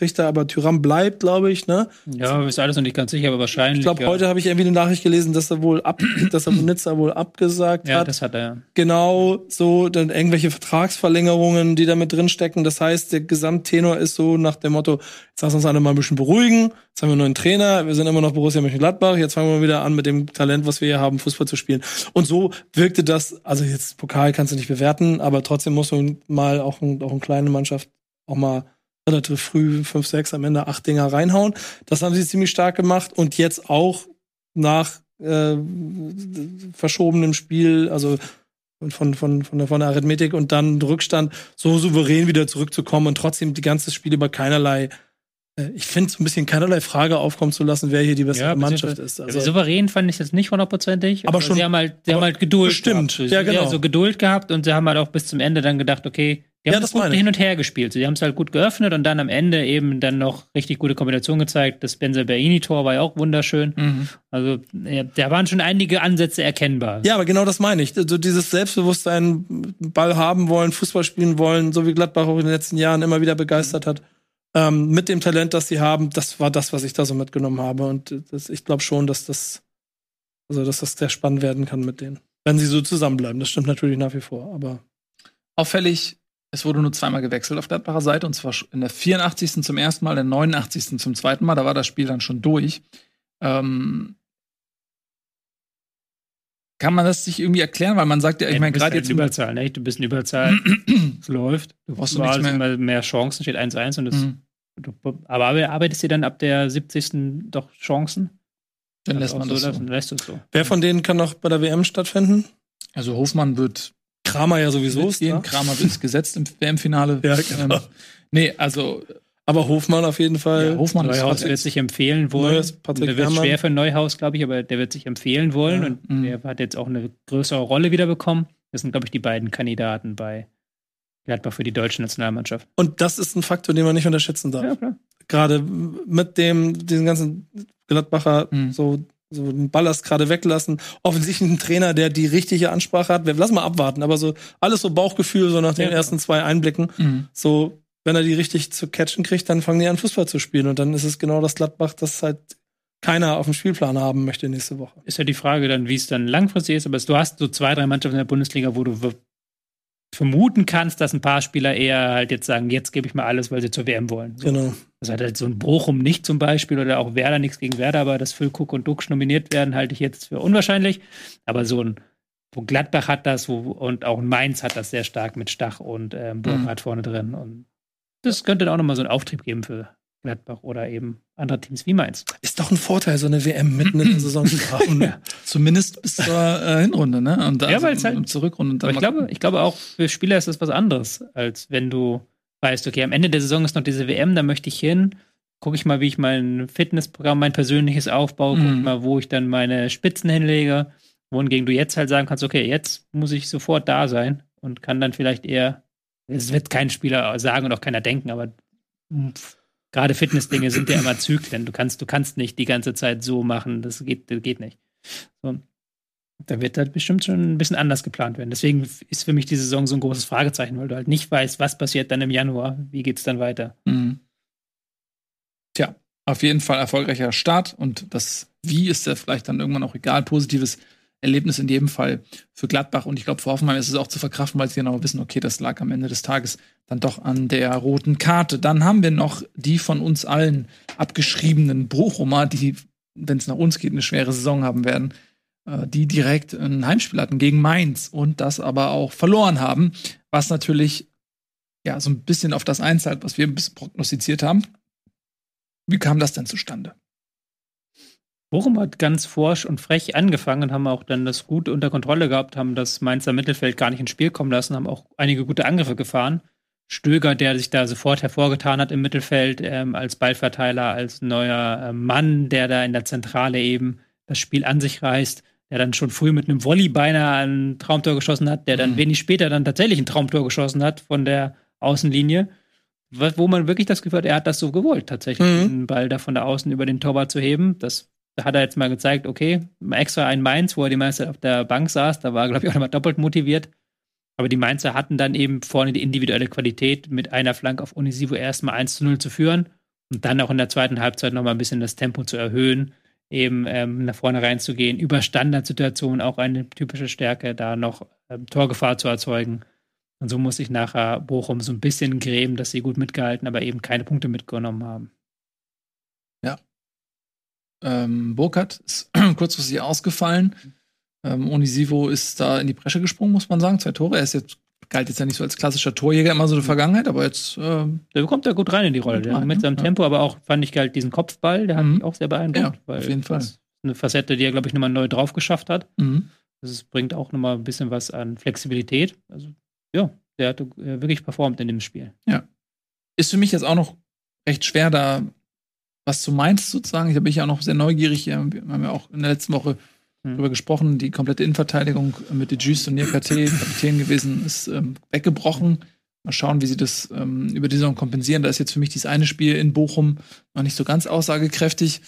Trichter, aber Tyram bleibt, glaube ich, ne? Ja, ist alles noch nicht ganz sicher, aber wahrscheinlich. Ich glaube, ja. heute habe ich irgendwie eine Nachricht gelesen, dass er wohl ab, dass er Nizza wohl abgesagt ja, hat. Ja, das hat er. Genau, so, dann irgendwelche Vertragsverlängerungen, die da mit drinstecken. Das heißt, der Gesamttenor ist so nach dem Motto, jetzt lass uns alle mal ein bisschen beruhigen. Jetzt haben wir einen neuen Trainer, wir sind immer noch Borussia Mönchengladbach, jetzt fangen wir wieder an mit dem Talent, was wir hier haben, Fußball zu spielen. Und so wirkte das, also jetzt Pokal kannst du nicht bewerten, aber trotzdem muss man mal auch, ein, auch eine kleine Mannschaft auch mal relativ früh, fünf, sechs, am Ende acht Dinger reinhauen. Das haben sie ziemlich stark gemacht und jetzt auch nach äh, verschobenem Spiel, also von, von, von, der, von der Arithmetik und dann Rückstand so souverän wieder zurückzukommen und trotzdem die ganze Spiel über keinerlei äh, ich finde, so ein bisschen keinerlei Frage aufkommen zu lassen, wer hier die bessere ja, Mannschaft ist. Also, souverän fand ich das nicht hundertprozentig. Aber schon. Sie haben halt, sie haben halt Geduld. Stimmt. Gehabt. Ja, genau. Also Geduld gehabt und sie haben halt auch bis zum Ende dann gedacht, okay, die haben ja, das gut hin und her gespielt. Sie haben es halt gut geöffnet und dann am Ende eben dann noch richtig gute Kombination gezeigt. Das Benzer Berini-Tor war ja auch wunderschön. Mhm. Also ja, da waren schon einige Ansätze erkennbar. Ja, aber genau das meine ich. Also dieses Selbstbewusstsein, Ball haben wollen, Fußball spielen wollen, so wie Gladbach auch in den letzten Jahren immer wieder begeistert hat ähm, mit dem Talent, das sie haben, das war das, was ich da so mitgenommen habe. Und das, ich glaube schon, dass das, also dass das sehr spannend werden kann mit denen. Wenn sie so zusammenbleiben. Das stimmt natürlich nach wie vor, aber. Auffällig, es wurde nur zweimal gewechselt auf Gladbacher Seite, und zwar in der 84. zum ersten Mal, in der 89. zum zweiten Mal. Da war das Spiel dann schon durch. Ähm, kann man das sich irgendwie erklären? Weil man sagt ja, ich meine, gerade halt jetzt. Überzahl, ne? Du bist in Überzahl. es läuft. Du brauchst du nichts mehr. mehr Chancen, steht 1-1 und das. Mhm. Du, aber arbeitest du dann ab der 70. doch Chancen? Dann lässt man das so. Dann lässt es so. Wer von denen kann noch bei der WM stattfinden? Also Hofmann wird. Kramer ja sowieso ist. Kramer wird gesetzt im WM-Finale. Ja, genau. Ähm, nee, also Aber Hofmann auf jeden Fall. Ja, Hofmann ist Neuhaus wird sich empfehlen wollen. Neues Patrick der wird Herrmann. schwer für Neuhaus, glaube ich, aber der wird sich empfehlen wollen Ja. und Mhm. der hat jetzt auch eine größere Rolle wieder bekommen. Das sind, glaube ich, die beiden Kandidaten bei Gladbach für die deutsche Nationalmannschaft. Und das ist ein Faktor, den man nicht unterschätzen darf. Ja, klar. Gerade mit dem, diesen ganzen Gladbacher, Mhm. so, so den Ballast gerade weglassen. Offensichtlich ein Trainer, der die richtige Ansprache hat. Wir lassen mal abwarten, aber so alles so Bauchgefühl, so nach den Ja. ersten zwei Einblicken. Mhm. So, wenn er die richtig zu catchen kriegt, dann fangen die an, Fußball zu spielen. Und dann ist es genau das Gladbach, das halt keiner auf dem Spielplan haben möchte nächste Woche. Ist ja die Frage dann, wie es dann langfristig ist, aber du hast so zwei, drei Mannschaften in der Bundesliga, wo du vermuten kannst, dass ein paar Spieler eher halt jetzt sagen, jetzt gebe ich mal alles, weil sie zur WM wollen. So. Genau. Das hat halt so ein Bochum nicht zum Beispiel oder auch Werder nichts gegen Werder, aber dass Füllkuck und Duxch nominiert werden, halte ich jetzt für unwahrscheinlich. Aber so ein, wo Gladbach hat das wo, und auch Mainz hat das sehr stark mit Stach und ähm, Burkhardt vorne drin. Und das könnte dann auch nochmal so einen Auftrieb geben für Gladbach oder eben andere Teams wie Mainz. Ist doch ein Vorteil, so eine WM mitten in der Saison zu haben. Ja. Zumindest bis zur äh, Hinrunde, ne? Und Ja, weil's halt- und zur Rückrunde. Und dann Aber ich glaube, ich glaube auch für Spieler ist das was anderes, als wenn du weißt, okay, am Ende der Saison ist noch diese WM, da möchte ich hin. Gucke ich mal, wie ich mein Fitnessprogramm, mein persönliches aufbaue, gucke Mhm. ich mal, wo ich dann meine Spitzen hinlege. Wohingegen du jetzt halt sagen kannst, okay, jetzt muss ich sofort da sein und kann dann vielleicht eher, es wird kein Spieler sagen und auch keiner denken, aber pff, gerade Fitnessdinge sind ja immer Zyklen. Du kannst, du kannst nicht die ganze Zeit so machen, das geht, das geht nicht. So. Da wird halt bestimmt schon ein bisschen anders geplant werden. Deswegen ist für mich die Saison so ein großes Fragezeichen, weil du halt nicht weißt, was passiert dann im Januar, wie geht's dann weiter. Mhm. Tja, auf jeden Fall erfolgreicher Start und das Wie ist ja vielleicht dann irgendwann auch egal. Positives Erlebnis in jedem Fall für Gladbach und ich glaube, für Hoffenheim ist es auch zu verkraften, weil sie genau wissen, okay, das lag am Ende des Tages dann doch an der roten Karte. Dann haben wir noch die von uns allen abgeschriebenen Bochumer, die, wenn es nach uns geht, eine schwere Saison haben werden, äh, die direkt ein Heimspiel hatten gegen Mainz und das aber auch verloren haben, was natürlich ja so ein bisschen auf das einzahlt, was wir ein prognostiziert haben. Wie kam das denn zustande? Bochum hat ganz forsch und frech angefangen und haben auch dann das gut unter Kontrolle gehabt, haben das Mainzer Mittelfeld gar nicht ins Spiel kommen lassen, haben auch einige gute Angriffe gefahren. Stöger, der sich da sofort hervorgetan hat im Mittelfeld ähm, als Ballverteiler, als neuer äh, Mann, der da in der Zentrale eben das Spiel an sich reißt, der dann schon früh mit einem Volley beinahe ein Traumtor geschossen hat, der dann Mhm. wenig später dann tatsächlich ein Traumtor geschossen hat von der Außenlinie, wo wo man wirklich das Gefühl hat, er hat das so gewollt, tatsächlich, Mhm. den Ball da von der Außen über den Torwart zu heben. Das hat er jetzt mal gezeigt, okay, extra ein Mainz, wo er die meiste auf der Bank saß, da war, glaube ich, auch nochmal doppelt motiviert. Aber die Mainzer hatten dann eben vorne die individuelle Qualität, mit einer Flanke auf Unisivo erstmal 1 zu 0 zu führen und dann auch in der zweiten Halbzeit nochmal ein bisschen das Tempo zu erhöhen, eben ähm, nach vorne reinzugehen, über Standardsituationen auch eine typische Stärke, da noch ähm, Torgefahr zu erzeugen. Und so muss sich nachher Bochum so ein bisschen grämen, dass sie gut mitgehalten, aber eben keine Punkte mitgenommen haben. Ähm, Burkhardt ist kurzfristig ausgefallen. Ähm, Onisivo ist da in die Bresche gesprungen, muss man sagen. Zwei Tore. Er ist jetzt, galt jetzt ja nicht so als klassischer Torjäger immer so in der Vergangenheit, aber jetzt, ähm, Der kommt da gut rein in die Rolle. Rein, mit ne? seinem Ja. Tempo, aber auch fand ich halt diesen Kopfball, der hat Mhm. mich auch sehr beeindruckt. Ja, auf jeden Fall. das ist eine Facette, die er, glaube ich, nochmal neu drauf geschafft hat. mhm. Das bringt auch nochmal ein bisschen was an Flexibilität. Also, ja, der hat wirklich performt in dem Spiel. ist für mich jetzt auch noch recht schwer, da was zu Mainz sozusagen. Da bin ich auch noch sehr neugierig. Wir haben ja auch in der letzten Woche Mhm. darüber gesprochen. Die komplette Innenverteidigung mit Dejus und Niakate, Kapitän gewesen, ist ähm, weggebrochen. Mal schauen, wie sie das ähm, über die Saison kompensieren. Da ist jetzt für mich dieses eine Spiel in Bochum noch nicht so ganz aussagekräftig.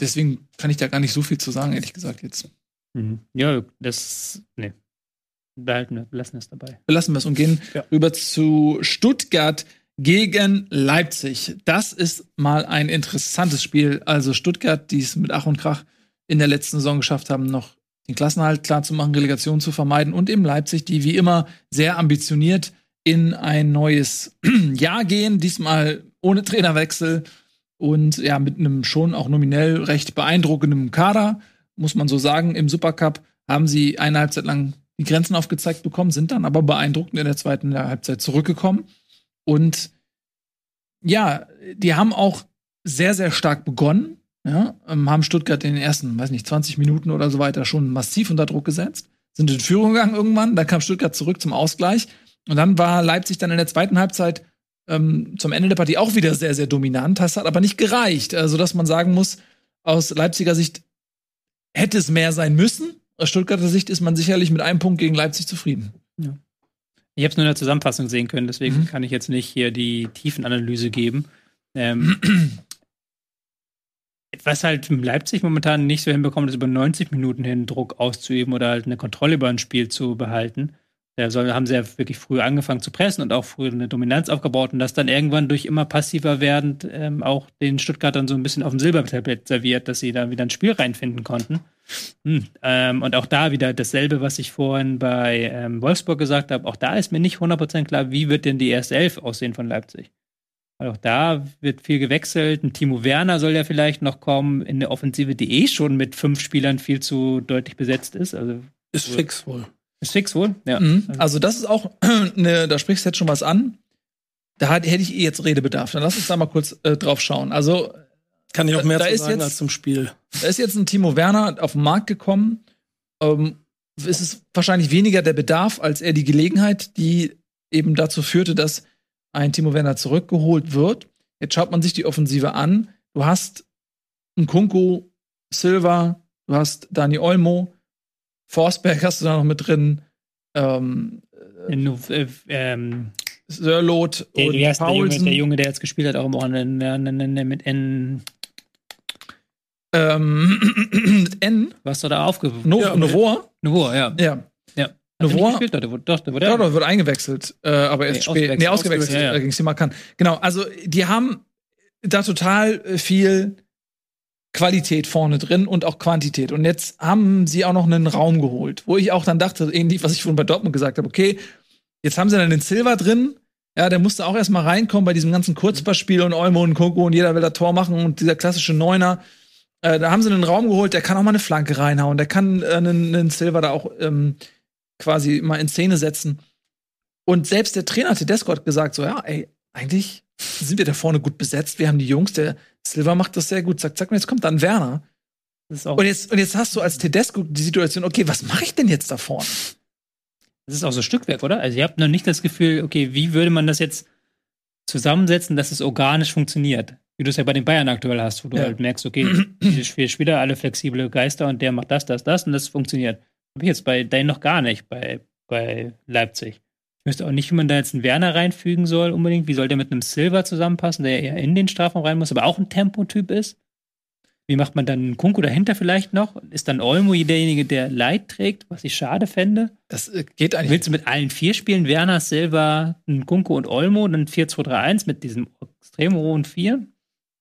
Deswegen kann ich da gar nicht so viel zu sagen, ehrlich gesagt jetzt. Ja, das, nee. Behalten wir, lassen es dabei. belassen wir es und gehen Ja. rüber zu Stuttgart gegen Leipzig. Das ist mal ein interessantes Spiel. Also Stuttgart, die es mit Ach und Krach in der letzten Saison geschafft haben, noch den Klassenhalt klar zu machen, Relegation zu vermeiden und eben Leipzig, die wie immer sehr ambitioniert in ein neues Jahr gehen, diesmal ohne Trainerwechsel und ja mit einem schon auch nominell recht beeindruckenden Kader, muss man so sagen. Im Supercup haben sie eine Halbzeit lang die Grenzen aufgezeigt bekommen, sind dann aber beeindruckend in der zweiten Halbzeit zurückgekommen. Und ja, die haben auch sehr, sehr stark begonnen. Ja, ähm, haben Stuttgart in den ersten, weiß nicht, 20 Minuten oder so weiter schon massiv unter Druck gesetzt, sind in Führung gegangen irgendwann, dann kam Stuttgart zurück zum Ausgleich und dann war Leipzig dann in der zweiten Halbzeit ähm, zum Ende der Partie auch wieder sehr, sehr dominant. Das hat aber nicht gereicht. Also, dass man sagen muss, aus Leipziger Sicht hätte es mehr sein müssen. Aus Stuttgarter Sicht ist man sicherlich mit einem Punkt gegen Leipzig zufrieden. Ich habe es nur in der Zusammenfassung sehen können, deswegen Mhm. kann ich jetzt nicht hier die Tiefenanalyse geben. Ähm, was halt Leipzig momentan nicht so hinbekommt, ist über 90 Minuten hin Druck auszuüben oder halt eine Kontrolle über ein Spiel zu behalten. Da haben sie ja wirklich früh angefangen zu pressen und auch früh eine Dominanz aufgebaut und das dann irgendwann durch immer passiver werdend ähm, auch den Stuttgartern so ein bisschen auf dem Silbertablett serviert, dass sie da wieder ein Spiel reinfinden konnten. Hm. Ähm, und auch da wieder dasselbe, was ich vorhin bei ähm, Wolfsburg gesagt habe. Auch da ist mir nicht 100% klar, wie wird denn die erste Elf aussehen von Leipzig. Weil auch da wird viel gewechselt. Ein Timo Werner soll ja vielleicht noch kommen in der Offensive, die eh schon mit fünf Spielern viel zu deutlich besetzt ist. Also Ist fix wohl. Ist fix wohl. Ja. Mhm. Also, das ist auch, ne, da sprichst du jetzt schon was an. Da hat- hätte ich eh jetzt Redebedarf. Dann lass uns da mal kurz äh, drauf schauen. Also, Kann ich auch mehr Da zu ist sagen jetzt- als zum Spiel. Da ist jetzt ein Timo Werner auf den Markt gekommen. Ähm, es ist wahrscheinlich weniger der Bedarf als eher die Gelegenheit, die eben dazu führte, dass ein Timo Werner zurückgeholt wird. Jetzt schaut man sich die Offensive an. Du hast einen Kunku, Silva, du hast Dani Olmo, Forsberg hast du da noch mit drin, ähm, Nu- äh, ähm, Sörlot der, und heißt der, Junge, der Junge, der jetzt gespielt hat, auch in- in- mit N. Ähm, mit N, Was du da aufgerufen? no, Ja, Novoa. Novoa, ja. Ja. ja. Novoa- er der wurde, doch, der wurde Ja, doch, wird eingewechselt, äh, aber erst Nee, spät. ausgewechselt. Nee, ausgewechselt, Ausgewechselt, ja, ja. äh, gegen Simakan. Genau, also die haben da total äh, viel Qualität vorne drin und auch Quantität. Und jetzt haben sie auch noch einen Raum geholt, wo ich auch dann dachte, ähnlich, was ich vorhin bei Dortmund gesagt habe, okay, jetzt haben sie dann den Silver drin. Ja, der musste auch erstmal reinkommen bei diesem ganzen Kurzpassspiel und Olmo und Koko und jeder will da Tor machen und dieser klassische Neuner. Äh, da haben sie einen Raum geholt, der kann auch mal eine Flanke reinhauen, der kann äh, einen, einen Silver da auch ähm, quasi mal in Szene setzen. Und selbst der Trainer Tedesco hat gesagt, so, ja, ey, eigentlich sind wir da vorne gut besetzt. Wir haben die Jungs, der Silva macht das sehr gut. Zack, zack, und jetzt kommt dann Werner. Und jetzt, und jetzt hast du als Tedesco die Situation, okay, was mache ich denn jetzt da vorne? das ist auch so Stückwerk, oder? Also, ihr habt noch nicht das Gefühl, okay, wie würde man das jetzt zusammensetzen, dass es organisch funktioniert? Wie du es ja bei den Bayern aktuell hast, wo du Ja. halt merkst, okay, diese vier Spieler, alle flexible Geister und der macht das, das, das und das funktioniert. Hab ich jetzt bei denen noch gar nicht, bei, bei Leipzig. Ich wüsste auch nicht, wie man da jetzt einen Werner reinfügen soll, unbedingt. Wie soll der mit einem Silver zusammenpassen, der eher in den Strafraum rein muss, aber auch ein Tempotyp ist? Wie macht man dann einen Kunku dahinter vielleicht noch? Ist dann Olmo derjenige, der Leid trägt, was ich schade fände? Das äh, geht eigentlich. Willst du mit allen vier spielen? Werner, Silva, Kunku und Olmo, dann 4-2-3-1 mit diesem extrem hohen Vier?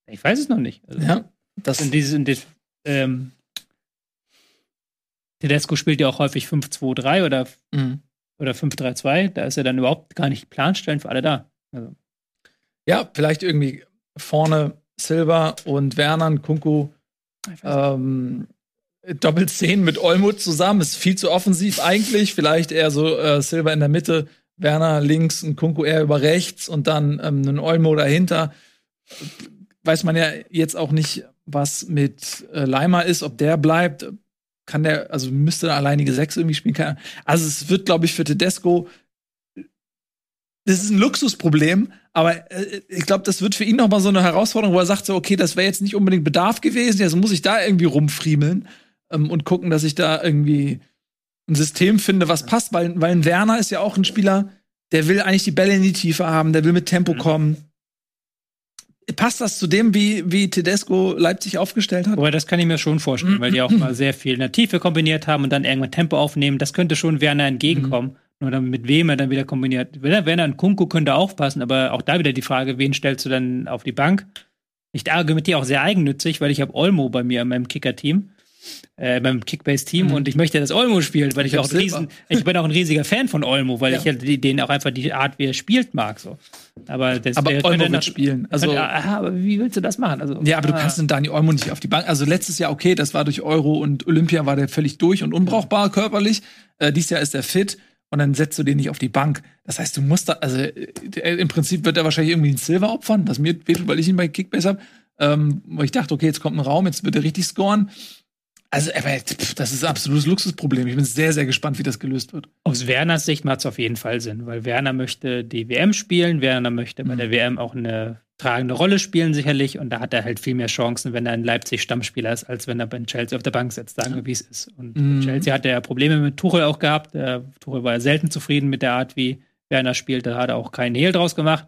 Ich weiß es noch nicht. Also, Ja, das In dieses, in das, ähm, Tedesco spielt ja auch häufig 5-2-3 oder, Mhm. Oder 5-3-2. Da ist ja dann überhaupt gar nicht Planstellen für alle da. Also, Ja, vielleicht irgendwie vorne Silva und Werner, Kunku, ähm, doppelt 10 mit Olmut zusammen. Ist viel zu offensiv eigentlich. Vielleicht eher so äh, Silva in der Mitte, Werner links, ein Kunku eher über rechts und dann ähm, ein Olmo dahinter. Weiß man ja jetzt auch nicht, was mit äh, Leimer ist, ob der bleibt. Kann der, also müsste der alleinige Sechs irgendwie spielen. Kann, also es wird, glaube ich, für Tedesco das ist ein Luxusproblem, aber äh, ich glaube, das wird für ihn noch mal so eine Herausforderung, wo er sagt so, okay, das wäre jetzt nicht unbedingt Bedarf gewesen, also muss ich da irgendwie rumfriemeln ähm, und gucken, dass ich da irgendwie ein System finde, was passt, weil, weil ein Werner ist ja auch ein Spieler, der will eigentlich die Bälle in die Tiefe haben, der will mit Tempo Mhm. kommen. Passt das zu dem, wie, wie Tedesco Leipzig aufgestellt hat? Aber das kann ich mir schon vorstellen, weil die auch mal sehr viel in der Tiefe kombiniert haben und dann irgendwann Tempo aufnehmen. Das könnte schon Werner entgegenkommen. Nur dann mit wem er dann wieder kombiniert. Werner, Werner und Kunku könnte aufpassen, aber auch da wieder die Frage, wen stellst du dann auf die Bank? Ich argumentiere auch sehr eigennützig, weil ich habe Olmo bei mir in meinem Kicker-Team, äh, beim Kickbase-Team Mhm. und ich möchte, dass Olmo spielt, weil ich, Ich auch ein riesen, ich bin auch ein riesiger Fan von Olmo, weil Ja. ich halt den auch einfach die Art, wie er spielt, mag. So. Aber das Aber Olmo wird spielen. Also, könnte, aha, aber wie willst du das machen? Also, Ja, aber du ah. kannst den Dani Olmo nicht auf die Bank. Also letztes Jahr okay, das war durch Euro und Olympia war der völlig durch und unbrauchbar körperlich. Äh, dieses Jahr ist er fit und dann setzt du den nicht auf die Bank. Das heißt, du musst da, also äh, im Prinzip wird er wahrscheinlich irgendwie einen Silver opfern, was mir wehtut, weil ich ihn bei Kickbase habe. Ähm, wo ich dachte, okay, jetzt kommt ein Raum, jetzt wird er richtig scoren. Also, aber pff, das ist ein absolutes Luxusproblem. Ich bin sehr, sehr gespannt, wie das gelöst wird. Aus Werners Sicht macht es auf jeden Fall Sinn, weil Werner möchte die WM spielen, Werner möchte bei Mhm. der WM auch eine tragende Rolle spielen, sicherlich. Und da hat er halt viel mehr Chancen, wenn er in Leipzig Stammspieler ist, als wenn er bei Chelsea auf der Bank sitzt, sagen wir, wie es ist. Und Mhm. Chelsea hat ja Probleme mit Tuchel auch gehabt. Der Tuchel war ja selten zufrieden mit der Art, wie Werner spielt. Da hat er auch keinen Hehl draus gemacht.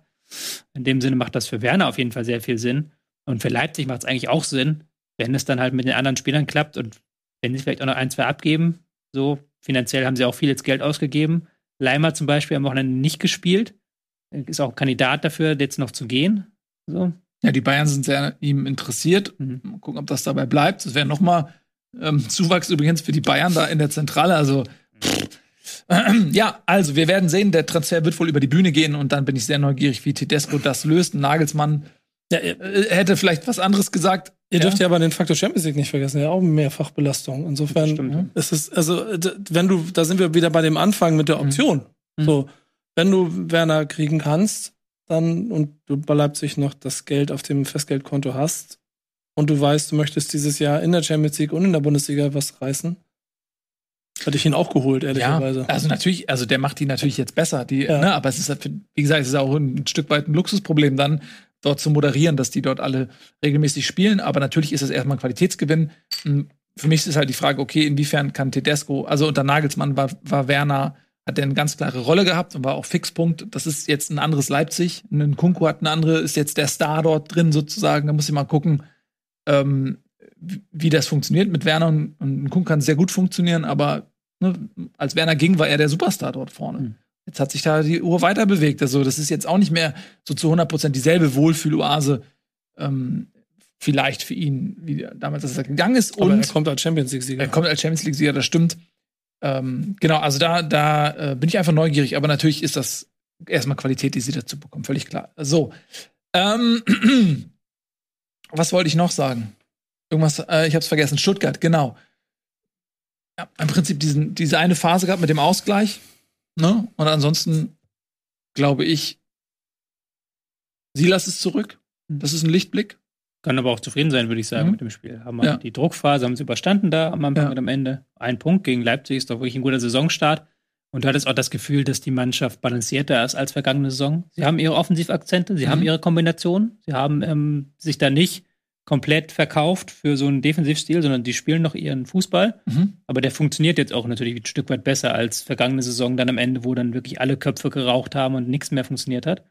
In dem Sinne macht das für Werner auf jeden Fall sehr viel Sinn. Und für Leipzig macht es eigentlich auch Sinn, wenn es dann halt mit den anderen Spielern klappt und wenn sie vielleicht auch noch ein, zwei abgeben. So, finanziell haben sie auch viel jetzt Geld ausgegeben. Leimer zum Beispiel am Wochenende nicht gespielt. Ist auch Kandidat dafür, jetzt noch zu gehen. So. Ja, die Bayern sind sehr ihm interessiert. Mhm. Mal gucken, ob das dabei bleibt. Das wäre nochmal ähm, Zuwachs übrigens für die Bayern da in der Zentrale. Also, ja, also wir werden sehen, der Transfer wird wohl über die Bühne gehen und dann bin ich sehr neugierig, wie Tedesco das löst. Nagelsmann Ja, äh, hätte vielleicht was anderes gesagt. Ihr dürft ja aber den Faktor Champions League nicht vergessen, ja auch Mehrfachbelastung. Insofern Stimmt, ja. ist es, also wenn du, da sind wir wieder bei dem Anfang mit der Option. Mhm. So, wenn du Werner kriegen kannst, dann und du bei Leipzig noch das Geld auf dem Festgeldkonto hast und du weißt, du möchtest dieses Jahr in der Champions League und in der Bundesliga was reißen, hätte ich ihn auch geholt, ehrlicherweise. Ja, also natürlich, also der macht die natürlich jetzt besser, die, Ja. ne, aber es ist halt, wie gesagt, es ist auch ein Stück weit ein Luxusproblem dann, dort zu moderieren, dass die dort alle regelmäßig spielen, aber natürlich ist es erstmal ein Qualitätsgewinn. Hm, Für mich ist halt die Frage, okay, inwiefern kann Tedesco, also unter Nagelsmann war, war Werner, hat der eine ganz klare Rolle gehabt und war auch Fixpunkt. Das ist jetzt ein anderes Leipzig. Ein Kunku hat eine andere, ist jetzt der Star dort drin sozusagen. Da muss ich mal gucken, ähm, wie- wie das funktioniert. Mit Werner und, und Kunku kann es sehr gut funktionieren, aber ne, als Werner ging, war er der Superstar dort vorne. Mhm. Jetzt hat sich da die Uhr weiter bewegt. Also, das ist jetzt auch nicht mehr so zu 100% dieselbe Wohlfühloase, ähm, vielleicht für ihn, wie damals, als er gegangen ist. Aber Und er kommt als Champions League-Sieger. er kommt als Champions League-Sieger, das stimmt. Ähm, genau, also da, da äh, bin ich einfach neugierig, aber natürlich ist das erstmal Qualität, die sie dazu bekommen, völlig klar. So. Ähm, was wollte ich noch sagen? Irgendwas, äh, ich hab's vergessen. Stuttgart, genau. Ja, im Prinzip diesen, diese eine Phase gehabt mit dem Ausgleich. Ne? Und ansonsten glaube ich, Silas ist zurück. Das ist ein Lichtblick. Kann aber auch zufrieden sein, würde ich sagen, Mhm. mit dem Spiel. Haben Ja. die Druckphase, haben sie überstanden da am Anfang Ja. und am Ende. Ein Punkt gegen Leipzig ist doch wirklich ein guter Saisonstart. Und du hattest auch das Gefühl, dass die Mannschaft balancierter ist als vergangene Saison. Sie haben ihre Offensivakzente, sie Mhm. haben ihre Kombinationen, sie haben ähm, sich da nicht komplett verkauft für so einen Defensivstil, sondern die spielen noch ihren Fußball. Mhm. Aber der funktioniert jetzt auch natürlich ein Stück weit besser als vergangene Saison dann am Ende, wo dann wirklich alle Köpfe geraucht haben und nichts mehr funktioniert hat.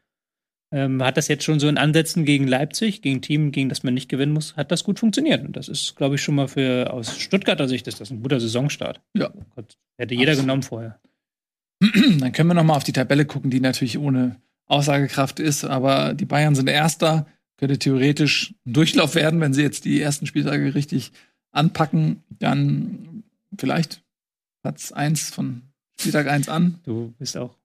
Ähm, hat das jetzt schon so in Ansätzen gegen Leipzig, gegen Team, gegen das man nicht gewinnen muss, hat das gut funktioniert. Und das ist, glaube ich, schon mal für aus Stuttgarter Sicht ist das ein guter Saisonstart. Ja. Gott, hätte jeder Absolut. genommen vorher. Dann können wir noch mal auf die Tabelle gucken, die natürlich ohne Aussagekraft ist. Aber die Bayern sind Erster, könnte theoretisch ein Durchlauf werden, wenn sie jetzt die ersten Spieltage richtig anpacken. Dann vielleicht Platz 1 von Spieltag 1 an. Du bist auch.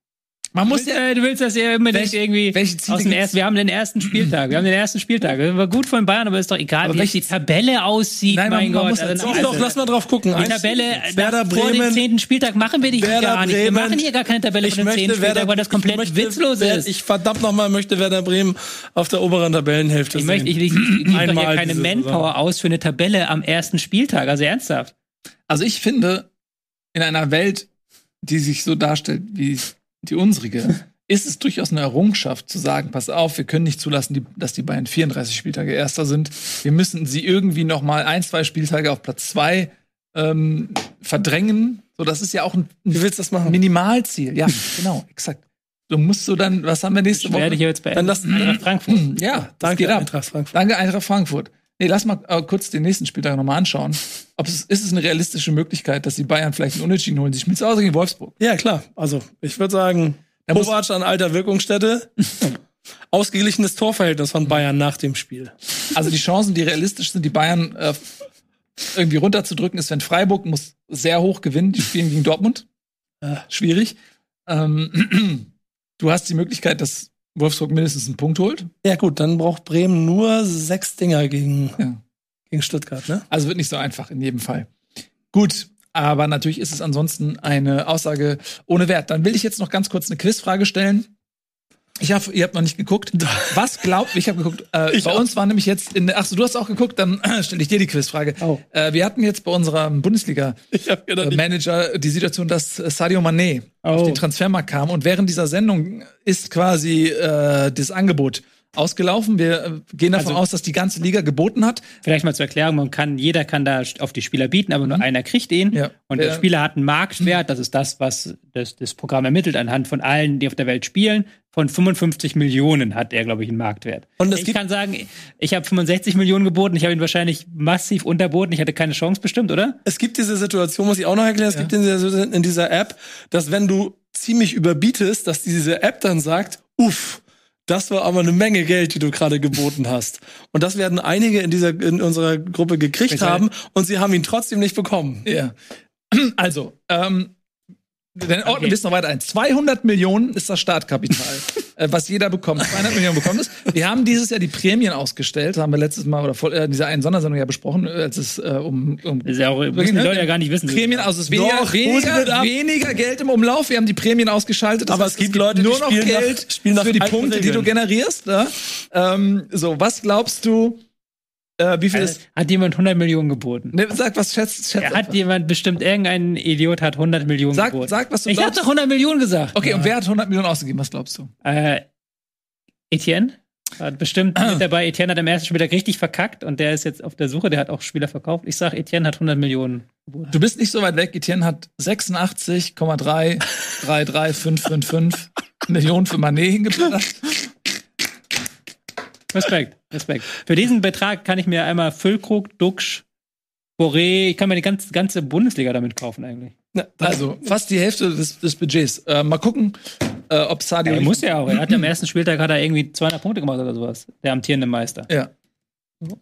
Man Du muss willst, ja. äh, du willst das ja unbedingt Welche- irgendwie. aus dem ersten, wir haben den ersten Spieltag. Wir haben den ersten Spieltag. Das war gut von Bayern, aber ist doch egal, Aber wie die Tabelle aussieht. Nein, man- mein man Gott. muss Also, als- Doch, lass mal drauf gucken. Die Tabelle Werder nach- vor dem Bremen. zehnten Spieltag machen wir die Werder gar nicht. Wir Bremen. machen hier gar keine Tabelle Ich von dem zehnten möchte Spieltag, weil das komplett ich möchte, witzlos ist. Ich verdammt nochmal möchte Werder Bremen auf der oberen Tabellenhälfte Ich sehen. möchte, ich, ich, ich gebe doch Einmal hier keine Manpower aus für eine Tabelle am ersten Spieltag. Also ernsthaft. Also ich finde, in einer Welt, die sich so darstellt wie die unsrige, ist es durchaus eine Errungenschaft zu sagen, pass auf, wir können nicht zulassen, die, dass die Bayern 34 Spieltage Erster sind. Wir müssen sie irgendwie noch mal ein, zwei Spieltage auf Platz zwei ähm, verdrängen. So, das ist ja auch ein, Wie ein willst du das machen? Minimalziel. Ja, genau, exakt. Du musst so dann, was haben wir nächste Das werde Woche? ich jetzt beenden. Wenn das- Eintracht Frankfurt. Ja, das Danke, geht ab. Eintracht Frankfurt. Danke, Eintracht Frankfurt. Nee, lass mal äh, kurz den nächsten Spieltag nochmal anschauen. Ob es, ist es eine realistische Möglichkeit, dass die Bayern vielleicht einen Unentschieden holen? Sie spielen zu Hause gegen Wolfsburg. Ja, klar. Also, ich würde sagen, Da Kovac an alter Wirkungsstätte. Ausgeglichenes Torverhältnis von Bayern nach dem Spiel. Also die Chancen, die realistisch sind, die Bayern äh, irgendwie runterzudrücken, ist, wenn Freiburg muss sehr hoch gewinnen. Die spielen gegen Dortmund. Äh, schwierig. Ähm, du hast die Möglichkeit, dass Wolfsburg mindestens einen Punkt holt. Ja, gut, dann braucht Bremen nur sechs Dinger gegen, Ja. gegen Stuttgart, ne? Also wird nicht so einfach in jedem Fall. Gut, aber natürlich ist es ansonsten eine Aussage ohne Wert. Dann will ich jetzt noch ganz kurz eine Quizfrage stellen. Ich hab, ihr habt noch nicht geguckt. Was glaubt, ich habe geguckt, äh, Ich bei auch. uns war nämlich jetzt in der, ach so, du hast auch geguckt, dann stelle ich dir die Quizfrage. Oh. Äh, wir hatten jetzt bei unserem Bundesliga Manager die Situation, dass äh, Sadio Mané auf Oh. den Transfermarkt kam und während dieser Sendung ist quasi äh, das Angebot ausgelaufen. Wir äh, gehen davon Also- aus, dass die ganze Liga geboten hat. Vielleicht mal zur Erklärung, man kann, jeder kann da auf die Spieler bieten, aber nur einer kriegt ihn. Mhm. Ja. Und der Ja. Spieler hat einen Marktwert, das ist das, was das, das Programm ermittelt, anhand von allen, die auf der Welt spielen. Von 55 Millionen hat er, glaube ich, einen Marktwert. Und ich kann sagen, ich habe 65 Millionen geboten, ich habe ihn wahrscheinlich massiv unterboten, ich hatte keine Chance bestimmt, oder? es gibt diese Situation, muss ich auch noch erklären, es gibt in dieser, in dieser App, dass wenn du ziemlich überbietest, dass diese App dann sagt, uff, das war aber eine Menge Geld, die du gerade geboten hast. Und das werden einige in dieser in unserer Gruppe gekriegt haben und sie haben ihn trotzdem nicht bekommen. Ja. Also, ähm, dann ordnen Okay. wir es noch weiter ein. 200 Millionen ist das Startkapital, äh, was jeder bekommt. 200 Millionen bekommt es. Wir haben dieses Jahr die Prämien ausgestellt, haben wir letztes Mal oder vor, äh, in dieser einen Sondersendung ja besprochen, als es äh, um, um Das ist ja auch, müssen die Leute ja gar nicht wissen. Prämien, also es ist weniger, Doch, weniger, weniger Geld im Umlauf. Wir haben die Prämien ausgeschaltet. Das Aber heißt, es gibt Leute, die nur noch nach- Geld spielen nach für die Punkte, die du Regeln. generierst. Ja? Ähm, so, was glaubst du? Äh, wie viel Also, ist? hat jemand 100 Millionen geboten? Ne, sag, was schätzt? schätzt hat jemand bestimmt, irgendein Idiot hat 100 Millionen Sag- geboten. sag, was du ich habe glaubst. doch 100 Millionen gesagt. okay, und wer hat 100 Millionen ausgegeben? Was glaubst du? Äh, Etienne hat bestimmt mit dabei. Etienne hat am ersten Spieltag richtig verkackt und der ist jetzt auf der Suche. Der hat auch Spieler verkauft. Ich sag, Etienne hat 100 Millionen. geboten. Du bist nicht so weit weg. Etienne hat 86,333555 Millionen für Manet hingeblättert. Respekt, Respekt. Für diesen Betrag kann ich mir einmal Füllkrug, Duxch, Boré, ich kann mir die ganze, ganze Bundesliga damit kaufen eigentlich. Na, Also fast die Hälfte des, des Budgets. Äh, mal gucken, äh, ob Sadio. Er muss ja auch. Er hat ja am ersten Spieltag hat er irgendwie 200 Punkte gemacht oder sowas. Der amtierende Meister. Ja.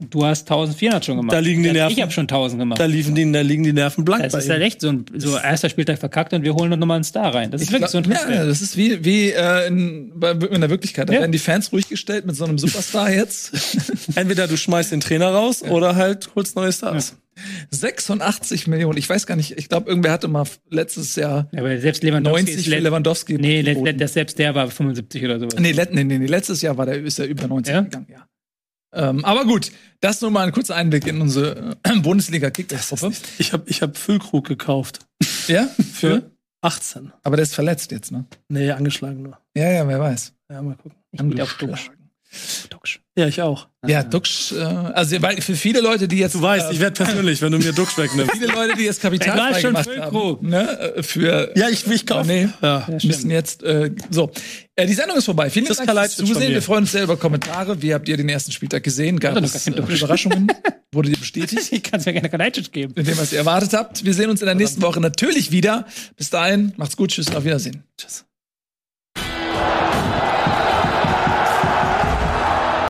Du hast 1400 schon gemacht. Da liegen die Ich Nerven. habe schon 1000 gemacht. da liefen die, da liegen die Nerven blank Das ist ihm. halt echt so ein so erster Spieltag verkackt und wir holen noch mal einen Star rein. Das ist Ich wirklich so ein Transfer. ja, das ist wie, wie äh, in, in der Wirklichkeit. Da Ja. werden die Fans ruhig gestellt mit so einem Superstar jetzt. Entweder du schmeißt den Trainer raus oder halt holst neue Stars. 86 Millionen. Ich weiß gar nicht, ich glaube, irgendwer hatte mal letztes Jahr Ja, aber selbst Lewandowski 90 ist für Lewandowski. Nee, das, selbst der war 75 oder sowas. Nee, let, nee, nee, nee, letztes Jahr war der, ist er über 90 Ja? gegangen, ja. Ähm, aber gut, das nur mal ein kurzer Einblick in unsere äh, bundesliga kickbase Ich habe ich hab Füllkrug gekauft. Ja? Für 18. Aber der ist verletzt jetzt, ne? Nee, angeschlagen nur. Ja, ja, wer weiß. Ja, mal gucken. Ich Duxch. Angeschlagen. Ja, ich auch. Ja, Duxch, äh, also weil für viele Leute, die jetzt Du weißt, äh, ich werde persönlich, wenn du mir Duxch wegnimmst. viele Leute, die jetzt Kapital schon gemacht haben, ne, äh, für Ja, ich, ich kaufe. Nee. Ja. Ja, müssen stimmt. jetzt äh, so. Äh, die Sendung ist vorbei. Vielen Das Dank fürs Zusehen. Wir freuen uns sehr über Kommentare. Wie habt ihr den ersten Spieltag gesehen? Gab doch es äh. Überraschungen? Wurde ihr bestätigt? Ich kann es mir gerne Kalajdzic geben. Mit dem, was ihr erwartet habt. Wir sehen uns in der nächsten Woche natürlich wieder. Bis dahin, macht's gut, tschüss und auf Wiedersehen. Tschüss.